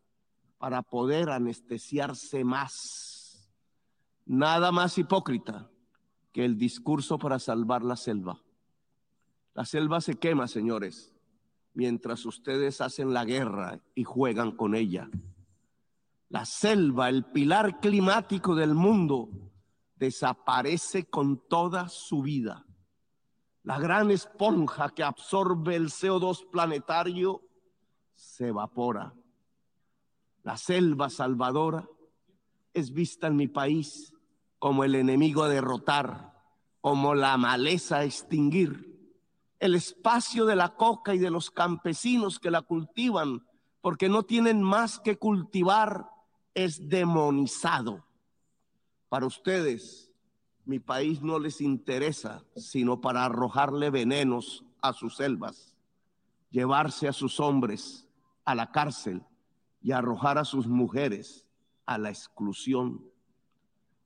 para poder anestesiarse más. Nada más hipócrita que el discurso para salvar la selva. La selva se quema, señores, mientras ustedes hacen la guerra y juegan con ella. La selva, el pilar climático del mundo, desaparece con toda su vida. La gran esponja que absorbe el CO2 planetario se evapora. La selva salvadora es vista en mi país como el enemigo a derrotar, como la maleza a extinguir. El espacio de la coca y de los campesinos que la cultivan porque no tienen más que cultivar es demonizado. Para ustedes, mi país no les interesa sino para arrojarle venenos a sus selvas, llevarse a sus hombres a la cárcel y arrojar a sus mujeres a la exclusión.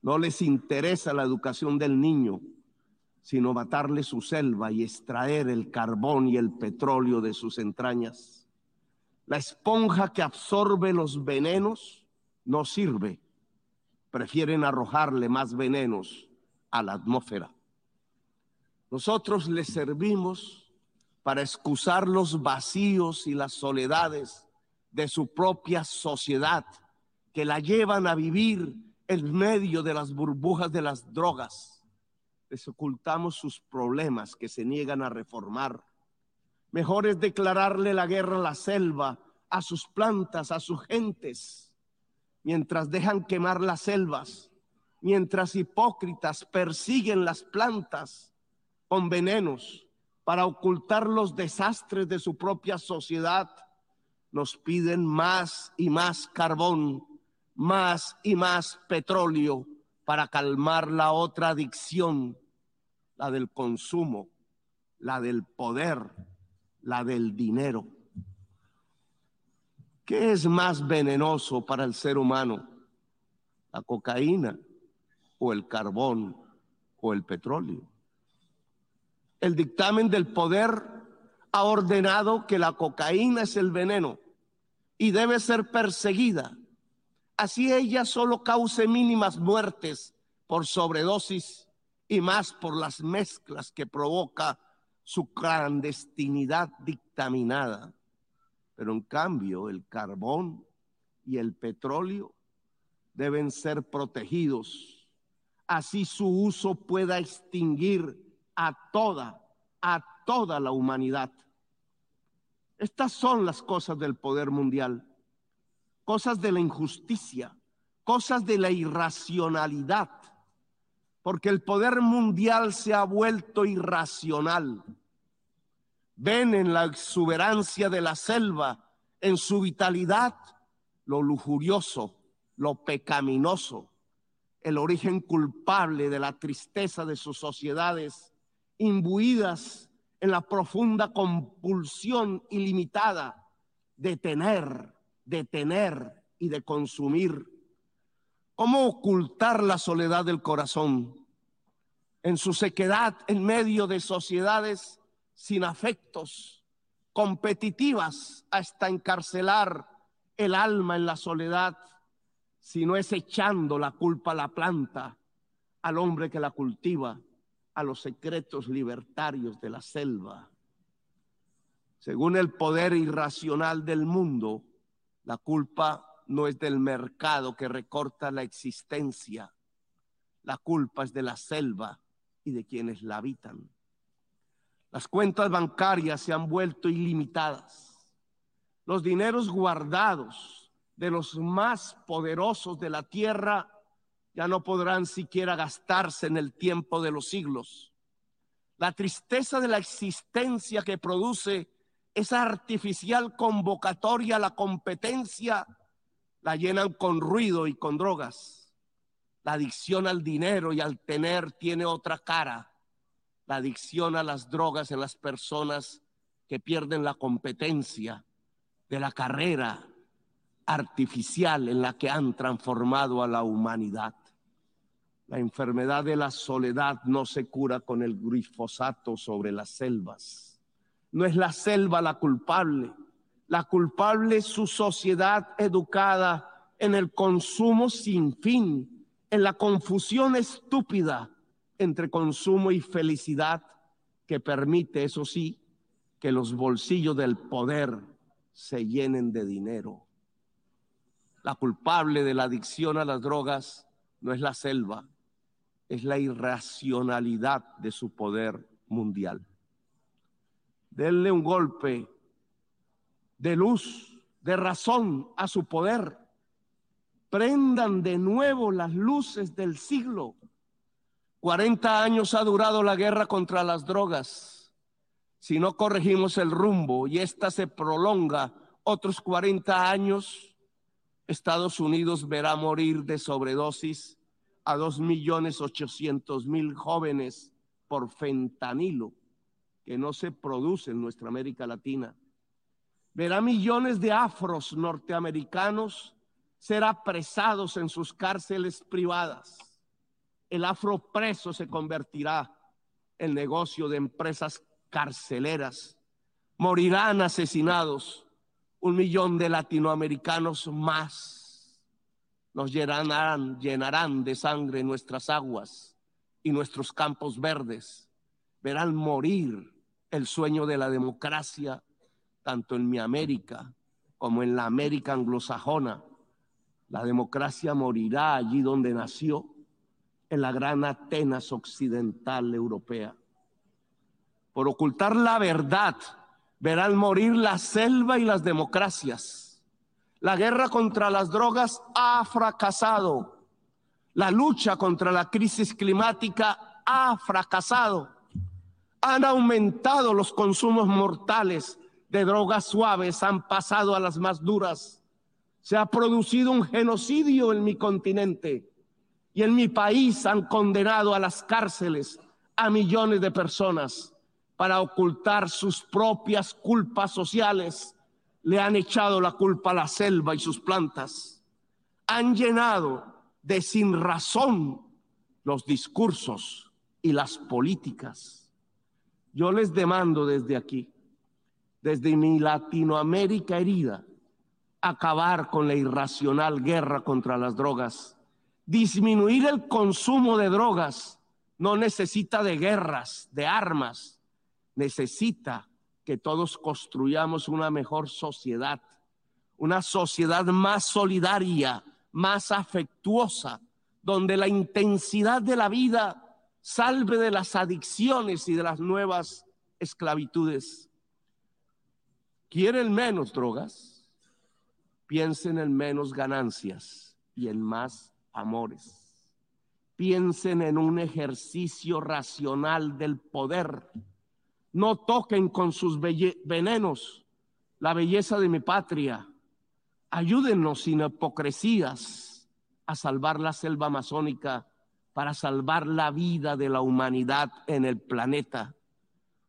No les interesa la educación del niño, sino matarle su selva y extraer el carbón y el petróleo de sus entrañas. La esponja que absorbe los venenos no sirve prefieren arrojarle más venenos a la atmósfera. Nosotros les servimos para excusar los vacíos y las soledades de su propia sociedad que la llevan a vivir en medio de las burbujas de las drogas. Les ocultamos sus problemas que se niegan a reformar. Mejor es declararle la guerra a la selva, a sus plantas, a sus gentes mientras dejan quemar las selvas, mientras hipócritas persiguen las plantas con venenos para ocultar los desastres de su propia sociedad, nos piden más y más carbón, más y más petróleo para calmar la otra adicción, la del consumo, la del poder, la del dinero. ¿Qué es más venenoso para el ser humano? ¿La cocaína o el carbón o el petróleo? El dictamen del poder ha ordenado que la cocaína es el veneno y debe ser perseguida. Así ella solo cause mínimas muertes por sobredosis y más por las mezclas que provoca su clandestinidad dictaminada. Pero en cambio el carbón y el petróleo deben ser protegidos. Así su uso pueda extinguir a toda, a toda la humanidad. Estas son las cosas del poder mundial, cosas de la injusticia, cosas de la irracionalidad, porque el poder mundial se ha vuelto irracional ven en la exuberancia de la selva, en su vitalidad, lo lujurioso, lo pecaminoso, el origen culpable de la tristeza de sus sociedades, imbuidas en la profunda compulsión ilimitada de tener, de tener y de consumir. ¿Cómo ocultar la soledad del corazón en su sequedad en medio de sociedades sin afectos, competitivas hasta encarcelar el alma en la soledad, si no es echando la culpa a la planta, al hombre que la cultiva, a los secretos libertarios de la selva. Según el poder irracional del mundo, la culpa no es del mercado que recorta la existencia, la culpa es de la selva y de quienes la habitan. Las cuentas bancarias se han vuelto ilimitadas. Los dineros guardados de los más poderosos de la tierra ya no podrán siquiera gastarse en el tiempo de los siglos. La tristeza de la existencia que produce esa artificial convocatoria a la competencia la llenan con ruido y con drogas. La adicción al dinero y al tener tiene otra cara. La adicción a las drogas en las personas que pierden la competencia de la carrera artificial en la que han transformado a la humanidad. La enfermedad de la soledad no se cura con el glifosato sobre las selvas. No es la selva la culpable. La culpable es su sociedad educada en el consumo sin fin, en la confusión estúpida entre consumo y felicidad que permite, eso sí, que los bolsillos del poder se llenen de dinero. La culpable de la adicción a las drogas no es la selva, es la irracionalidad de su poder mundial. Denle un golpe de luz, de razón a su poder. Prendan de nuevo las luces del siglo. 40 años ha durado la guerra contra las drogas. Si no corregimos el rumbo y esta se prolonga otros 40 años, Estados Unidos verá morir de sobredosis a dos millones ochocientos mil jóvenes por fentanilo que no se produce en nuestra América Latina. Verá millones de afros norteamericanos ser apresados en sus cárceles privadas. El afro preso se convertirá en negocio de empresas carceleras. Morirán asesinados un millón de latinoamericanos más nos llenarán, llenarán de sangre nuestras aguas y nuestros campos verdes. Verán morir el sueño de la democracia, tanto en mi América como en la América anglosajona. La democracia morirá allí donde nació, en la gran Atenas occidental europea. Por ocultar la verdad, verán morir la selva y las democracias la guerra contra las drogas ha fracasado. La lucha contra la crisis climática ha fracasado. Han aumentado los consumos mortales de drogas suaves, han pasado a las más duras. Se ha producido un genocidio en mi continente y en mi país han condenado a las cárceles a millones de personas para ocultar sus propias culpas sociales le han echado la culpa a la selva y sus plantas. Han llenado de sin razón los discursos y las políticas. Yo les demando desde aquí, desde mi Latinoamérica herida, acabar con la irracional guerra contra las drogas. Disminuir el consumo de drogas no necesita de guerras, de armas, necesita que todos construyamos una mejor sociedad, una sociedad más solidaria, más afectuosa, donde la intensidad de la vida salve de las adicciones y de las nuevas esclavitudes. ¿Quieren menos drogas? Piensen en menos ganancias y en más amores. Piensen en un ejercicio racional del poder no toquen con sus venenos la belleza de mi patria. Ayúdennos sin hipocresías a salvar la selva amazónica para salvar la vida de la humanidad en el planeta.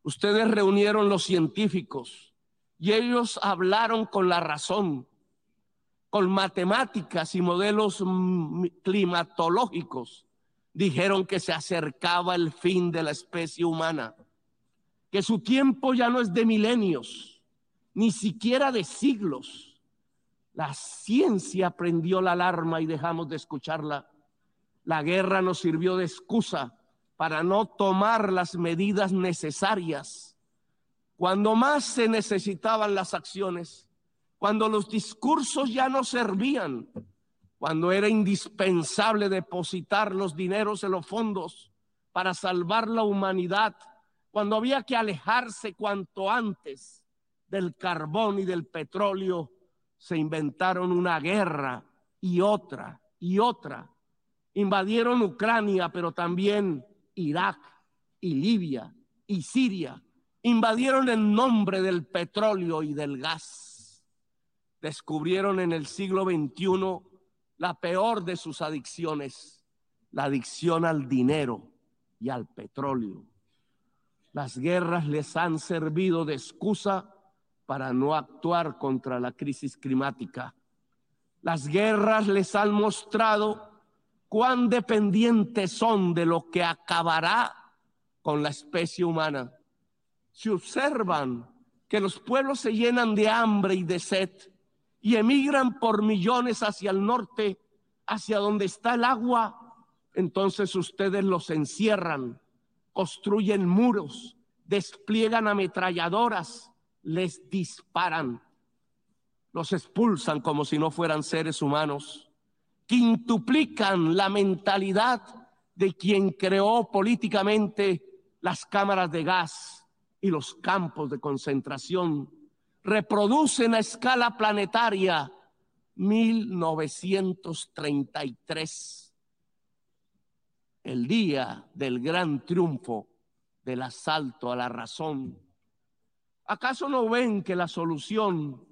Ustedes reunieron los científicos y ellos hablaron con la razón, con matemáticas y modelos mm, climatológicos. Dijeron que se acercaba el fin de la especie humana, que su tiempo ya no es de milenios, ni siquiera de siglos. La ciencia prendió la alarma y dejamos de escucharla. La guerra nos sirvió de excusa para no tomar las medidas necesarias. Cuando más se necesitaban las acciones, cuando los discursos ya no servían, cuando era indispensable depositar los dineros en los fondos para salvar la humanidad, cuando había que alejarse cuanto antes del carbón y del petróleo, se inventaron una guerra y otra y otra. Invadieron Ucrania, pero también Irak y Libia y Siria. Invadieron en nombre del petróleo y del gas. Descubrieron en el siglo XXI la peor de sus adicciones, la adicción al dinero y al petróleo. Las guerras les han servido de excusa para no actuar contra la crisis climática. Las guerras les han mostrado cuán dependientes son de lo que acabará con la especie humana. Si observan que los pueblos se llenan de hambre y de sed y emigran por millones hacia el norte, hacia donde está el agua, entonces ustedes los encierran, construyen muros, despliegan ametralladoras, les disparan, los expulsan como si no fueran seres humanos quintuplican la mentalidad de quien creó políticamente las cámaras de gas y los campos de concentración. Reproducen a escala planetaria 1933, el día del gran triunfo del asalto a la razón. ¿Acaso no ven que la solución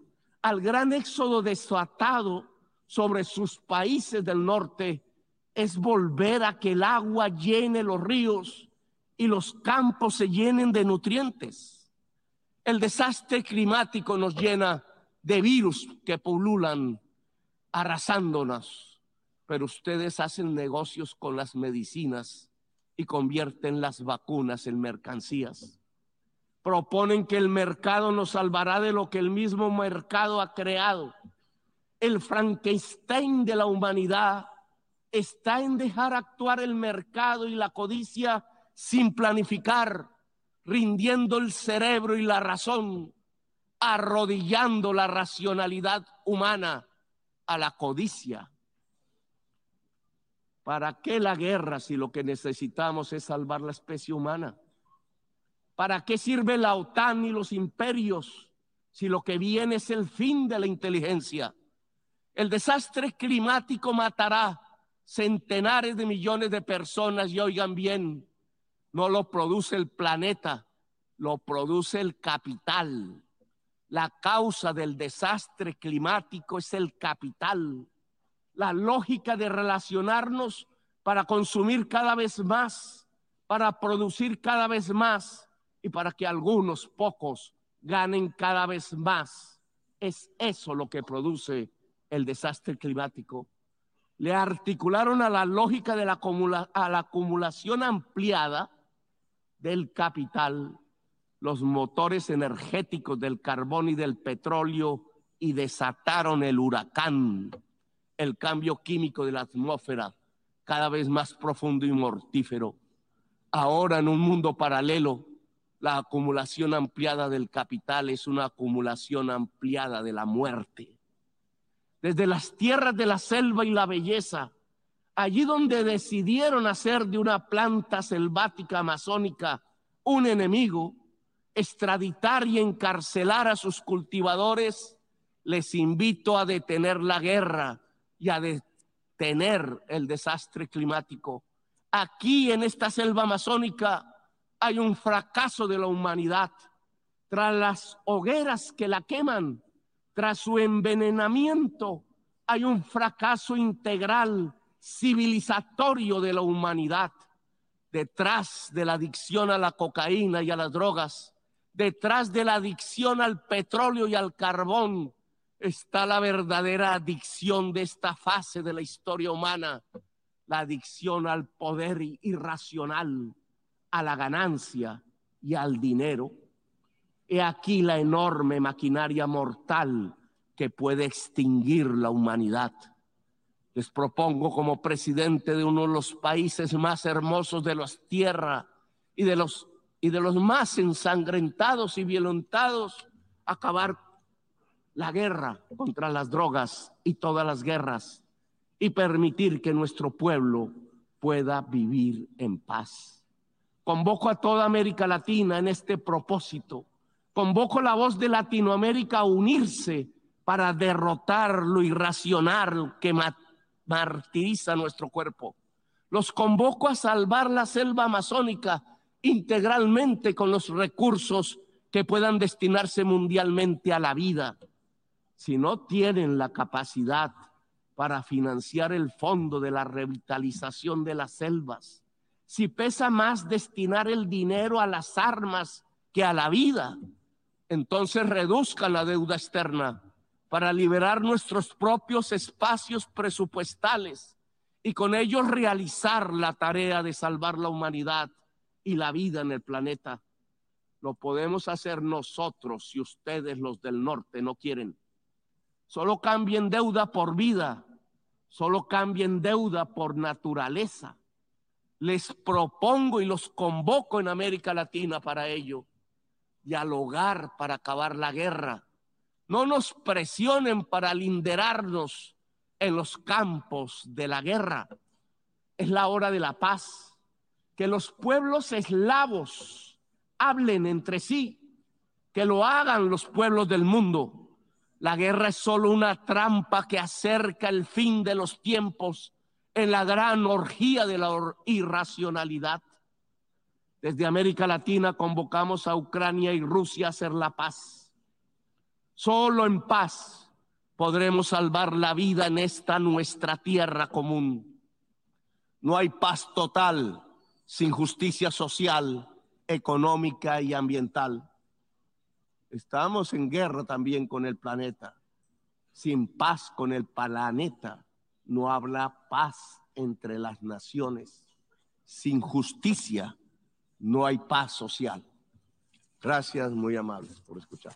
al gran éxodo desatado sobre sus países del norte es volver a que el agua llene los ríos y los campos se llenen de nutrientes. El desastre climático nos llena de virus que pululan arrasándonos, pero ustedes hacen negocios con las medicinas y convierten las vacunas en mercancías. Proponen que el mercado nos salvará de lo que el mismo mercado ha creado. El Frankenstein de la humanidad está en dejar actuar el mercado y la codicia sin planificar, rindiendo el cerebro y la razón, arrodillando la racionalidad humana a la codicia. ¿Para qué la guerra si lo que necesitamos es salvar la especie humana? ¿Para qué sirve la OTAN y los imperios si lo que viene es el fin de la inteligencia? El desastre climático matará centenares de millones de personas y oigan bien, no lo produce el planeta, lo produce el capital. La causa del desastre climático es el capital. La lógica de relacionarnos para consumir cada vez más, para producir cada vez más y para que algunos pocos ganen cada vez más. Es eso lo que produce el desastre climático. Le articularon a la lógica de la, a la acumulación ampliada del capital los motores energéticos del carbón y del petróleo y desataron el huracán, el cambio químico de la atmósfera cada vez más profundo y mortífero. Ahora en un mundo paralelo, la acumulación ampliada del capital es una acumulación ampliada de la muerte desde las tierras de la selva y la belleza, allí donde decidieron hacer de una planta selvática amazónica un enemigo, extraditar y encarcelar a sus cultivadores, les invito a detener la guerra y a detener el desastre climático. Aquí en esta selva amazónica hay un fracaso de la humanidad. Tras las hogueras que la queman, tras su envenenamiento hay un fracaso integral civilizatorio de la humanidad. detrás de la adicción a la cocaína y a las drogas, detrás de la adicción al petróleo y al carbón, está la verdadera adicción de esta fase de la historia humana, la adicción al poder irracional, a la ganancia y al dinero. He aquí la enorme maquinaria mortal que puede extinguir la humanidad. Les propongo como presidente de uno de los países más hermosos de la tierra y de los, y de los más ensangrentados y violentados, acabar la guerra contra las drogas y todas las guerras y permitir que nuestro pueblo pueda vivir en paz. Convoco a toda América Latina en este propósito. Convoco la voz de Latinoamérica a unirse para derrotar lo irracional que martiriza nuestro cuerpo. Los convoco a salvar la selva amazónica integralmente con los recursos que puedan destinarse mundialmente a la vida. Si no tienen la capacidad para financiar el fondo de la revitalización de las selvas, si pesa más destinar el dinero a las armas que a la vida, entonces reduzcan la deuda externa para liberar nuestros propios espacios presupuestales y con ellos realizar la tarea de salvar la humanidad y la vida en el planeta. Lo podemos hacer nosotros si ustedes los del norte no quieren. Solo cambien deuda por vida, solo cambien deuda por naturaleza. Les propongo y los convoco en América Latina para ello, dialogar para acabar la guerra no nos presionen para linderarnos en los campos de la guerra. Es la hora de la paz. Que los pueblos eslavos hablen entre sí, que lo hagan los pueblos del mundo. La guerra es solo una trampa que acerca el fin de los tiempos en la gran orgía de la irracionalidad. Desde América Latina convocamos a Ucrania y Rusia a hacer la paz Solo en paz podremos salvar la vida en esta nuestra tierra común. No hay paz total sin justicia social, económica y ambiental. Estamos en guerra también con el planeta. Sin paz con el planeta no habla paz entre las naciones. Sin justicia no hay paz social. Gracias, muy amables, por escuchar.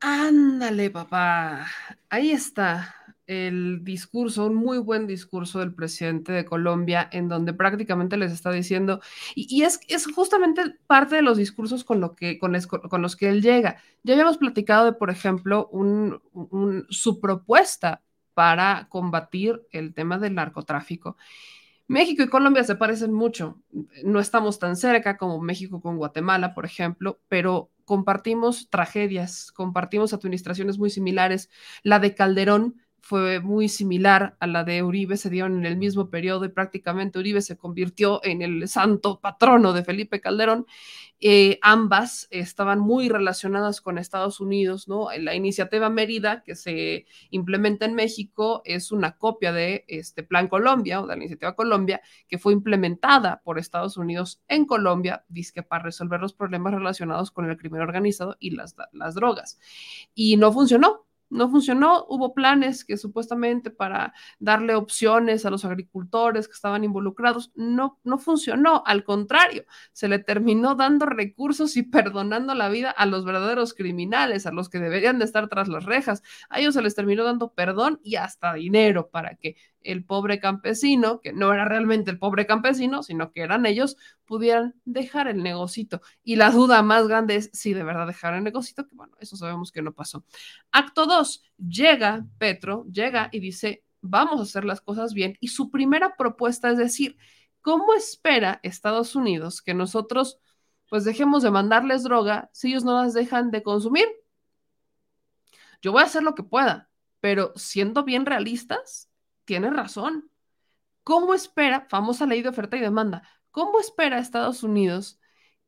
Ándale, papá. Ahí está el discurso, un muy buen discurso del presidente de Colombia, en donde prácticamente les está diciendo, y, es, es, justamente parte de los discursos con, los que él llega. Ya habíamos platicado de, por ejemplo, su propuesta para combatir el tema del narcotráfico. México y Colombia se parecen mucho. No estamos tan cerca como México con Guatemala, por ejemplo, pero compartimos tragedias, compartimos administraciones muy similares. La de Calderón fue muy similar a la de Uribe, se dieron en el mismo periodo y prácticamente Uribe se convirtió en el santo patrono de Felipe Calderón. Eh, ambas estaban muy relacionadas con Estados Unidos, ¿no? La iniciativa Mérida que se implementa en México es una copia de este Plan Colombia o de la iniciativa Colombia que fue implementada por Estados Unidos en Colombia, que para resolver los problemas relacionados con el crimen organizado y las, las drogas. Y no funcionó, no funcionó, hubo planes que supuestamente para darle opciones a los agricultores que estaban involucrados, no, no funcionó, al contrario, se le terminó dando recursos y perdonando la vida a los verdaderos criminales, a los que deberían de estar tras las rejas, a ellos se les terminó dando perdón y hasta dinero para que el pobre campesino, que no era realmente el pobre campesino, sino que eran ellos, pudieran dejar el negocito. Y la duda más grande es si de verdad dejaron el negocito, que bueno, eso sabemos que no pasó. Acto 2, llega Petro, llega y dice, vamos a hacer las cosas bien. Y su primera propuesta es decir, ¿cómo espera Estados Unidos que nosotros pues dejemos de mandarles droga si ellos no las dejan de consumir? Yo voy a hacer lo que pueda, pero siendo bien realistas, tiene razón. ¿Cómo espera, famosa ley de oferta y demanda, cómo espera Estados Unidos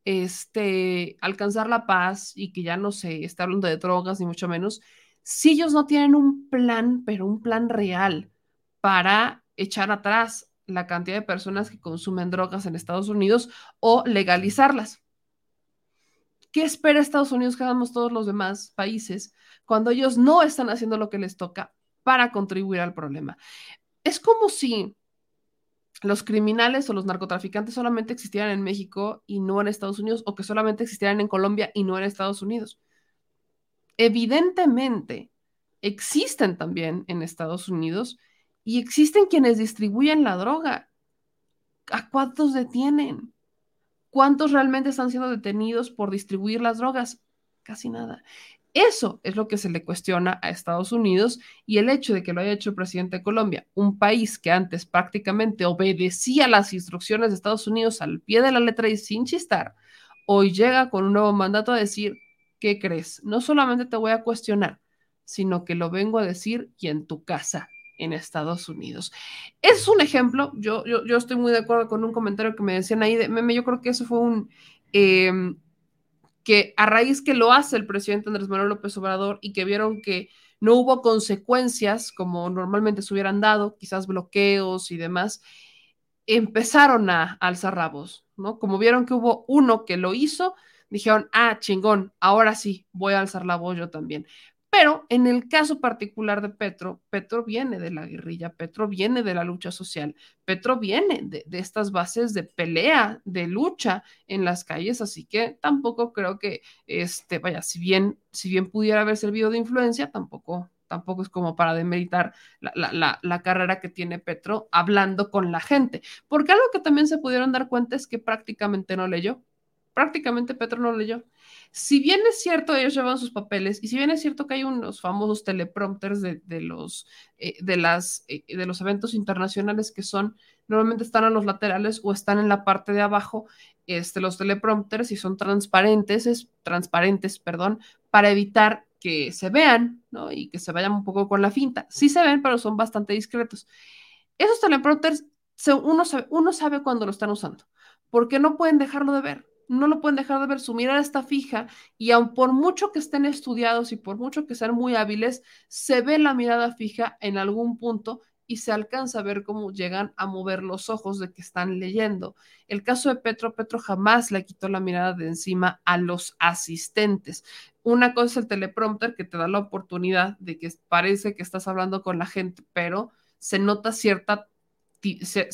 este, alcanzar la paz y que ya no se está hablando de drogas ni mucho menos, si ellos no tienen un plan, pero un plan real para echar atrás la cantidad de personas que consumen drogas en Estados Unidos o legalizarlas. ¿Qué espera Estados Unidos que hagamos todos los demás países cuando ellos no están haciendo lo que les toca para contribuir al problema? Es como si los criminales o los narcotraficantes solamente existieran en México y no en Estados Unidos, o que solamente existieran en Colombia y no en Estados Unidos. Evidentemente, existen también en Estados Unidos y existen quienes distribuyen la droga. ¿A cuántos detienen? ¿Cuántos realmente están siendo detenidos por distribuir las drogas? Casi nada. Eso es lo que se le cuestiona a Estados Unidos y el hecho de que lo haya hecho el presidente de Colombia, un país que antes prácticamente obedecía las instrucciones de Estados Unidos al pie de la letra y sin chistar, hoy llega con un nuevo mandato a decir, ¿qué crees? No solamente te voy a cuestionar, sino que lo vengo a decir y en tu casa en Estados Unidos. Es un ejemplo, yo, yo, estoy muy de acuerdo con un comentario que me decían ahí, de, meme, yo creo que eso fue un... Em, que a raíz que lo hace el presidente Andrés Manuel López Obrador y que vieron que no hubo consecuencias como normalmente se hubieran dado, quizás bloqueos y demás, empezaron a alzar rabos, ¿no? Como vieron que hubo uno que lo hizo, dijeron, ah, chingón, ahora sí, voy a alzar la voz yo también. Pero en el caso particular de Petro, Petro viene de la guerrilla, Petro viene de la lucha social, Petro viene de, estas bases de pelea, de lucha en las calles, así que tampoco creo que, este, vaya, si bien, si bien pudiera haber servido de influencia, tampoco, tampoco es como para demeritar la, la, carrera que tiene Petro hablando con la gente, porque algo que también se pudieron dar cuenta es que prácticamente no leyó, prácticamente Petro no leyó. Si bien es cierto, ellos llevan sus papeles, y si bien es cierto que hay unos famosos teleprompters de, los, eh, de, las, eh, de los eventos internacionales que son, normalmente están a los laterales o están en la parte de abajo, este, los teleprompters, y son transparentes, es, transparentes, perdón, para evitar que se vean, ¿no? Y que se vayan un poco con la finta. Sí se ven, pero son bastante discretos. Esos teleprompters, uno sabe, uno sabe cuándo lo están usando, porque no pueden dejarlo de ver no lo pueden dejar de ver, su mirada está fija y aun por mucho que estén estudiados y por mucho que sean muy hábiles, se ve la mirada fija en algún punto y se alcanza a ver cómo llegan a mover los ojos de que están leyendo. El caso de Petro, Petro jamás le quitó la mirada de encima a los asistentes. Una cosa es el teleprompter que te da la oportunidad de que parece que estás hablando con la gente, pero se nota cierta,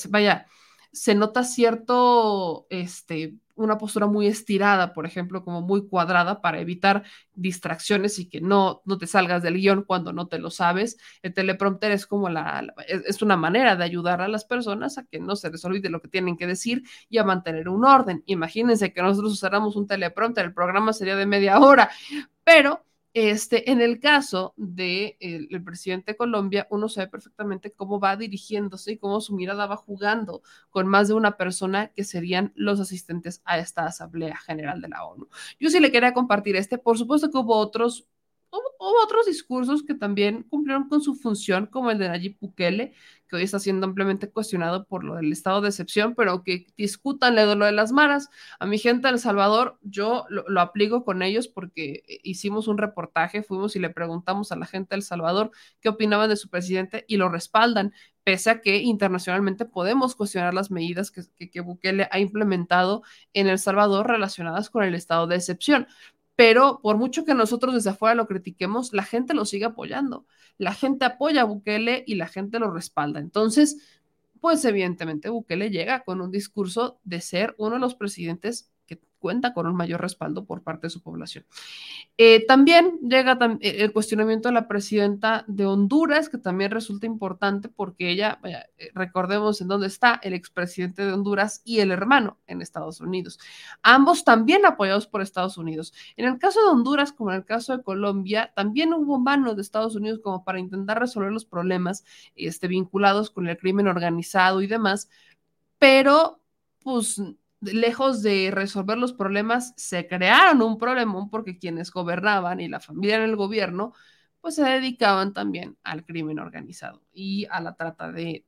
vaya, se nota cierto, este, una postura muy estirada, por ejemplo, como muy cuadrada para evitar distracciones y que no, no te salgas del guion cuando no te lo sabes. El teleprompter es como la, es una manera de ayudar a las personas a que no se les olvide lo que tienen que decir y a mantener un orden. Imagínense que nosotros usáramos un teleprompter, el programa sería de media hora, pero este, en el caso del de el presidente de Colombia, uno sabe perfectamente cómo va dirigiéndose y cómo su mirada va jugando con más de una persona que serían los asistentes a esta Asamblea General de la ONU. Yo sí le quería compartir este, por supuesto que hubo otros hubo otros discursos que también cumplieron con su función, como el de Nayib Bukele, que hoy está siendo ampliamente cuestionado por lo del estado de excepción, pero que discutan lo de las maras. A mi gente de El Salvador, yo lo, aplico con ellos porque hicimos un reportaje, fuimos y le preguntamos a la gente de El Salvador qué opinaban de su presidente y lo respaldan, pese a que internacionalmente podemos cuestionar las medidas que, que, que Bukele ha implementado en El Salvador relacionadas con el estado de excepción pero por mucho que nosotros desde afuera lo critiquemos, la gente lo sigue apoyando. La gente apoya a Bukele y la gente lo respalda. Entonces, pues evidentemente Bukele llega con un discurso de ser uno de los presidentes cuenta con un mayor respaldo por parte de su población. Eh, también llega eh, el cuestionamiento de la presidenta de Honduras, que también resulta importante porque ella, eh, recordemos en dónde está el expresidente de Honduras y el hermano en Estados Unidos. Ambos también apoyados por Estados Unidos. En el caso de Honduras, como en el caso de Colombia, también hubo manos de Estados Unidos como para intentar resolver los problemas este, vinculados con el crimen organizado y demás, pero pues lejos de resolver los problemas, se crearon un problemón porque quienes gobernaban y la familia en el gobierno, pues se dedicaban también al crimen organizado y a la trata de,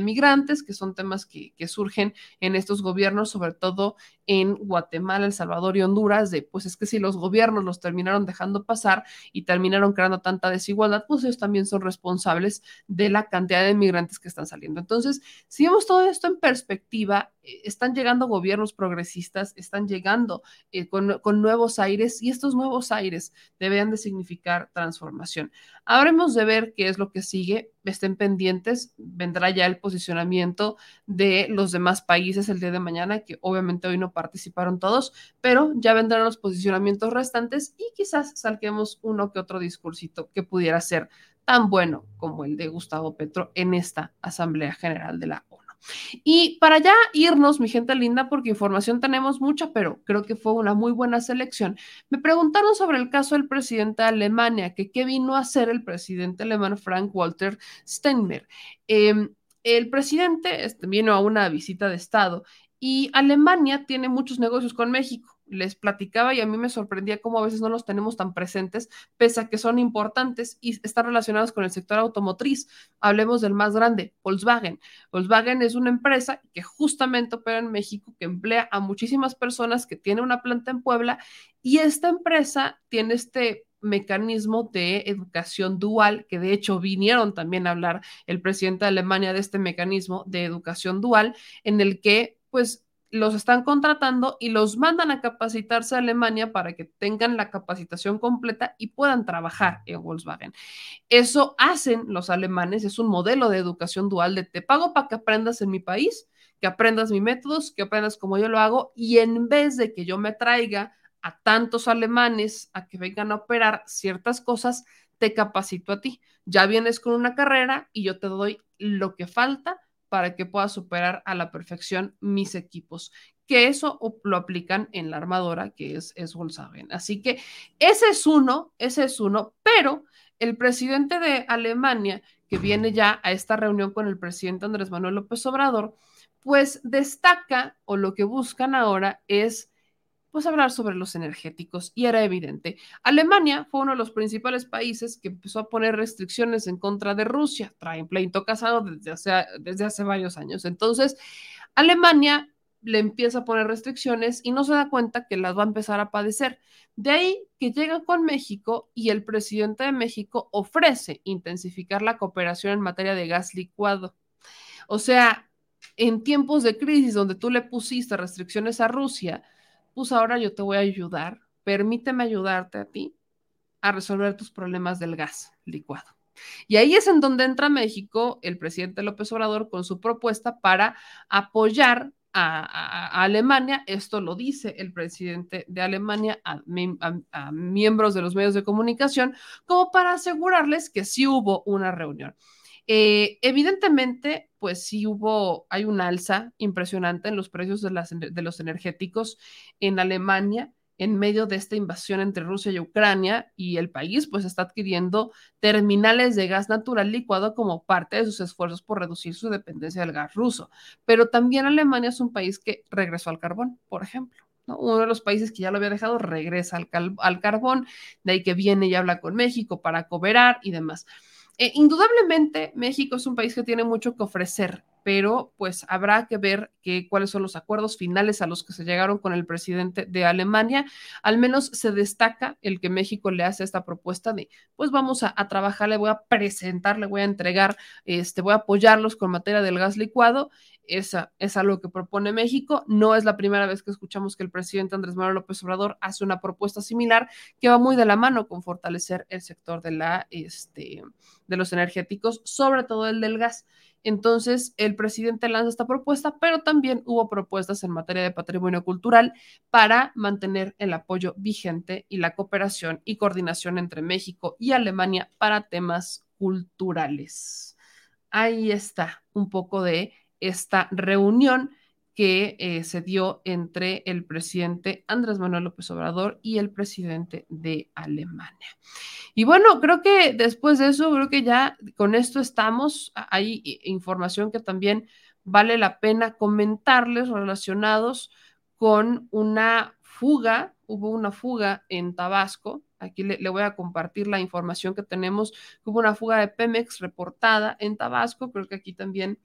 migrantes, que son temas que, surgen en estos gobiernos, sobre todo en Guatemala, El Salvador y Honduras, de pues es que si los gobiernos los terminaron dejando pasar y terminaron creando tanta desigualdad, pues ellos también son responsables de la cantidad de migrantes que están saliendo. Entonces, si vemos todo esto en perspectiva, están llegando gobiernos progresistas, están llegando eh, con, con nuevos aires y estos nuevos aires deberían de significar transformación. Habremos de ver qué es lo que sigue, estén pendientes, vendrá ya el posicionamiento de los demás países el día de mañana, que obviamente hoy no participaron todos, pero ya vendrán los posicionamientos restantes y quizás salquemos uno que otro discursito que pudiera ser tan bueno como el de Gustavo Petro en esta Asamblea General de la ONU. Y para ya irnos, mi gente linda, porque información tenemos mucha, pero creo que fue una muy buena selección. Me preguntaron sobre el caso del presidente de Alemania, que qué vino a hacer el presidente alemán Frank Walter Steinmeier. Em, el presidente este, vino a una visita de Estado y Alemania tiene muchos negocios con México les platicaba y a mí me sorprendía cómo a veces no los tenemos tan presentes, pese a que son importantes y están relacionados con el sector automotriz. Hablemos del más grande, Volkswagen. Volkswagen es una empresa que justamente opera en México, que emplea a muchísimas personas, que tiene una planta en Puebla y esta empresa tiene este mecanismo de educación dual, que de hecho vinieron también a hablar el presidente de Alemania de este mecanismo de educación dual, en el que pues los están contratando y los mandan a capacitarse a Alemania para que tengan la capacitación completa y puedan trabajar en Volkswagen. Eso hacen los alemanes, es un modelo de educación dual de te pago para que aprendas en mi país, que aprendas mis métodos, que aprendas como yo lo hago y en vez de que yo me traiga a tantos alemanes a que vengan a operar ciertas cosas, te capacito a ti. Ya vienes con una carrera y yo te doy lo que falta para que pueda superar a la perfección mis equipos. Que eso lo aplican en la armadora que es, es Volkswagen. Así que ese es uno, ese es uno, pero el presidente de Alemania, que viene ya a esta reunión con el presidente Andrés Manuel López Obrador, pues destaca o lo que buscan ahora es pues hablar sobre los energéticos y era evidente. Alemania fue uno de los principales países que empezó a poner restricciones en contra de Rusia, traen pleito casado desde hace, desde hace varios años. Entonces, Alemania le empieza a poner restricciones y no se da cuenta que las va a empezar a padecer. De ahí que llega con México y el presidente de México ofrece intensificar la cooperación en materia de gas licuado. O sea, en tiempos de crisis donde tú le pusiste restricciones a Rusia, pues ahora yo te voy a ayudar, permíteme ayudarte a ti a resolver tus problemas del gas licuado. Y ahí es en donde entra México, el presidente López Obrador, con su propuesta para apoyar a, Alemania. Esto lo dice el presidente de Alemania a, a, miembros de los medios de comunicación, como para asegurarles que sí hubo una reunión. Eh, evidentemente, pues sí hubo, hay un alza impresionante en los precios de, de los energéticos en Alemania en medio de esta invasión entre Rusia y Ucrania y el país pues está adquiriendo terminales de gas natural licuado como parte de sus esfuerzos por reducir su dependencia del gas ruso. Pero también Alemania es un país que regresó al carbón, por ejemplo. Uno de los países que ya lo había dejado regresa al, al carbón, de ahí que viene y habla con México para cooperar y demás. Eh, indudablemente, México es un país que tiene mucho que ofrecer, pero pues habrá que ver cuáles son los acuerdos finales a los que se llegaron con el presidente de Alemania. Al menos se destaca el que México le hace esta propuesta de, pues vamos a, trabajar, le voy a presentar, le voy a entregar, este, voy a apoyarlos con materia del gas licuado. Esa es algo que propone México. No es la primera vez que escuchamos que el presidente Andrés Manuel López Obrador hace una propuesta similar que va muy de la mano con fortalecer el sector de, la, este, de los energéticos, sobre todo el del gas. Entonces, el presidente lanza esta propuesta, pero también hubo propuestas en materia de patrimonio cultural para mantener el apoyo vigente y la cooperación y coordinación entre México y Alemania para temas culturales. Ahí está un poco de esta reunión que eh, se dio entre el presidente Andrés Manuel López Obrador y el presidente de Alemania. Y bueno, creo que después de eso, creo que ya con esto estamos. Hay información que también vale la pena comentarles relacionados con una fuga, hubo una fuga en Tabasco, Aquí le, le, voy a compartir la información que tenemos. Hubo una fuga de Pemex reportada en Tabasco. Creo que aquí también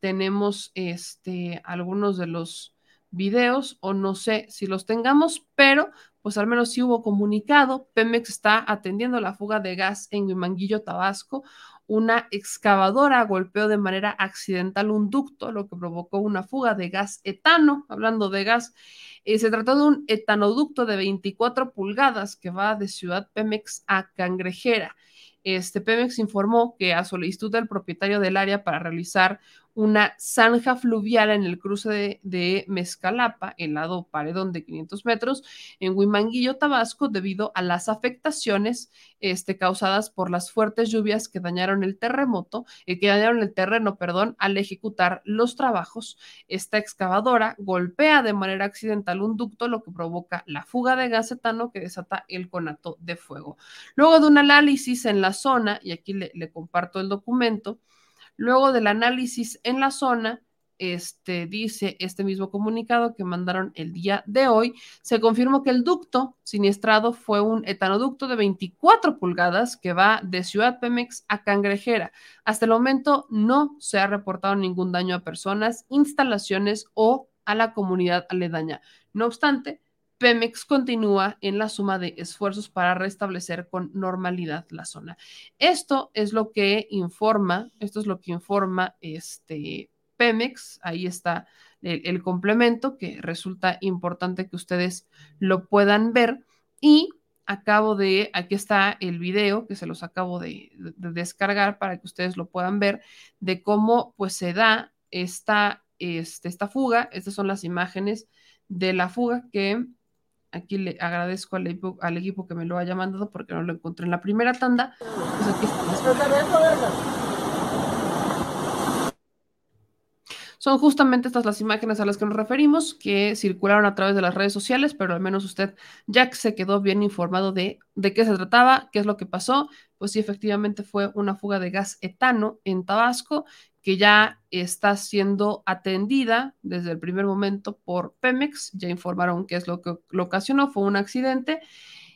tenemos este, algunos de los videos o no sé si los tengamos, pero pues al menos sí hubo comunicado. Pemex está atendiendo la fuga de gas en Huimanguillo, Tabasco. Una excavadora golpeó de manera accidental un ducto, lo que provocó una fuga de gas etano. Hablando de gas, eh, se trató de un etanoducto de 24 pulgadas que va de Ciudad Pemex a Cangrejera. Este Pemex informó que a solicitud del propietario del área para realizar una zanja fluvial en el cruce de, de, Mezcalapa, el lado paredón de 500 metros, en Huimanguillo, Tabasco, debido a las afectaciones este, causadas por las fuertes lluvias que dañaron el terremoto, eh, que dañaron el terreno, perdón, al ejecutar los trabajos. Esta excavadora golpea de manera accidental un ducto, lo que provoca la fuga de gas etano que desata el conato de fuego. Luego de un análisis en la zona, y aquí le, le comparto el documento, Luego del análisis en la zona, este, dice este mismo comunicado que mandaron el día de hoy, se confirmó que el ducto siniestrado fue un etanoducto de 24 pulgadas que va de Ciudad Pemex a Cangrejera. Hasta el momento no se ha reportado ningún daño a personas, instalaciones o a la comunidad aledaña. No obstante, Pemex continúa en la suma de esfuerzos para restablecer con normalidad la zona. Esto es lo que informa, esto es lo que informa este Pemex, ahí está el, complemento que resulta importante que ustedes lo puedan ver y acabo de, aquí está el video que se los acabo de, de, descargar para que ustedes lo puedan ver de cómo pues se da esta, este, esta fuga. Estas son las imágenes de la fuga que Aquí le agradezco al equipo, al equipo, que me lo haya mandado porque no lo encontré en la primera tanda. Pues aquí Son justamente estas las imágenes a las que nos referimos, que circularon a través de las redes sociales, pero al menos usted ya se quedó bien informado de, de qué se trataba, qué es lo que pasó. Pues sí, efectivamente fue una fuga de gas etano en Tabasco que ya está siendo atendida desde el primer momento por Pemex. Ya informaron qué es lo que lo ocasionó, fue un accidente.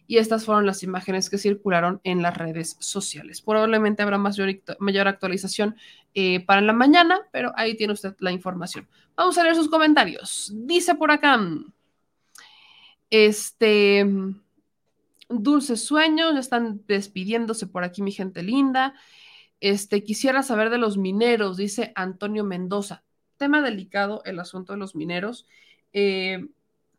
Y estas fueron las imágenes que circularon en las redes sociales. Probablemente habrá mayor, mayor actualización eh, para la mañana, pero ahí tiene usted la información. Vamos a leer sus comentarios. Dice por acá, este, dulces sueños, ya están despidiéndose por aquí mi gente linda. Este, quisiera saber de los mineros, dice Antonio Mendoza. Tema delicado el asunto de los mineros. Eh,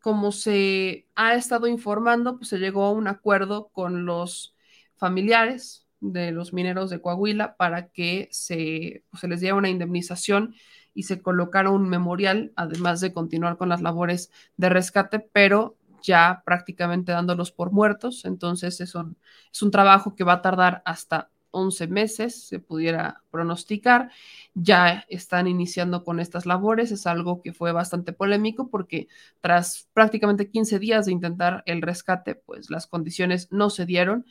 como se ha estado informando, pues se llegó a un acuerdo con los familiares de los mineros de Coahuila para que se, pues, se les diera una indemnización y se colocara un memorial, además de continuar con las labores de rescate, pero ya prácticamente dándolos por muertos. Entonces es un, es un trabajo que va a tardar hasta 11 meses, se pudiera pronosticar. Ya están iniciando con estas labores. Es algo que fue bastante polémico porque tras prácticamente 15 días de intentar el rescate, pues las condiciones no se dieron.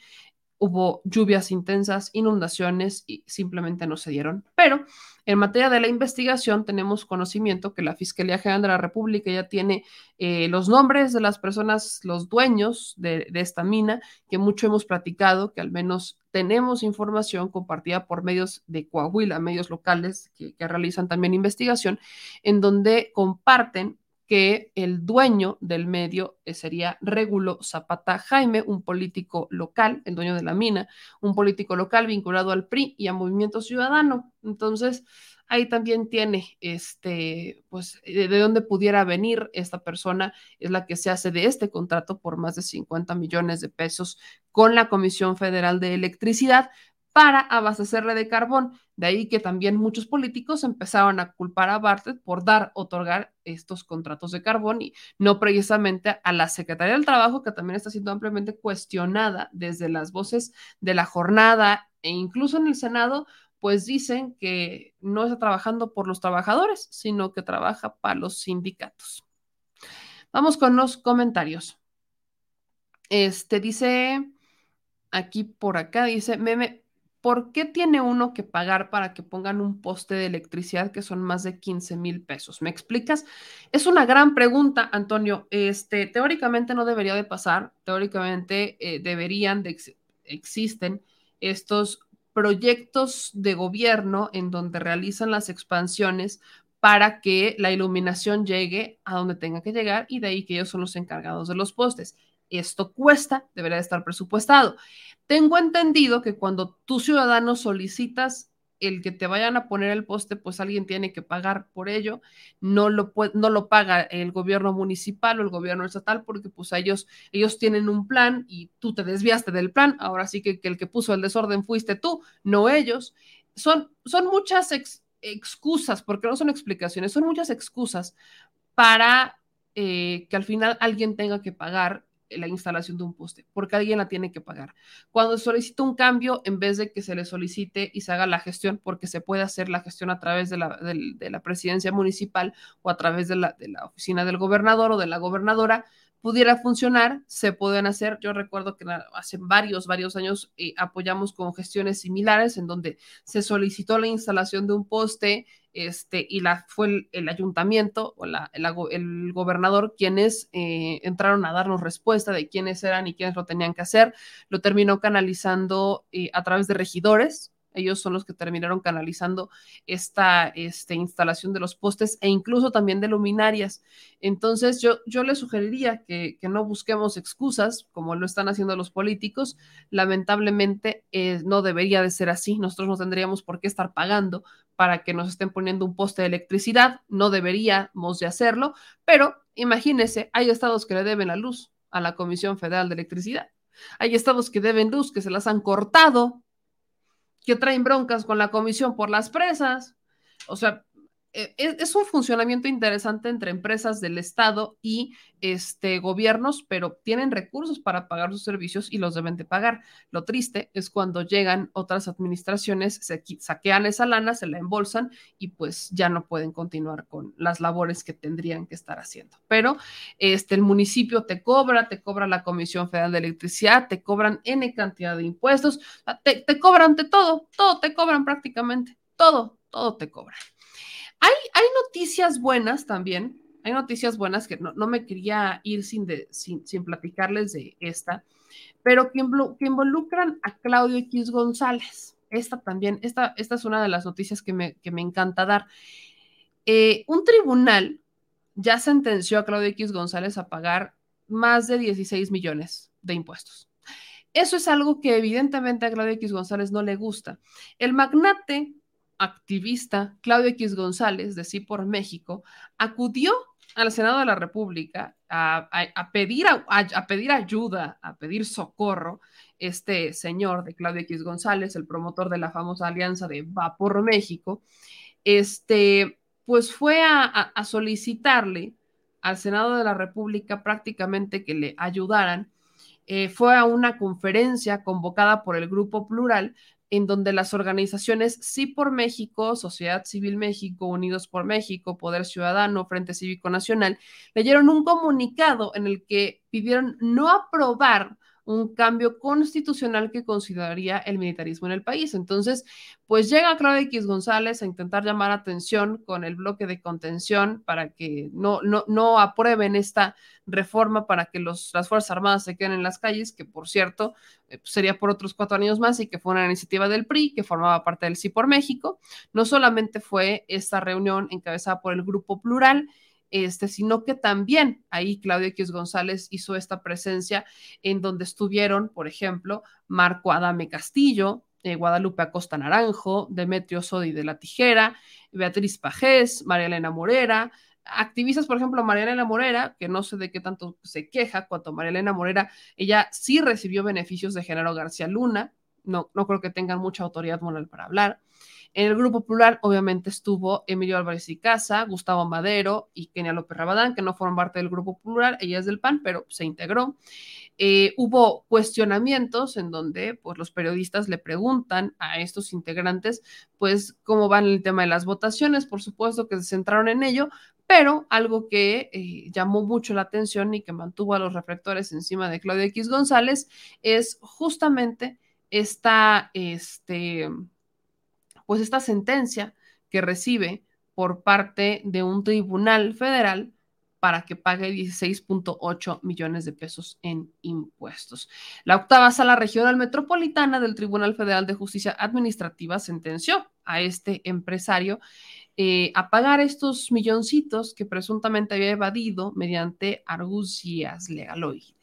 Hubo lluvias intensas, inundaciones y simplemente no se dieron. Pero en materia de la investigación, tenemos conocimiento que la Fiscalía General de la República ya tiene eh, los nombres de las personas, los dueños de, esta mina, que mucho hemos platicado, que al menos tenemos información compartida por medios de Coahuila, medios locales que realizan también investigación, en donde comparten que el dueño del medio eh, sería Regulo Zapata Jaime, un político local, el dueño de la mina, un político local vinculado al PRI y a Movimiento Ciudadano. Entonces, ahí también tiene, este, pues, de, de dónde pudiera venir esta persona, es la que se hace de este contrato por más de 50 millones de pesos con la Comisión Federal de Electricidad, para abastecerle de carbón. De ahí que también muchos políticos empezaron a culpar a Bartlett por dar, otorgar estos contratos de carbón y no precisamente a la Secretaría del Trabajo, que también está siendo ampliamente cuestionada desde las voces de la jornada e incluso en el Senado, pues dicen que no está trabajando por los trabajadores, sino que trabaja para los sindicatos. Vamos con los comentarios. Este dice aquí por acá, dice, meme, ¿por qué tiene uno que pagar para que pongan un poste de electricidad que son más de 15 mil pesos? ¿Me explicas? Es una gran pregunta, Antonio. Este, teóricamente no debería de pasar, teóricamente eh, deberían de, existen estos proyectos de gobierno en donde realizan las expansiones para que la iluminación llegue a donde tenga que llegar y de ahí que ellos son los encargados de los postes. Esto cuesta, debería de estar presupuestado. Tengo entendido que cuando tú ciudadano solicitas el que te vayan a poner el poste, pues alguien tiene que pagar por ello. No lo, no lo paga el gobierno municipal o el gobierno estatal porque pues ellos, ellos tienen un plan y tú te desviaste del plan. Ahora sí que, el que puso el desorden fuiste tú, no ellos. Son, son muchas excusas, porque no son explicaciones, son muchas excusas para eh, que al final alguien tenga que pagar la instalación de un poste, porque alguien la tiene que pagar. Cuando solicita un cambio, en vez de que se le solicite y se haga la gestión, porque se puede hacer la gestión a través de la, de, la presidencia municipal o a través de la, de la oficina del gobernador o de la gobernadora, pudiera funcionar, se pueden hacer. Yo recuerdo que hace varios, varios años eh, apoyamos con gestiones similares en donde se solicitó la instalación de un poste este, y la, fue el, ayuntamiento o la, el, gobernador quienes eh, entraron a darnos respuesta de quiénes eran y quiénes lo tenían que hacer. Lo terminó canalizando eh, a través de regidores, ellos son los que terminaron canalizando esta, esta instalación de los postes e incluso también de luminarias. Entonces yo, yo les sugeriría que, no busquemos excusas como lo están haciendo los políticos. Lamentablemente eh, no debería de ser así. Nosotros no tendríamos por qué estar pagando para que nos estén poniendo un poste de electricidad. No deberíamos de hacerlo, pero imagínense, hay estados que le deben la luz a la Comisión Federal de Electricidad. Hay estados que deben luz, que se las han cortado que traen broncas con la comisión por las presas. O sea, e, e, es, un funcionamiento interesante entre empresas del Estado y este, gobiernos, pero tienen recursos para pagar sus servicios y los deben de pagar. Lo triste es cuando llegan otras administraciones, se saquean esa lana, se la embolsan y pues ya no pueden continuar con las labores que tendrían que estar haciendo. Pero este, el municipio te cobra, te cobra la Comisión Federal de Electricidad, te cobran N cantidad de impuestos, te, te cobran de todo, todo te cobran prácticamente, todo, todo te cobran. Hay, noticias buenas también, hay noticias buenas que no, me quería ir sin, platicarles de esta, pero que, involucran a Claudio X González. Esta también, esta, esta es una de las noticias que me, encanta dar. Eh, un tribunal ya sentenció a Claudio X González a pagar más de 16 millones de impuestos. Eso es algo que evidentemente a Claudio X González no le gusta. El magnate activista Claudio X González de Sí por México acudió al Senado de la República a, pedir, a, pedir ayuda, a pedir socorro, este señor de Claudio X González, el promotor de la famosa alianza de Va por México, este, pues fue a, solicitarle al Senado de la República prácticamente que le ayudaran. Eh, fue a una conferencia convocada por el Grupo Plural en donde las organizaciones Sí por México, Sociedad Civil México, Unidos por México, Poder Ciudadano, Frente Cívico Nacional, leyeron un comunicado en el que pidieron no aprobar un cambio constitucional que consideraría el militarismo en el país. Entonces, pues llega Claudia X González a intentar llamar atención con el bloque de contención para que no, no, no aprueben esta reforma para que los, las Fuerzas Armadas se queden en las calles, que por cierto eh, pues, sería por otros cuatro años más y que fue una iniciativa del PRI que formaba parte del Sí por México. No solamente fue esta reunión encabezada por el Grupo Plural, este, sino que también ahí Claudio X González hizo esta presencia en donde estuvieron, por ejemplo, Marco Adame Castillo, eh, Guadalupe Acosta Naranjo, Demetrio Sodi de la Tijera, Beatriz Pajés, María Elena Morera, activistas, por ejemplo, María Elena Morera, que no sé de qué tanto se queja, cuanto María Elena Morera, ella sí recibió beneficios de Genaro García Luna, no, no creo que tengan mucha autoridad moral para hablar. En el grupo plural, obviamente, estuvo Emilio Álvarez y Casa, Gustavo Madero y Kenia López Rabadán, que no fueron parte del grupo plural, ella es del PAN, pero se integró. Eh, hubo cuestionamientos en donde pues, los periodistas le preguntan a estos integrantes, pues, cómo van el tema de las votaciones, por supuesto que se centraron en ello, pero algo que eh, llamó mucho la atención y que mantuvo a los reflectores encima de Claudia X González es justamente esta, este, pues esta sentencia que recibe por parte de un tribunal federal para que pague 16.8 millones de pesos en impuestos. La octava sala regional metropolitana del Tribunal Federal de Justicia Administrativa sentenció a este empresario eh, a pagar estos milloncitos que presuntamente había evadido mediante argucias legaloides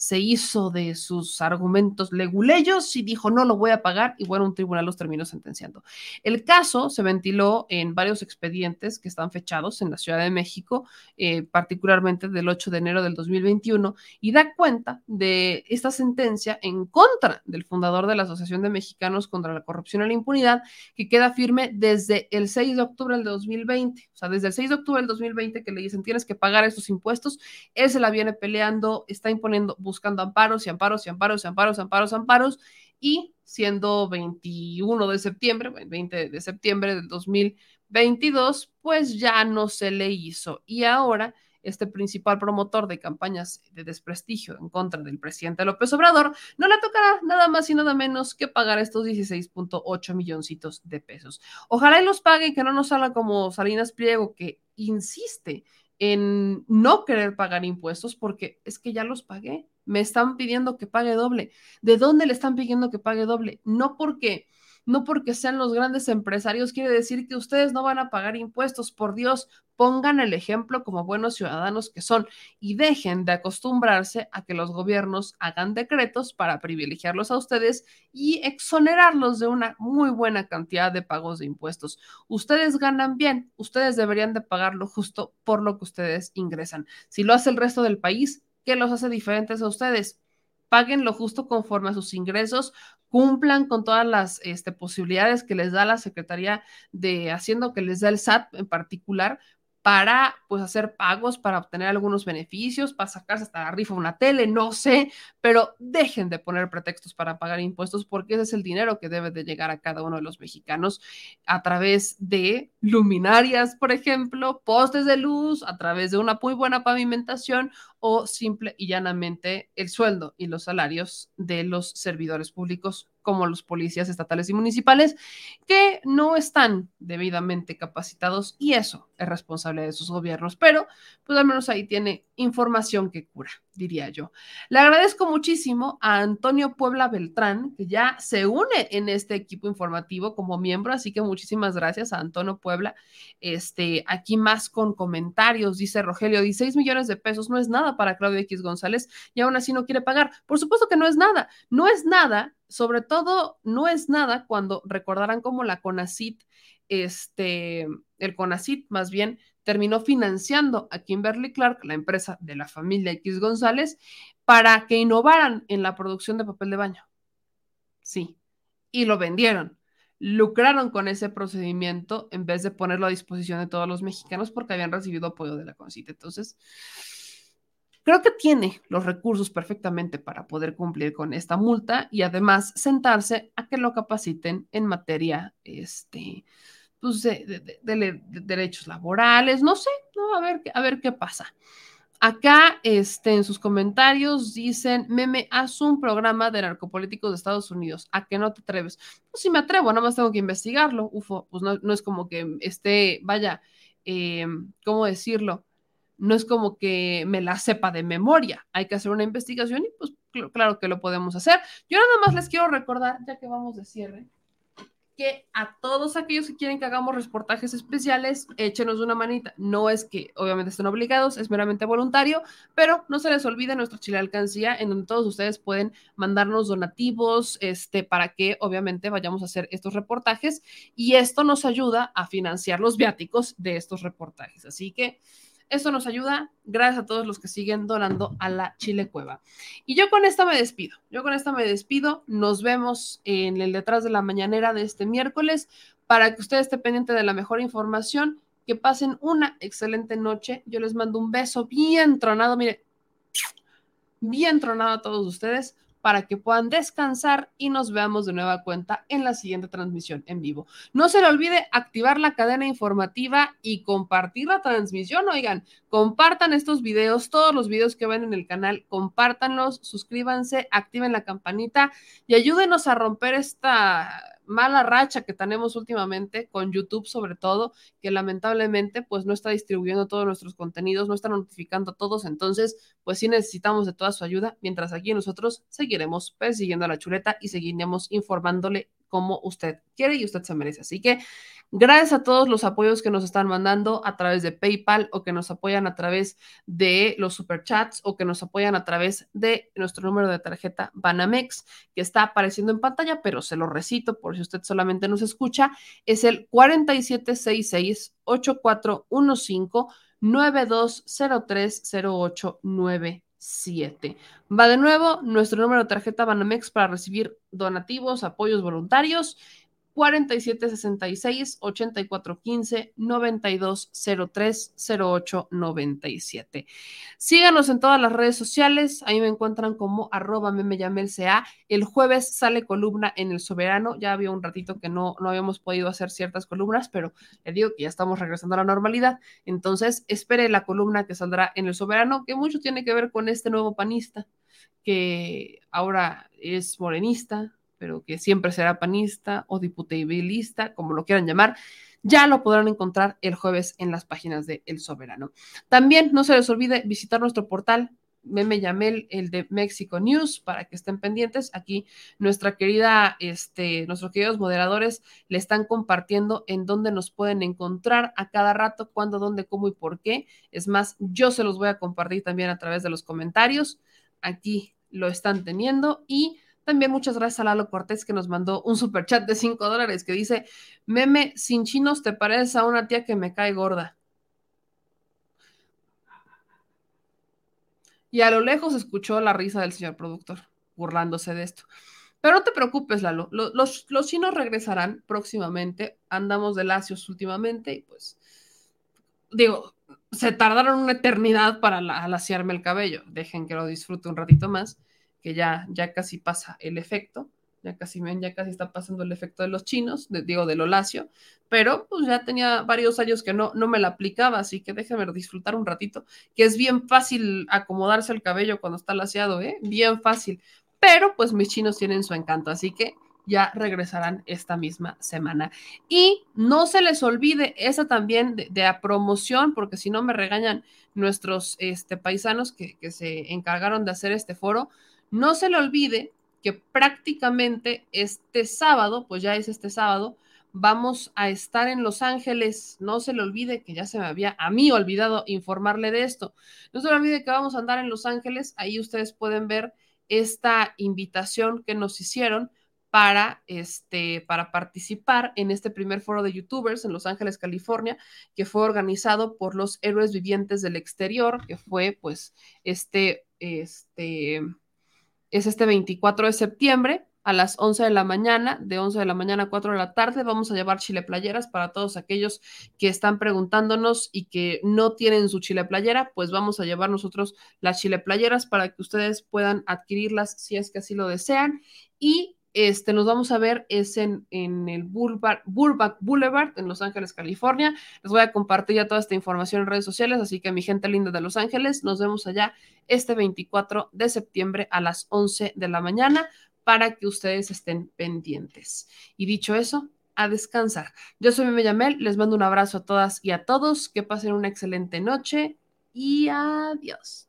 se hizo de sus argumentos leguleyos y dijo no lo voy a pagar y bueno, un tribunal los terminó sentenciando. El caso se ventiló en varios expedientes que están fechados en la Ciudad de México, eh, particularmente del 8 de enero del 2021, y da cuenta de esta sentencia en contra del fundador de la Asociación de Mexicanos contra la Corrupción y la Impunidad, que queda firme desde el 6 de octubre del 2020. O sea, desde el 6 de octubre del 2020 que le dicen tienes que pagar estos impuestos, él se la viene peleando, está imponiendo buscando amparos y amparos y amparos y amparos, amparos, amparos, y siendo 21 de septiembre, 20 de septiembre del 2022, pues ya no se le hizo. Y ahora este principal promotor de campañas de desprestigio en contra del presidente López Obrador, no le tocará nada más y nada menos que pagar estos 16.8 milloncitos de pesos. Ojalá y los pague y que no nos salga como Salinas Pliego, que insiste en no querer pagar impuestos porque es que ya los pagué me están pidiendo que pague doble. ¿De dónde le están pidiendo que pague doble? No porque no porque sean los grandes empresarios quiere decir que ustedes no van a pagar impuestos. Por Dios, pongan el ejemplo como buenos ciudadanos que son y dejen de acostumbrarse a que los gobiernos hagan decretos para privilegiarlos a ustedes y exonerarlos de una muy buena cantidad de pagos de impuestos. Ustedes ganan bien, ustedes deberían de pagarlo justo por lo que ustedes ingresan. Si lo hace el resto del país, ¿Qué los hace diferentes a ustedes? Paguen lo justo conforme a sus ingresos, cumplan con todas las este, posibilidades que les da la Secretaría de Haciendo, que les da el SAT en particular, para pues hacer pagos, para obtener algunos beneficios, para sacarse hasta la rifa una tele, no sé, pero dejen de poner pretextos para pagar impuestos porque ese es el dinero que debe de llegar a cada uno de los mexicanos a través de luminarias, por ejemplo, postes de luz, a través de una muy buena pavimentación o simple y llanamente el sueldo y los salarios de los servidores públicos como los policías estatales y municipales, que no están debidamente capacitados y eso es responsable de sus gobiernos, pero pues al menos ahí tiene información que cura, diría yo. Le agradezco muchísimo a Antonio Puebla Beltrán, que ya se une en este equipo informativo como miembro, así que muchísimas gracias a Antonio Puebla. Este, aquí más con comentarios, dice Rogelio, 16 millones de pesos no es nada para Claudio X González y aún así no quiere pagar. Por supuesto que no es nada, no es nada sobre todo no es nada cuando recordarán cómo la CONACIT, este, el CONACIT más bien, terminó financiando a Kimberly Clark, la empresa de la familia X González, para que innovaran en la producción de papel de baño. Sí, y lo vendieron. Lucraron con ese procedimiento en vez de ponerlo a disposición de todos los mexicanos porque habían recibido apoyo de la CONACIT. Entonces, Creo que tiene los recursos perfectamente para poder cumplir con esta multa y además sentarse a que lo capaciten en materia este, pues de, derechos laborales, no sé, ¿no? A ver, a ver qué pasa. Acá este, en sus comentarios dicen, meme, haz un programa de narcopolíticos de Estados Unidos. ¿A qué no te atreves? Pues sí me atrevo, nada más tengo que investigarlo. Ufo, pues no, no es como que esté, vaya, eh, ¿cómo decirlo? No es como que me la sepa de memoria, hay que hacer una investigación y pues claro que lo podemos hacer. Yo nada más les quiero recordar, ya que vamos de cierre, que a todos aquellos que quieren que hagamos reportajes especiales, échenos una manita. No es que obviamente estén obligados, es meramente voluntario, pero no se les olvide nuestra chile alcancía, en donde todos ustedes pueden mandarnos donativos, este, para que obviamente vayamos a hacer estos reportajes y esto nos ayuda a financiar los viáticos de estos reportajes. Así que esto nos ayuda. Gracias a todos los que siguen donando a la Chile Cueva. Y yo con esta me despido. Yo con esta me despido. Nos vemos en el detrás de la mañanera de este miércoles para que usted esté pendiente de la mejor información. Que pasen una excelente noche. Yo les mando un beso bien tronado. Mire, bien tronado a todos ustedes. Para que puedan descansar y nos veamos de nueva cuenta en la siguiente transmisión en vivo. No se le olvide activar la cadena informativa y compartir la transmisión. Oigan, compartan estos videos, todos los videos que ven en el canal, compártanlos, suscríbanse, activen la campanita y ayúdenos a romper esta mala racha que tenemos últimamente con YouTube sobre todo, que lamentablemente pues no está distribuyendo todos nuestros contenidos, no está notificando a todos, entonces pues sí necesitamos de toda su ayuda, mientras aquí nosotros seguiremos persiguiendo a la chuleta y seguiremos informándole como usted quiere y usted se merece. Así que gracias a todos los apoyos que nos están mandando a través de PayPal o que nos apoyan a través de los superchats o que nos apoyan a través de nuestro número de tarjeta Banamex que está apareciendo en pantalla, pero se lo recito por si usted solamente nos escucha, es el 4766 8415 92030899 7. Va de nuevo nuestro número de tarjeta Banamex para recibir donativos, apoyos voluntarios 4766 8415 9203 0897. Síganos en todas las redes sociales, ahí me encuentran como arroba memeyamelca. El jueves sale columna en El Soberano, ya había un ratito que no, no habíamos podido hacer ciertas columnas, pero le digo que ya estamos regresando a la normalidad, entonces espere la columna que saldrá en El Soberano, que mucho tiene que ver con este nuevo panista, que ahora es morenista, pero que siempre será panista o diputabilista, como lo quieran llamar, ya lo podrán encontrar el jueves en las páginas de El Soberano. También no se les olvide visitar nuestro portal Meme Yamel, el de México News, para que estén pendientes. Aquí nuestra querida, este, nuestros queridos moderadores le están compartiendo en dónde nos pueden encontrar a cada rato, cuándo, dónde, cómo y por qué. Es más, yo se los voy a compartir también a través de los comentarios. Aquí lo están teniendo y también muchas gracias a Lalo Cortés que nos mandó un super chat de 5 dólares que dice, meme, sin chinos te pareces a una tía que me cae gorda. Y a lo lejos escuchó la risa del señor productor, burlándose de esto. Pero no te preocupes, Lalo, los, los, chinos regresarán próximamente, andamos de lacios últimamente y pues, digo, se tardaron una eternidad para alaciarme el cabello, dejen que lo disfrute un ratito más que ya, ya casi pasa el efecto, ya casi, ya casi está pasando el efecto de los chinos, digo, del olacio, pero pues ya tenía varios años que no, no me la aplicaba, así que déjenme disfrutar un ratito, que es bien fácil acomodarse el cabello cuando está laciado, ¿eh? Bien fácil, pero pues mis chinos tienen su encanto, así que ya regresarán esta misma semana. Y no se les olvide esa también de, de promoción, porque si no me regañan nuestros este, paisanos que, que se encargaron de hacer este foro, no se le olvide que prácticamente este sábado, pues ya es este sábado, vamos a estar en Los Ángeles. No se le olvide que ya se me había a mí olvidado informarle de esto. No se le olvide que vamos a andar en Los Ángeles. Ahí ustedes pueden ver esta invitación que nos hicieron para, este, para participar en este primer foro de youtubers en Los Ángeles, California, que fue organizado por los héroes vivientes del exterior, que fue pues este, este, es este 24 de septiembre a las 11 de la mañana, de 11 de la mañana a 4 de la tarde. Vamos a llevar chile playeras para todos aquellos que están preguntándonos y que no tienen su chile playera, pues vamos a llevar nosotros las chile playeras para que ustedes puedan adquirirlas si es que así lo desean. Y este, nos vamos a ver es en, el Burbank, Boulevard en Los Ángeles, California. Les voy a compartir ya toda esta información en redes sociales, así que mi gente linda de Los Ángeles, nos vemos allá este 24 de septiembre a las 11 de la mañana para que ustedes estén pendientes. Y dicho eso, a descansar. Yo soy Meme Yamel, les mando un abrazo a todas y a todos, que pasen una excelente noche y adiós.